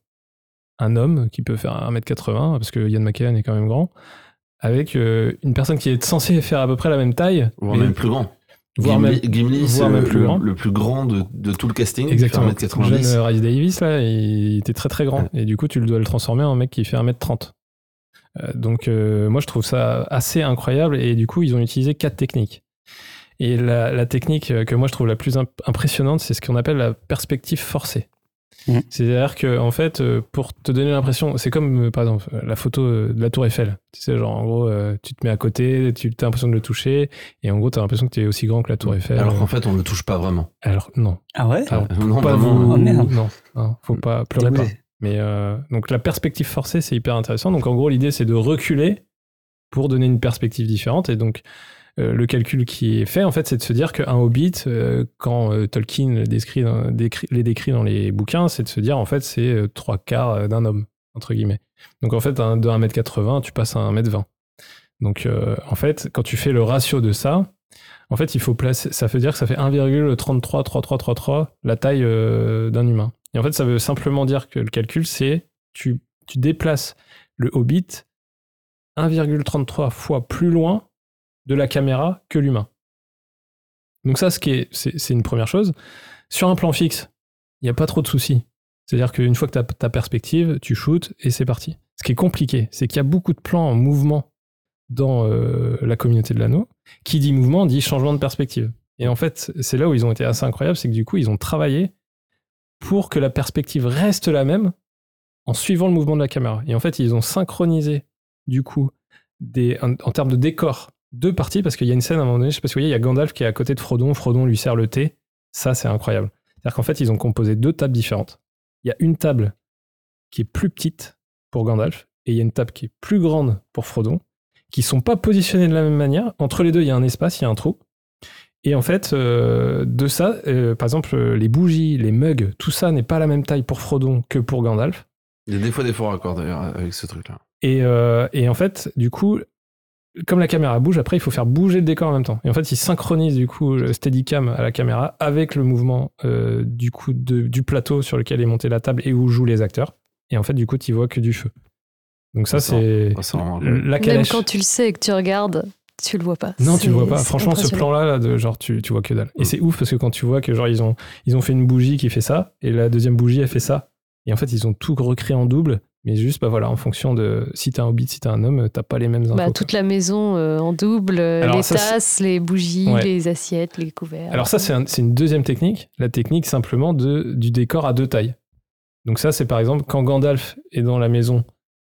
B: un homme qui peut faire 1m80, parce que Yann McKellen est quand même grand, avec euh, une personne qui est censée faire à peu près la même taille,
A: Voire même plus grand.
B: voire
A: Gimli,
B: même-
A: Gimli,
B: voire même plus
A: le-
B: grand.
A: le plus grand de, de tout le casting.
B: Exactement.
A: Il fait 1m90.
B: Jeune euh, Rhys Davis, là, il était très très grand. Et du coup, tu dois le transformer en mec qui fait 1m30. Euh, donc, euh, moi, je trouve ça assez incroyable. Et du coup, ils ont utilisé quatre techniques. Et la, la technique euh, que moi, je trouve la plus imp- impressionnante, c'est ce qu'on appelle la perspective forcée.
C: Mhm.
B: C'est-à-dire que, en fait, euh, pour te donner l'impression, c'est comme, euh, par exemple, la photo de la Tour Eiffel. Tu sais, genre, en gros, tu te mets à côté, tu as l'impression de le toucher, et en gros, tu as l'impression que tu es aussi grand que la Tour Eiffel.
A: Alors qu'en fait, on le touche pas vraiment.
B: Alors, non.
C: Ah ouais?
B: Alors,
A: Euh, non,
B: pas
A: vraiment.
B: vous-
C: Oh, merde.
B: Non, non, faut pas pleurer pas.
C: Dégoûté.
B: Mais euh, donc la perspective forcée, c'est hyper intéressant. Donc en gros, l'idée, c'est de reculer pour donner une perspective différente. Et donc euh, le calcul qui est fait, en fait, c'est de se dire qu'un hobbit, euh, quand euh, Tolkien les décrit dans les bouquins, c'est de se dire, en fait, c'est euh, trois quarts euh, d'un homme, entre guillemets. Donc en fait, de 1m80, tu passes à 1m20. Donc euh, en fait, quand tu fais le ratio de ça, en fait, il faut placer. Ça veut dire que ça fait 1,333333 la taille euh, d'un humain. Et en fait, ça veut simplement dire que le calcul, c'est tu, tu déplaces le hobbit 1,33 fois plus loin de la caméra que l'humain. Donc ça, est, c'est, c'est une première chose. Sur un plan fixe, il n'y a pas trop de soucis. C'est-à-dire qu'une fois que tu as ta perspective, tu shootes et c'est parti. Ce qui est compliqué, c'est qu'il y a beaucoup de plans en mouvement dans euh, la communauté de l'anneau. Qui dit mouvement dit changement de perspective. Et en fait, c'est là où ils ont été assez incroyables, c'est que du coup, ils ont travaillé pour que la perspective reste la même en suivant le mouvement de la caméra. Et en fait, ils ont synchronisé, du coup, des, en, en termes de décor, deux parties, parce qu'il y a une scène à un moment donné, je sais pas si vous voyez, il y a Gandalf qui est à côté de Frodon, Frodon lui sert le thé. Ça, c'est incroyable. C'est-à-dire qu'en fait, ils ont composé deux tables différentes. Il y a une table qui est plus petite pour Gandalf, et il y a une table qui est plus grande pour Frodon. qui sont pas positionnés de la même manière. Entre les deux, il y a un espace, il y a un trou. Et en fait, euh, de ça, euh, par exemple, les bougies, les mugs, tout ça n'est pas la même taille pour Frodon que pour Gandalf.
A: Il y a des fois des faux raccords d'ailleurs avec ce truc-là.
B: Et, euh, et en fait, du coup, comme la caméra bouge, après, il faut faire bouger le décor en même temps. Et en fait, il synchronise du coup le Steadicam à la caméra avec le mouvement euh, du coup de- du plateau sur lequel est montée la table et où jouent les acteurs. Et en fait, du coup, tu vois que du feu. Donc ça,
A: Ça,
B: c'est
A: vraiment
B: la
D: Même
B: calèche.
D: quand tu le sais et que tu regardes, tu le vois pas.
B: Non, tu le vois pas. Franchement, ce plan-là, là, de genre, tu, tu vois que dalle. Et
A: Mm.
B: c'est ouf parce que quand tu vois que genre ils ont ils ont fait une bougie qui fait ça et la deuxième bougie elle fait ça. Et en fait, ils ont tout recréé en double, mais juste bah voilà, en fonction de si t'es un hobbit, si t'es un homme, t'as pas les mêmes infos.
D: Bah,
B: quoi.
D: toute la maison euh, en double, euh, les
B: ça,
D: tasses, les bougies,
B: Ouais.
D: les assiettes, les couverts.
B: Alors ça, c'est un- c'est une deuxième technique, la technique simplement de, du décor à deux tailles. Donc ça, c'est par exemple quand Gandalf est dans la maison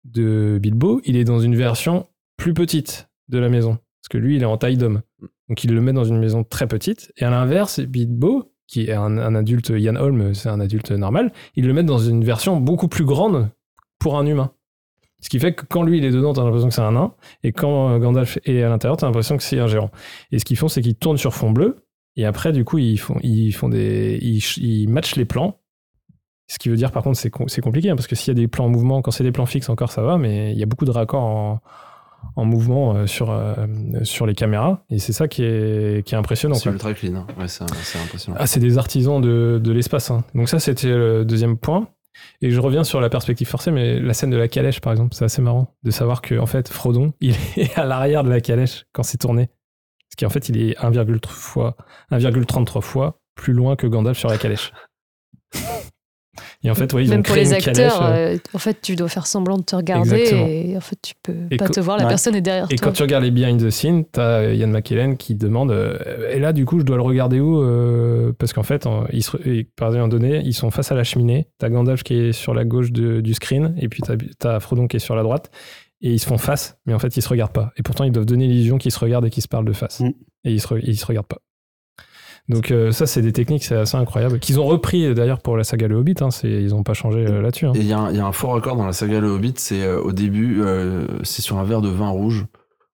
B: de Bilbo, il est dans une version plus petite de la maison, parce que lui, il est en taille d'homme. Donc il le met dans une maison très petite, et à l'inverse, Bilbo, qui est un, un adulte, Ian Holm, c'est un adulte normal, il le met dans une version beaucoup plus grande pour un humain. Ce qui fait que quand lui il est dedans, t'as l'impression que c'est un nain, et quand euh, Gandalf est à l'intérieur, t'as l'impression que c'est un géant. Et ce qu'ils font, c'est qu'ils tournent sur fond bleu, et après, du coup, ils font, ils font des, ils, ch- ils matchent les plans. Ce qui veut dire, par contre, c'est c'est compliqué, hein, parce que s'il y a des plans en mouvement, quand c'est des plans fixes, encore ça va, mais il y a beaucoup de raccords en, en mouvement euh, sur, euh, sur les caméras, et c'est ça qui est, qui est impressionnant.
A: C'est ultra clean. hein. Ouais, c'est c'est impressionnant.
B: Ah, c'est des artisans de, de l'espace. hein. Donc ça, c'était le deuxième point. Et je reviens sur la perspective forcée, mais la scène de la calèche, par exemple, c'est assez marrant de savoir que en fait, Frodon, il est à l'arrière de la calèche quand c'est tourné. Parce qu'en fait, il est 1,3 fois, 1,33 fois plus loin que Gandalf sur la calèche. Et en fait, ouais, ils
D: Même
B: ont
D: pour les
B: une
D: acteurs,
B: calèche. euh,
D: euh, en fait, tu dois faire semblant de te regarder
B: Exactement.
D: et en fait, tu peux
B: Et
D: pas te voir, la
C: Ouais.
D: personne est derrière
B: Et
D: toi.
B: quand tu regardes les behind the scenes, t'as Ian McKellen qui demande euh, Et là, du coup, je dois le regarder où euh, Parce qu'en fait, en- ils se- et par exemple, donné, ils sont face à la cheminée. T'as Gandalf qui est sur la gauche de- du screen, et puis t'as as Frodon qui est sur la droite. Et ils se font face, mais en fait, ils se regardent pas. Et pourtant, ils doivent donner l'illusion qu'ils se regardent et qu'ils se parlent de face.
C: Mm.
B: Et ils se, ils se regardent pas. Donc, euh, ça, c'est des techniques, c'est assez incroyable. Qu'ils ont repris euh, d'ailleurs pour la saga Le Hobbit. hein, ils ont pas changé euh, là-dessus. hein.
A: Il y, a un- fort raccord dans la saga Le Hobbit, c'est au début, c'est sur un verre de vin rouge,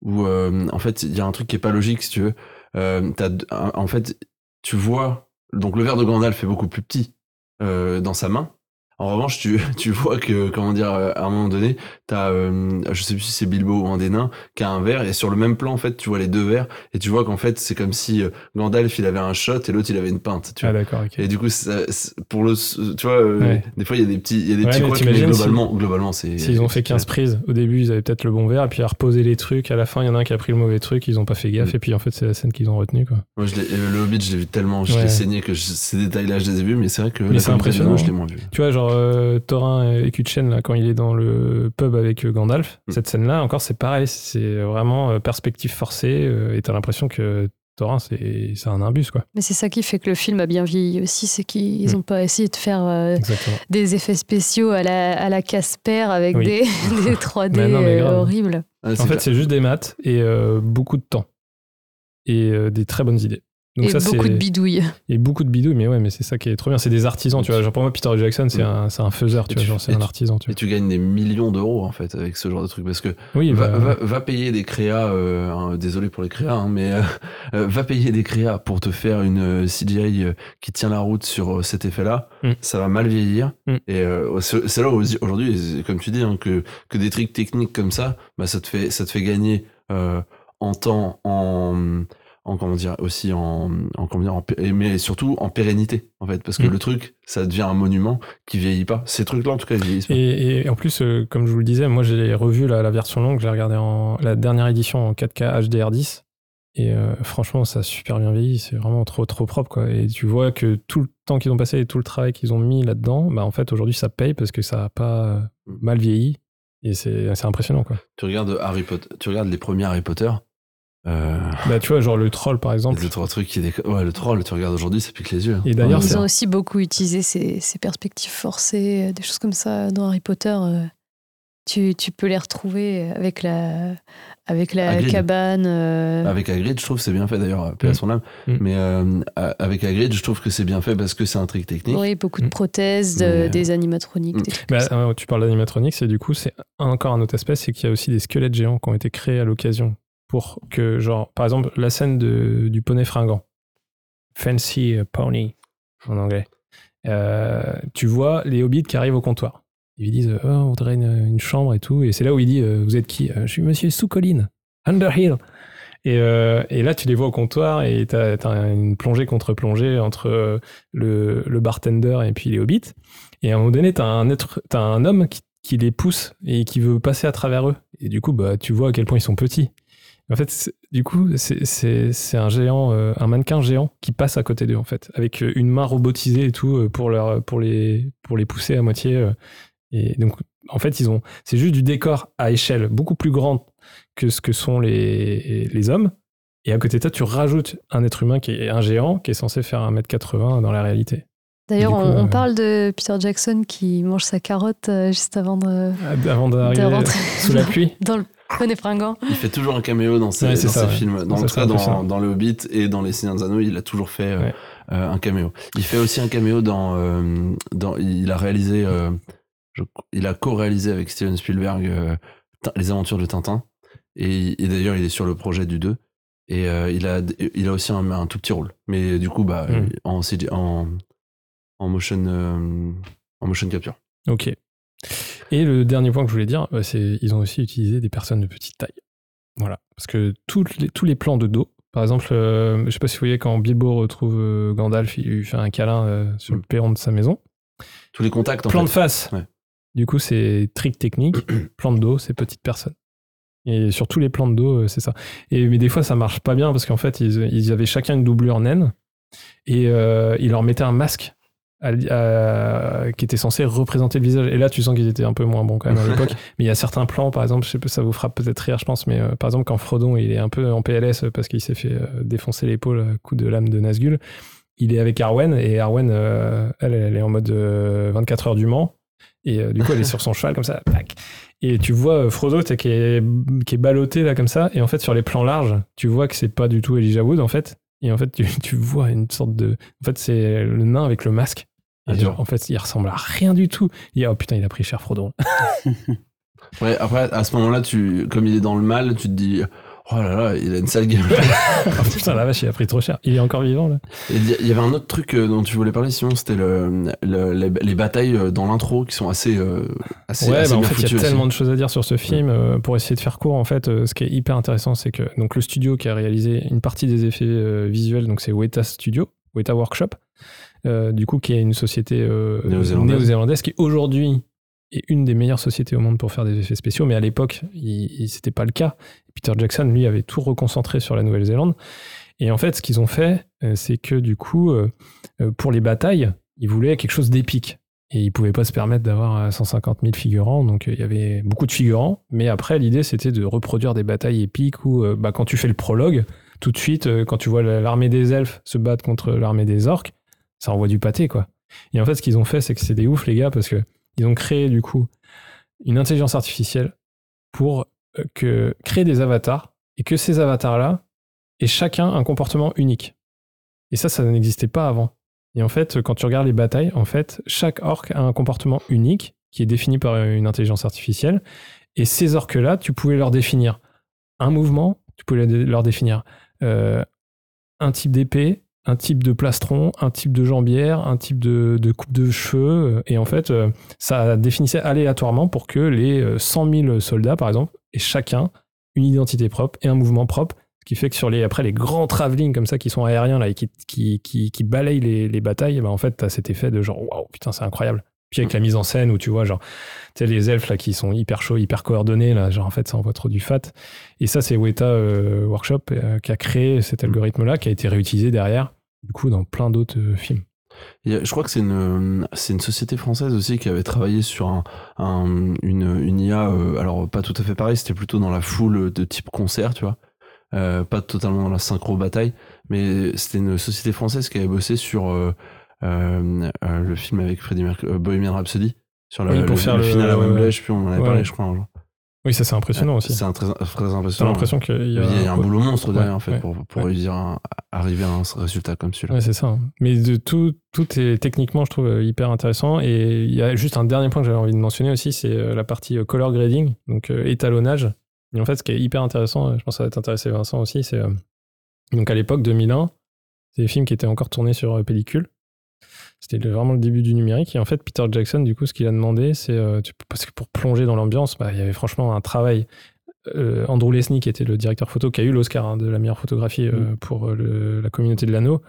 A: où en fait, il y a un truc qui est pas logique, si tu veux. En fait, tu vois, donc le verre de Gandalf est beaucoup plus petit dans sa main. En revanche, tu, tu vois que, comment dire, euh, à un moment donné, t'as, euh, je sais plus si c'est Bilbo ou un des nains, qui a un verre, et sur le même plan, en fait, tu vois les deux verres, et tu vois qu'en fait, c'est comme si euh, Gandalf, il avait un shot, et l'autre, il avait une pinte, tu
B: Ah,
A: vois.
B: d'accord, ok.
A: Et du coup, ça- pour le, tu vois, euh,
B: Ouais.
A: des fois il y a des petits, il y a des
B: Ouais,
A: petits
B: mais
A: couacs, mais
B: t'imagines si-
A: globalement, globalement, c'est.
B: S'ils ont fait 15 prises, au début ils avaient peut-être le bon verre, et puis à reposer les trucs, à la fin il y en a un qui a pris le mauvais truc, ils ont pas fait gaffe,
A: Mm.
B: et puis en fait c'est la scène qu'ils ont retenue. Quoi.
A: Moi, je l'ai- euh, le Hobbit, je l'ai vu tellement, je
B: Ouais.
A: l'ai saigné que je- ces détails-là, je les ai vus, mais c'est vrai que
B: Mais
A: la
B: c'est impressionnant,
A: je l'ai moins vu.
B: Tu vois, genre euh, Thorin et Kutchen, là, quand il est dans le pub avec euh, Gandalf,
A: Mm.
B: cette scène-là encore c'est pareil, c'est vraiment euh, perspective forcée, euh, et t'as l'impression que Thorin c'est un imbus quoi.
D: Mais c'est ça qui fait que le film a bien vieilli aussi, c'est qu'ils n'ont pas essayé de faire euh, des effets spéciaux à la, à la Casper avec
B: Oui.
D: des, des 3D
B: Mais non, mais
D: euh,
B: grave.
D: horribles.
A: Ah,
B: En fait c'est juste des maths et euh, beaucoup de temps. Et euh, des très bonnes idées. Donc
D: et
B: ça,
D: beaucoup de bidouilles.
B: Et beaucoup de bidouilles, mais ouais, mais c'est ça qui est trop bien. C'est des artisans, tu vois. Genre pour moi, Peter Jackson, c'est
A: Mm.
B: un, c'est un faiseur, tu
A: Et
B: vois. c'est
A: et
B: un
A: tu-
B: artisan, tu
A: Et tu gagnes des millions d'euros, en fait, avec ce genre de truc, parce que
B: Oui,
A: va,
B: bah,
A: va- va payer des créas, euh, hein, désolé pour les créas, hein, mais euh, euh, va payer des créas pour te faire une CGI qui tient la route sur cet effet-là,
B: Mm.
A: ça va mal vieillir.
B: Mm.
A: Et euh, c'est là où aujourd'hui, comme tu dis, hein, que, que des trucs techniques comme ça, bah, ça, te fait, ça te fait gagner euh, en temps, en, en comment dire, aussi en, en mais surtout en pérennité, en fait, parce que
B: Mm.
A: le truc, ça devient un monument qui vieillit pas. Ces trucs-là, en tout cas, ils vieillissent pas.
B: Et, et en plus, euh, comme je vous le disais, moi j'ai revu la, la version longue, j'ai regardé en, la dernière édition en 4K HDR10. Et euh, franchement, ça a super bien vieilli, c'est vraiment trop trop propre quoi. Et tu vois que tout le temps qu'ils ont passé et tout le travail qu'ils ont mis là-dedans, bah en fait aujourd'hui ça paye parce que ça a pas euh, mal vieilli. Et c'est c'est impressionnant quoi.
A: Tu regardes Harry Potter, tu regardes les premiers Harry Potter. Euh,
B: Bah tu vois, genre le troll par exemple.
A: deux, trois trucs qui déco- Ouais, le troll, tu regardes aujourd'hui, ça pique les yeux. hein.
B: Et d'ailleurs,
A: Ouais,
B: c'est-
D: Ils ont aussi beaucoup utilisé ces, ces perspectives forcées, euh, des choses comme ça dans Harry Potter. euh. tu, tu peux les retrouver avec la, avec la
A: Hagrid.
D: cabane. euh,
A: Avec Hagrid, je trouve que c'est bien fait d'ailleurs, paix à son âme.
B: Mm.
A: Mais euh, avec Hagrid, je trouve que c'est bien fait parce que c'est un trick technique.
D: oui, beaucoup de
B: Mm.
D: prothèses, de-
A: Mais, euh,
D: des animatroniques,
A: mm.
D: des trucs comme
B: Bah,
D: ça.
B: tu parles d'animatronics et du coup, c'est encore un autre aspect, c'est qu'il y a aussi des squelettes géants qui ont été créés à l'occasion que, genre, par exemple, la scène de, du poney fringant, Fancy Pony en anglais, Euh, tu vois les hobbits qui arrivent au comptoir. Ils disent oh, on voudrait une, chambre et tout, et c'est là où il dit euh, vous êtes qui? Euh, Je suis Monsieur sous-colline, Underhill. Et, euh, et là, tu les vois au comptoir et tu as, une plongée contre plongée entre euh, le, le bartender et puis les hobbits. Et à un moment donné, tu as un, être, t'as un homme qui, qui les pousse et qui veut passer à travers eux. Et du coup, bah, tu vois à quel point ils sont petits. En fait, du coup, c'est- un géant, euh, un mannequin géant qui passe à côté d'eux, en fait, avec euh, une main robotisée et tout euh, pour, leur, pour, les, pour les pousser à moitié. euh. Et donc, en fait, ils ont, c'est juste du décor à échelle beaucoup plus grande que ce que sont les, les hommes. Et à côté de ça, tu rajoutes un être humain qui est un géant qui est censé faire 1m80 dans la réalité.
D: D'ailleurs, on, on parle de Peter Jackson qui mange sa carotte juste avant de,
B: Avant d'arriver sous la pluie.
D: dans le fringant.
A: Il fait toujours un caméo dans ses,
B: Ouais, c'est
A: dans
B: ça,
A: ses
B: ouais.
A: films. Dans,
B: c'est
A: cas, dans,
B: impressionnant.
A: dans Le Hobbit et dans Les Seigneurs des Anneaux, il a toujours fait euh,
B: Ouais.
A: euh, un caméo. Il fait aussi un caméo dans. euh, dans il a réalisé. euh, je- il a co-réalisé avec Steven Spielberg euh, Les Aventures de Tintin. Et, et d'ailleurs, il est sur le projet du 2. Et euh, il, a, il a aussi un, un tout petit rôle. Mais du coup, bah,
B: Mm.
A: en, en, en, motion, euh, en motion capture.
B: Ok. Et le dernier point que je voulais dire, bah, c'est ils ont aussi utilisé des personnes de petite taille. Voilà. Parce que toutes les- tous les plans de dos, par exemple, euh, je sais pas si vous voyez quand Bilbo retrouve euh, Gandalf, il lui fait un câlin euh, sur le perron de sa maison.
A: Tous les contacts, en
B: Plan
A: fait.
B: de face.
A: Ouais.
B: Du coup, c'est trick technique. plan de dos, c'est petite personne. Et sur tous les plans de dos, euh, c'est ça. Et, mais des fois, ça marche pas bien parce qu'en fait, ils, ils avaient chacun une doublure naine et euh, ils leur mettaient un masque à- à- qui était censé représenter le visage. Et là, tu sens qu'ils étaient un peu moins bons quand même à l'époque. mais il y a certains plans, par exemple, je sais pas, ça vous fera peut-être rire, je pense, mais euh, par exemple, quand Frodon il est un peu en PLS parce qu'il s'est fait euh, défoncer l'épaule à coup de lame de Nazgûl, il est avec Arwen et Arwen, euh, elle, elle est en mode euh, 24 heures du Mans. Et du coup, elle est sur son cheval comme ça. Et tu vois Frodo qui est, qui est ballotté là comme ça. Et en fait, sur les plans larges, tu vois que c'est pas du tout Elijah Wood en fait. Et en fait, tu, tu vois une sorte de. En fait, c'est le nain avec le masque. Et
A: Ah,
B: genre, en fait, il ressemble à rien du tout. Il dit, oh putain, il a pris cher Frodo.
A: Ouais, après, à ce moment-là, tu, comme il est dans le mal, tu te dis, oh là là, il a une sale gueule.
B: oh, putain, la vache, il a pris trop cher. Il est encore vivant là.
A: Il y avait un autre truc euh, dont tu voulais parler, Simon, c'était le, le- les, les batailles euh, dans l'intro qui sont assez, euh, assez,
B: Ouais,
A: assez
B: bah, en
A: bien
B: fait, il y a
A: aussi.
B: tellement de choses à dire sur ce film. euh, pour essayer de faire court, en fait, euh, ce qui est hyper intéressant, c'est que donc le studio qui a réalisé une partie des effets euh, visuels, donc c'est Weta Studio, Weta Workshop, euh, du coup, qui est une société euh,
A: Néo-zélandaise.
B: néo-zélandaise qui aujourd'hui est une des meilleures sociétés au monde pour faire des effets spéciaux, mais à l'époque, c'était pas le cas. Peter Jackson, lui, avait tout reconcentré sur la Nouvelle-Zélande. Et en fait, ce qu'ils ont fait, euh, c'est que du coup, euh, euh, pour les batailles, ils voulaient quelque chose d'épique. Et ils pouvaient pas se permettre d'avoir euh, 150 000 figurants, donc il y avait beaucoup de figurants. Mais après, l'idée, c'était de reproduire des batailles épiques où, bah, quand tu fais le prologue, tout de suite, quand tu vois la- l'armée des elfes se battre contre l'armée des orques, ça envoie du pâté, quoi. Et en fait, ce qu'ils ont fait, c'est que c'est des ouf, les gars, parce que ils ont créé, du coup, une intelligence artificielle pour euh, créer des avatars, et que ces avatars-là aient chacun un comportement unique. Et ça, ça n'existait pas avant. Et en fait, quand tu regardes les batailles, en fait, chaque orc a un comportement unique qui est défini par une intelligence artificielle. Et ces orques-là, tu pouvais leur définir un mouvement, tu pouvais leur définir euh, un type d'épée, un type de plastron, un type de jambière, un type de, coupe de cheveux. Et en fait, euh, ça définissait aléatoirement pour que les euh, 100 000 soldats, par exemple, aient chacun une identité propre et un mouvement propre. Ce qui fait que sur les, après, les grands travelling comme ça qui sont aériens là, et qui, qui, balayent les, les batailles, bah, en fait, tu as cet effet de genre, waouh, putain, c'est incroyable. Puis avec la mise en scène où tu vois, genre, tu sais, les elfes là qui sont hyper chauds, hyper coordonnés, là, genre, en fait, ça envoie trop du fat. Et ça, c'est Weta euh, Workshop euh, qui a créé cet algorithme-là, qui a été réutilisé derrière, du coup, dans plein d'autres euh, films.
A: Je crois que c'est une, c'est une société française aussi qui avait travaillé sur un, un- une, une IA, euh, alors pas tout à fait pareil, c'était plutôt dans la foule de type concert, tu vois. Euh, pas totalement dans la synchro bataille, mais c'était une société française qui avait bossé sur euh, euh, euh, le film avec Freddie Mercury, euh, Bohemian Rhapsody. sur le,
B: Oui, pour
A: le-
B: faire
A: le
B: le-
A: final à Wembley, je sais plus, on en avait
B: Ouais.
A: parlé, je crois. un jour.
B: Oui, ça c'est impressionnant aussi.
A: C'est très, très
B: T'as
A: impressionnant.
B: l'impression qu'il y a,
A: Il y a un boulot monstre derrière,
B: Ouais,
A: en fait,
B: ouais,
A: pour, pour
B: ouais.
A: réussir à, à arriver à un résultat comme celui-là.
B: Ouais, c'est ça. hein. Mais de tout, tout est techniquement, je trouve, euh, hyper intéressant. Et il y a juste un dernier point que j'avais envie de mentionner aussi, c'est euh, la partie euh, color grading, donc euh, étalonnage. Et en fait, ce qui est hyper intéressant, euh, je pense que ça va t'intéresser Vincent aussi, c'est euh, donc à l'époque 2001, c'est des films qui étaient encore tournés sur euh, pellicule. C'était vraiment le début du numérique. Et en fait, Peter Jackson, du coup, ce qu'il a demandé, c'est euh, parce que pour plonger dans l'ambiance, bah, il y avait franchement un travail. Euh, Andrew Lesnie, qui était le directeur photo, qui a eu l'Oscar hein, de la meilleure photographie euh, pour euh, le- la communauté de l'anneau.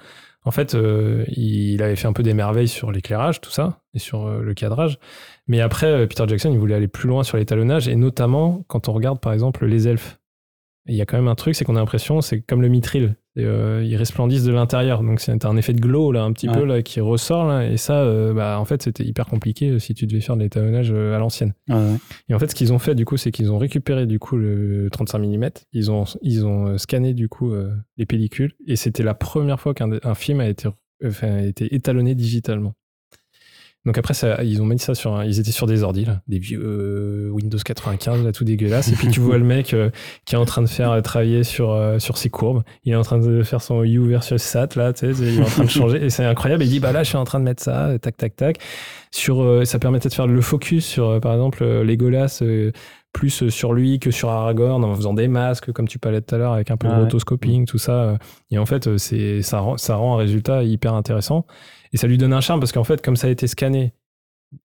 B: En fait, euh, il avait fait un peu des merveilles sur l'éclairage, tout ça, et sur le cadrage. Mais après, Peter Jackson, il voulait aller plus loin sur l'étalonnage, et notamment quand on regarde, par exemple, les elfes. Il y a quand même un truc, c'est qu'on a l'impression, c'est comme le mithril. Euh, ils resplendissent de l'intérieur. Donc c'est un effet de glow, là, un petit
C: Ouais.
B: peu, là, qui ressort. Là, et ça, euh, bah, en fait, c'était hyper compliqué euh, si tu devais faire de l'étalonnage euh, à l'ancienne. Et en fait, ce qu'ils ont fait, du coup, c'est qu'ils ont récupéré, du coup, le 35 mm. Ils ont, ils ont scanné, du coup, euh, les pellicules. Et c'était la première fois qu'un un film a été, enfin, a été étalonné digitalement. Donc après, ça, ils ont mis ça sur un- ils étaient sur des ordi, là, des vieux euh, Windows 95, là, tout dégueulasse. Et puis tu vois le mec euh, qui est en train de faire euh, travailler sur, sur ses courbes. Il est en train de faire son U versus SAT, là, tu sais, il est en train de changer. Et c'est incroyable. Il dit, bah là, je suis en train de mettre ça, tac, tac, tac. Sur, ça permettait de faire le focus sur, par exemple, Legolas, euh, plus sur lui que sur Aragorn, en faisant des masques, comme tu parlais tout à l'heure, avec un peu
C: Ah
B: de
C: ouais.
B: rotoscoping, tout ça. Et en fait, c'est, ça, rend, ça rend un résultat hyper intéressant. Et ça lui donne un charme parce qu'en fait, comme ça a été scanné,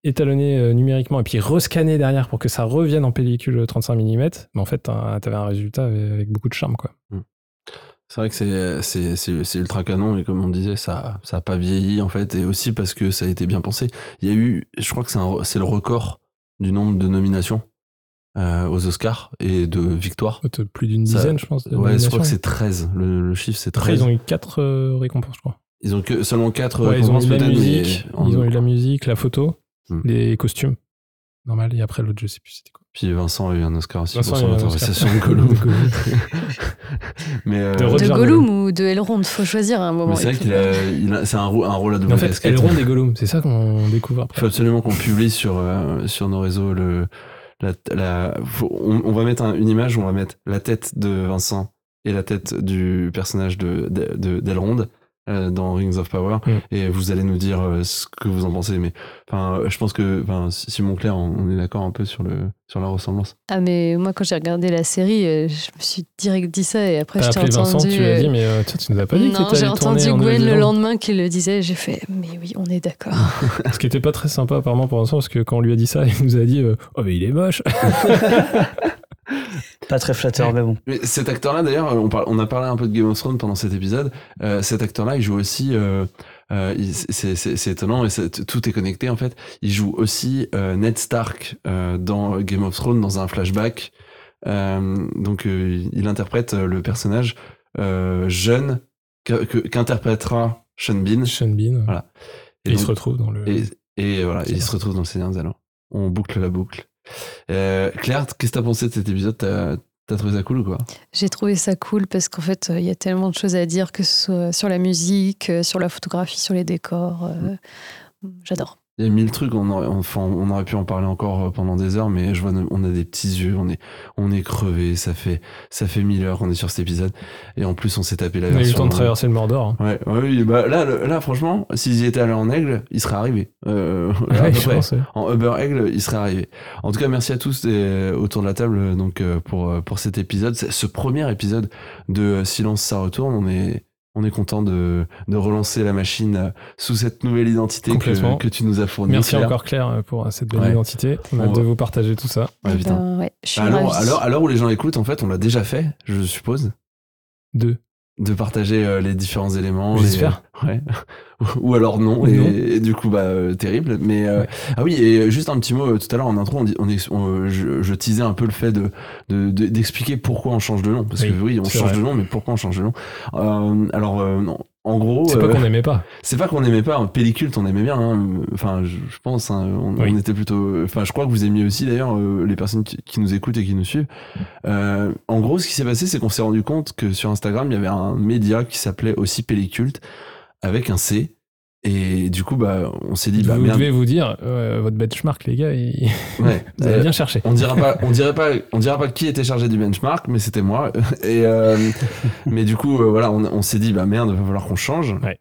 B: étalonné euh, numériquement et puis rescanné derrière pour que ça revienne en pellicule 35 mm, mais en fait, t'as- t'avais un résultat avec, beaucoup de charme, quoi.
A: C'est vrai que c'est- c'est c'est- c'est ultra canon et comme on disait, ça ça a pas vieilli en fait et aussi parce que ça a été bien pensé. Il y a eu, je crois que c'est un- c'est le record du nombre de nominations euh, aux Oscars et de victoires.
B: Plus d'une
A: Ça-
B: dizaine, je pense.
A: Ouais, je crois que c'est 13. Le, le chiffre c'est 13.
B: Après, ils ont eu quatre euh, récompenses, je crois.
A: Ils ont que seulement 4
B: Ouais, ils ont eu la musique,
A: mais
B: ils ont eu la musique, la photo,
A: Hmm.
B: les costumes. Normal. Et après, l'autre, je sais plus c'était quoi.
A: Puis Vincent a eu un Oscar aussi
B: Vincent
A: pour son interprétation
B: Oscar.
A: de Gollum.
B: De Gollum.
A: mais euh,
B: De
D: Gollum ou de Elrond, faut choisir à un moment.
A: c'est vrai qu'il a, c'est un, un rôle à double
B: En fait,
A: casquette.
B: Elrond et Gollum, c'est ça qu'on découvre
A: Il
B: après.
A: faut absolument qu'on publie sur, euh, sur nos réseaux le, la, la- faut- on, on va mettre un- une image où on va mettre la tête de Vincent et la tête du personnage de, de, de- d'Elrond euh, dans Rings of Power
B: Mm.
A: et vous allez nous dire euh, ce que vous en pensez mais enfin euh, je pense que enfin Simon Claire on, on est d'accord un peu sur le sur la ressemblance
D: Ah, mais moi, quand j'ai regardé la série, euh, je me suis direct dit ça et après, je t'ai entendu.
B: Vincent, tu as
D: euh,
B: dit, mais euh, toi, tu nous as pas dit que
D: non, j'ai entendu
B: en
D: Gwen le lendemain qui le disait. J'ai fait, mais oui, on est d'accord.
B: Ce qui était pas très sympa, apparemment, pour Vincent, parce que quand on lui a dit ça, il nous a dit euh, Oh, mais il est moche
C: Pas très flatteur, mais bon.
A: Mais cet acteur-là, d'ailleurs, on, parle- on a parlé un peu de Game of Thrones pendant cet épisode. Euh, cet acteur-là, il joue aussi. euh, euh, c'est- étonnant et tout est connecté en fait. Il joue aussi euh, Ned Stark euh, dans Game of Thrones dans un flashback. Euh, donc, euh, il interprète euh, le personnage euh, jeune qu'interprétera Sean Bean.
B: Sean Bean.
A: Voilà.
B: Et il
A: donc-
B: se retrouve dans le.
A: Et, et voilà, il se retrouve dans le Seigneur des Anneaux. On boucle la boucle. Euh, Claire, qu'est-ce que t'as pensé de cet épisode? T'as t'as trouvé ça cool ou quoi?
D: J'ai trouvé ça cool parce qu'en fait, euh, il y a tellement de choses à dire, que ce soit sur la musique, euh, sur la photographie, sur les décors. euh, J'adore.
A: Il y a mille trucs, on aurait, enfin, on aurait pu en parler encore euh, pendant des heures, mais je vois, on a des petits yeux, on est, on est crevé, ça fait, ça fait mille heures qu'on est sur cet épisode, et en plus on s'est tapé la
B: On a eu le
A: version.
B: temps de traverser le Mordor. hein.
A: Ouais, bah là, là, franchement, s'ils y étaient allés en aigle, ils seraient arrivés. Euh,
B: Ouais, je pense, ouais.
A: En Uber aigle, ils seraient arrivés. En tout cas, merci à tous euh, autour de la table, euh, donc euh, pour euh, pour cet épisode, ce premier épisode de euh, Silence ça retourne. On est on est content de, de relancer la machine euh, sous cette nouvelle identité que, que tu nous as fournie.
B: Merci
A: Claire.
B: encore Claire euh, pour euh, cette belle
A: Ouais.
B: identité. On a hâte de vous partager tout ça.
A: Ouais, putain.
D: ben, ouais, je suis
A: Alors,
D: ravie.
A: alors, à l'heure où les gens écoutent, en fait, on l'a déjà fait, je suppose,
B: Deux.
A: De partager euh, les différents éléments.
B: J'espère.
A: ouais. Ou alors non, et,
B: non.
A: et du coup, bah, euh, terrible. Mais euh,
B: Ouais.
A: ah oui, et juste un petit mot euh, tout à l'heure en intro, on dit, on est, on- je, je teasais un peu le fait de de- de- d'expliquer pourquoi on change de nom, parce
B: Oui,
A: que oui, on change
B: vrai.
A: de nom, mais pourquoi on change de nom? Euh, Alors, euh, non, en gros,
B: C'est pas
A: euh,
B: qu'on n'aimait pas.
A: c'est pas qu'on aimait pas, pellicule, on aimait bien. hein. Enfin, je, je pense, hein, on,
B: Oui.
A: on était plutôt. Enfin, je crois que vous aimiez aussi d'ailleurs euh, les personnes qui, qui nous écoutent et qui nous suivent. Euh, en gros, ce qui s'est passé, c'est qu'on s'est rendu compte que sur Instagram, il y avait un média qui s'appelait aussi Pelliculte avec un C Et du coup, bah, on s'est dit, bah,
B: vous
A: merde.
B: devez vous dire, euh, votre benchmark, les gars, il-
A: Ouais.
B: vous avez
A: Euh,
B: bien cherché.
A: On dira pas, on dirait pas, on dira pas qui était chargé du benchmark, mais c'était moi. Et euh, mais du coup, euh, voilà, on, on s'est dit, bah merde, il va falloir qu'on change.
B: Ouais.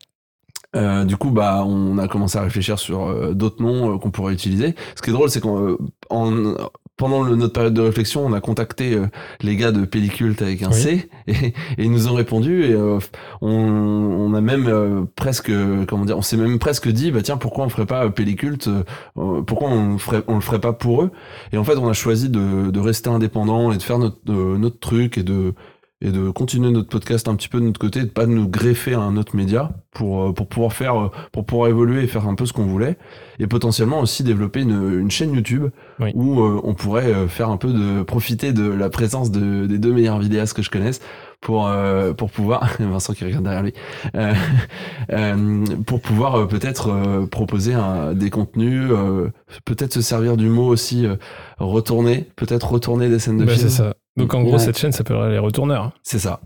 A: Euh, du coup, bah, on a commencé à réfléchir sur d'autres noms qu'on pourrait utiliser. Ce qui est drôle, c'est qu'en en- pendant le- notre période de réflexion, on a contacté euh, les gars de Pellicult avec un
B: Oui.
A: C et, et ils nous ont répondu et euh, on, on a même euh, presque, euh, comment dire, on s'est même presque dit, bah tiens, pourquoi on ferait pas Pellicult Pourquoi on ferait, on le ferait pas pour eux? Et en fait, on a choisi de, de rester indépendant et de faire notre, euh, notre truc et de et de continuer notre podcast un petit peu de notre côté, de pas nous greffer à un autre média pour euh, pour pouvoir faire euh, pour pouvoir évoluer et faire un peu ce qu'on voulait et potentiellement aussi développer une, une chaîne YouTube
B: Oui.
A: où euh, on pourrait faire un peu de profiter de la présence de, des deux meilleurs vidéastes que je connaisse pour euh, pour pouvoir Vincent qui regarde derrière lui euh, pour pouvoir peut-être proposer un- des contenus peut-être se servir du mot aussi retourner peut-être retourner des scènes de
B: Bah,
A: films
B: c'est ça. Donc en gros,
C: Ouais.
B: cette chaîne s'appellerait Les Retourneurs.
A: c'est ça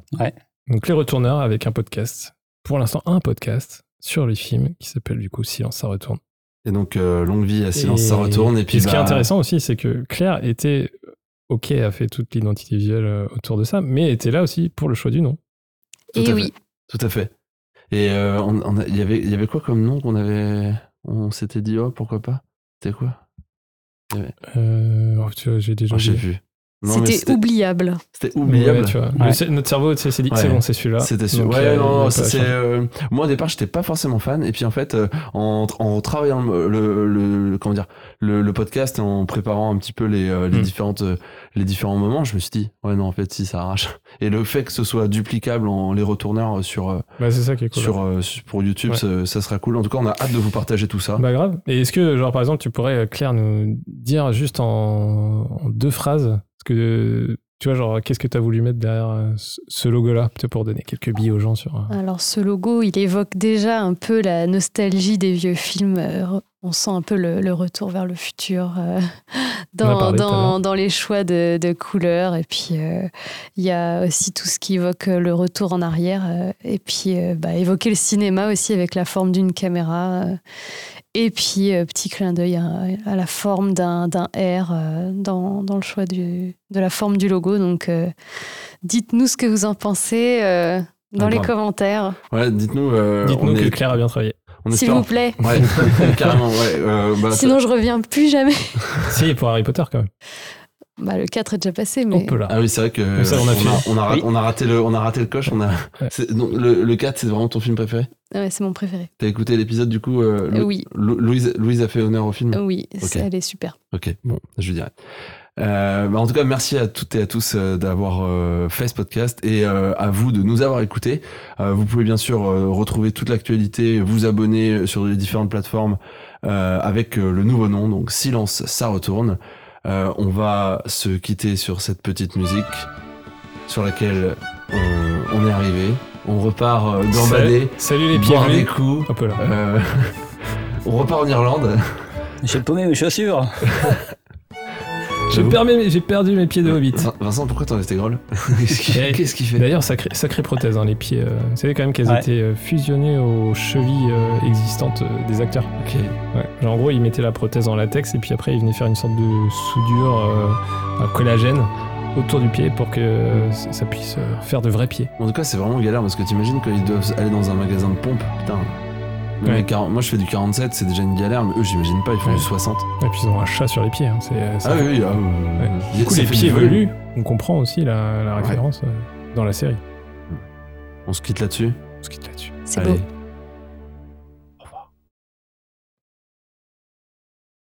B: Donc Les Retourneurs avec un podcast. Pour l'instant, un podcast sur les films qui s'appelle du coup Silence, ça retourne.
A: Et donc, euh, longue vie à silence,
B: Et-
A: ça retourne. Et puis,
B: ce qui est
A: bah,
B: intéressant aussi, c'est que Claire était OK, a fait toute l'identité visuelle euh, autour de ça, mais était là aussi pour le choix du nom.
A: Tout
D: Et
A: à
D: oui.
A: fait. Tout à fait. Et euh, on, on a- il y avait, il y avait quoi comme nom qu'on avait. On s'était dit, oh, pourquoi pas? C'était quoi?
B: Euh, oh, tu vois, j'ai déjà
A: oh, Je sais
D: C'était oubliable.
A: C'était oubliable.
B: ouais, tu vois.
C: Ouais.
B: Notre cerveau tu sais, s'est dit,
A: Ouais.
B: c'est bon, c'est celui-là.
A: C'était sûr.
B: Donc,
A: Ouais,
B: euh,
A: non, c'est. euh, moi, au départ, j'étais pas forcément fan. Et puis, en fait, euh, en, en travaillant le, le, le- comment dire, le, le podcast et en préparant un petit peu les, euh, les
B: Hmm.
A: différentes, euh, les différents moments, je me suis dit, ouais, non, en fait, si, ça arrache. Et le fait que ce soit duplicable en les retourneurs sur, euh,
B: Bah, c'est ça qui est cool.
A: sur, euh, sur- pour YouTube,
B: Ouais.
A: ça, ça sera cool. En tout cas, on a hâte de vous partager tout ça.
B: Bah grave. Et est-ce que, genre, par exemple, tu pourrais, Claire, nous dire juste en, en deux phrases, que, tu vois, genre, qu'est-ce que tu as voulu mettre derrière euh, ce logo-là, peut-être pour donner quelques billes aux gens sur... euh,
D: Alors ce logo, il évoque déjà un peu la nostalgie des vieux films. Euh, On sent un peu le, le retour vers le futur euh, dans, dans, dans les choix de, de couleurs. Et puis euh, il y a aussi tout ce qui évoque le retour en arrière. et puis euh, bah, évoquer le cinéma aussi avec la forme d'une caméra. Et puis euh, petit clin d'œil à, à la forme d'un d'un R euh, dans, dans le choix du, de la forme du logo. Donc euh, dites-nous ce que vous en pensez. euh, dans les commentaires.
A: Ouais, dites-nous. euh,
B: Dites-nous
A: on
B: que
A: est-
B: Claire a bien travaillé.
D: S'il vous plaît.
A: Ouais, carrément, ouais. euh, bah,
D: Sinon, je reviens plus jamais.
B: si, pour Harry Potter, quand même.
D: Bah, le 4 est déjà passé, mais.
B: On peut là.
A: Ah oui, c'est vrai que
B: ça, on a
A: on, a, on, a, ra-
C: Oui.
A: on a raté le, on a raté le coche. On a,
B: Ouais.
A: donc, le, le 4, c'est vraiment ton film préféré?
D: Ouais, c'est mon préféré.
A: T'as écouté l'épisode du coup euh, Lou-
D: oui.
A: Lou- Louise, Louise a fait honneur au film?
D: Oui,
A: Ok.
D: c'est- elle est super.
A: Ok, bon, je dirais. Euh, bah, en tout cas, merci à toutes et à tous euh, d'avoir euh, fait ce podcast et euh, à vous de nous avoir écoutés. Euh, vous pouvez bien sûr euh, retrouver toute l'actualité, vous abonner sur les différentes plateformes euh, avec euh, le nouveau nom, donc Silence, ça retourne. Euh, on va se quitter sur cette petite musique sur laquelle on, on est arrivé. On repart euh, gambader,
B: Salut les pieds
A: boire des coups.
B: Là.
A: Euh, on repart en Irlande.
C: J'ai paumé mes chaussures.
B: J'ai perdu mes pieds de hobbit.
A: Vin- Vincent, pourquoi t'en Qu'est-ce qu'il
B: Eh,
A: qu'est-ce qu'il fait
B: D'ailleurs, sacrée, sacrée prothèse, hein, les pieds. euh, vous savez quand même qu'elles
C: Ouais.
B: étaient euh, fusionnées aux chevilles euh, existantes euh, des acteurs.
A: Ok.
B: Ouais. Genre, en gros, ils mettaient la prothèse en latex et puis après, ils venaient faire une sorte de soudure, euh, un collagène autour du pied pour que euh, ça puisse euh, faire de vrais pieds.
A: En tout cas, c'est vraiment galère parce que t'imagines quand ils doivent aller dans un magasin de pompe. Putain. Même
B: Ouais.
A: les 40 moi, je fais du 47, c'est déjà une galère, mais eux, j'imagine pas, ils font
B: Ouais.
A: du 60.
B: Et puis, ils ont un chat sur les pieds. hein, c'est, euh,
A: Ah oui, oui, ah,
B: Ouais.
A: euh,
B: Du coup, les pieds velus, on comprend aussi la, la référence euh, dans la série.
A: On se quitte là-dessus.
B: On se quitte là-dessus.
D: C'est
A: Allez,
D: beau.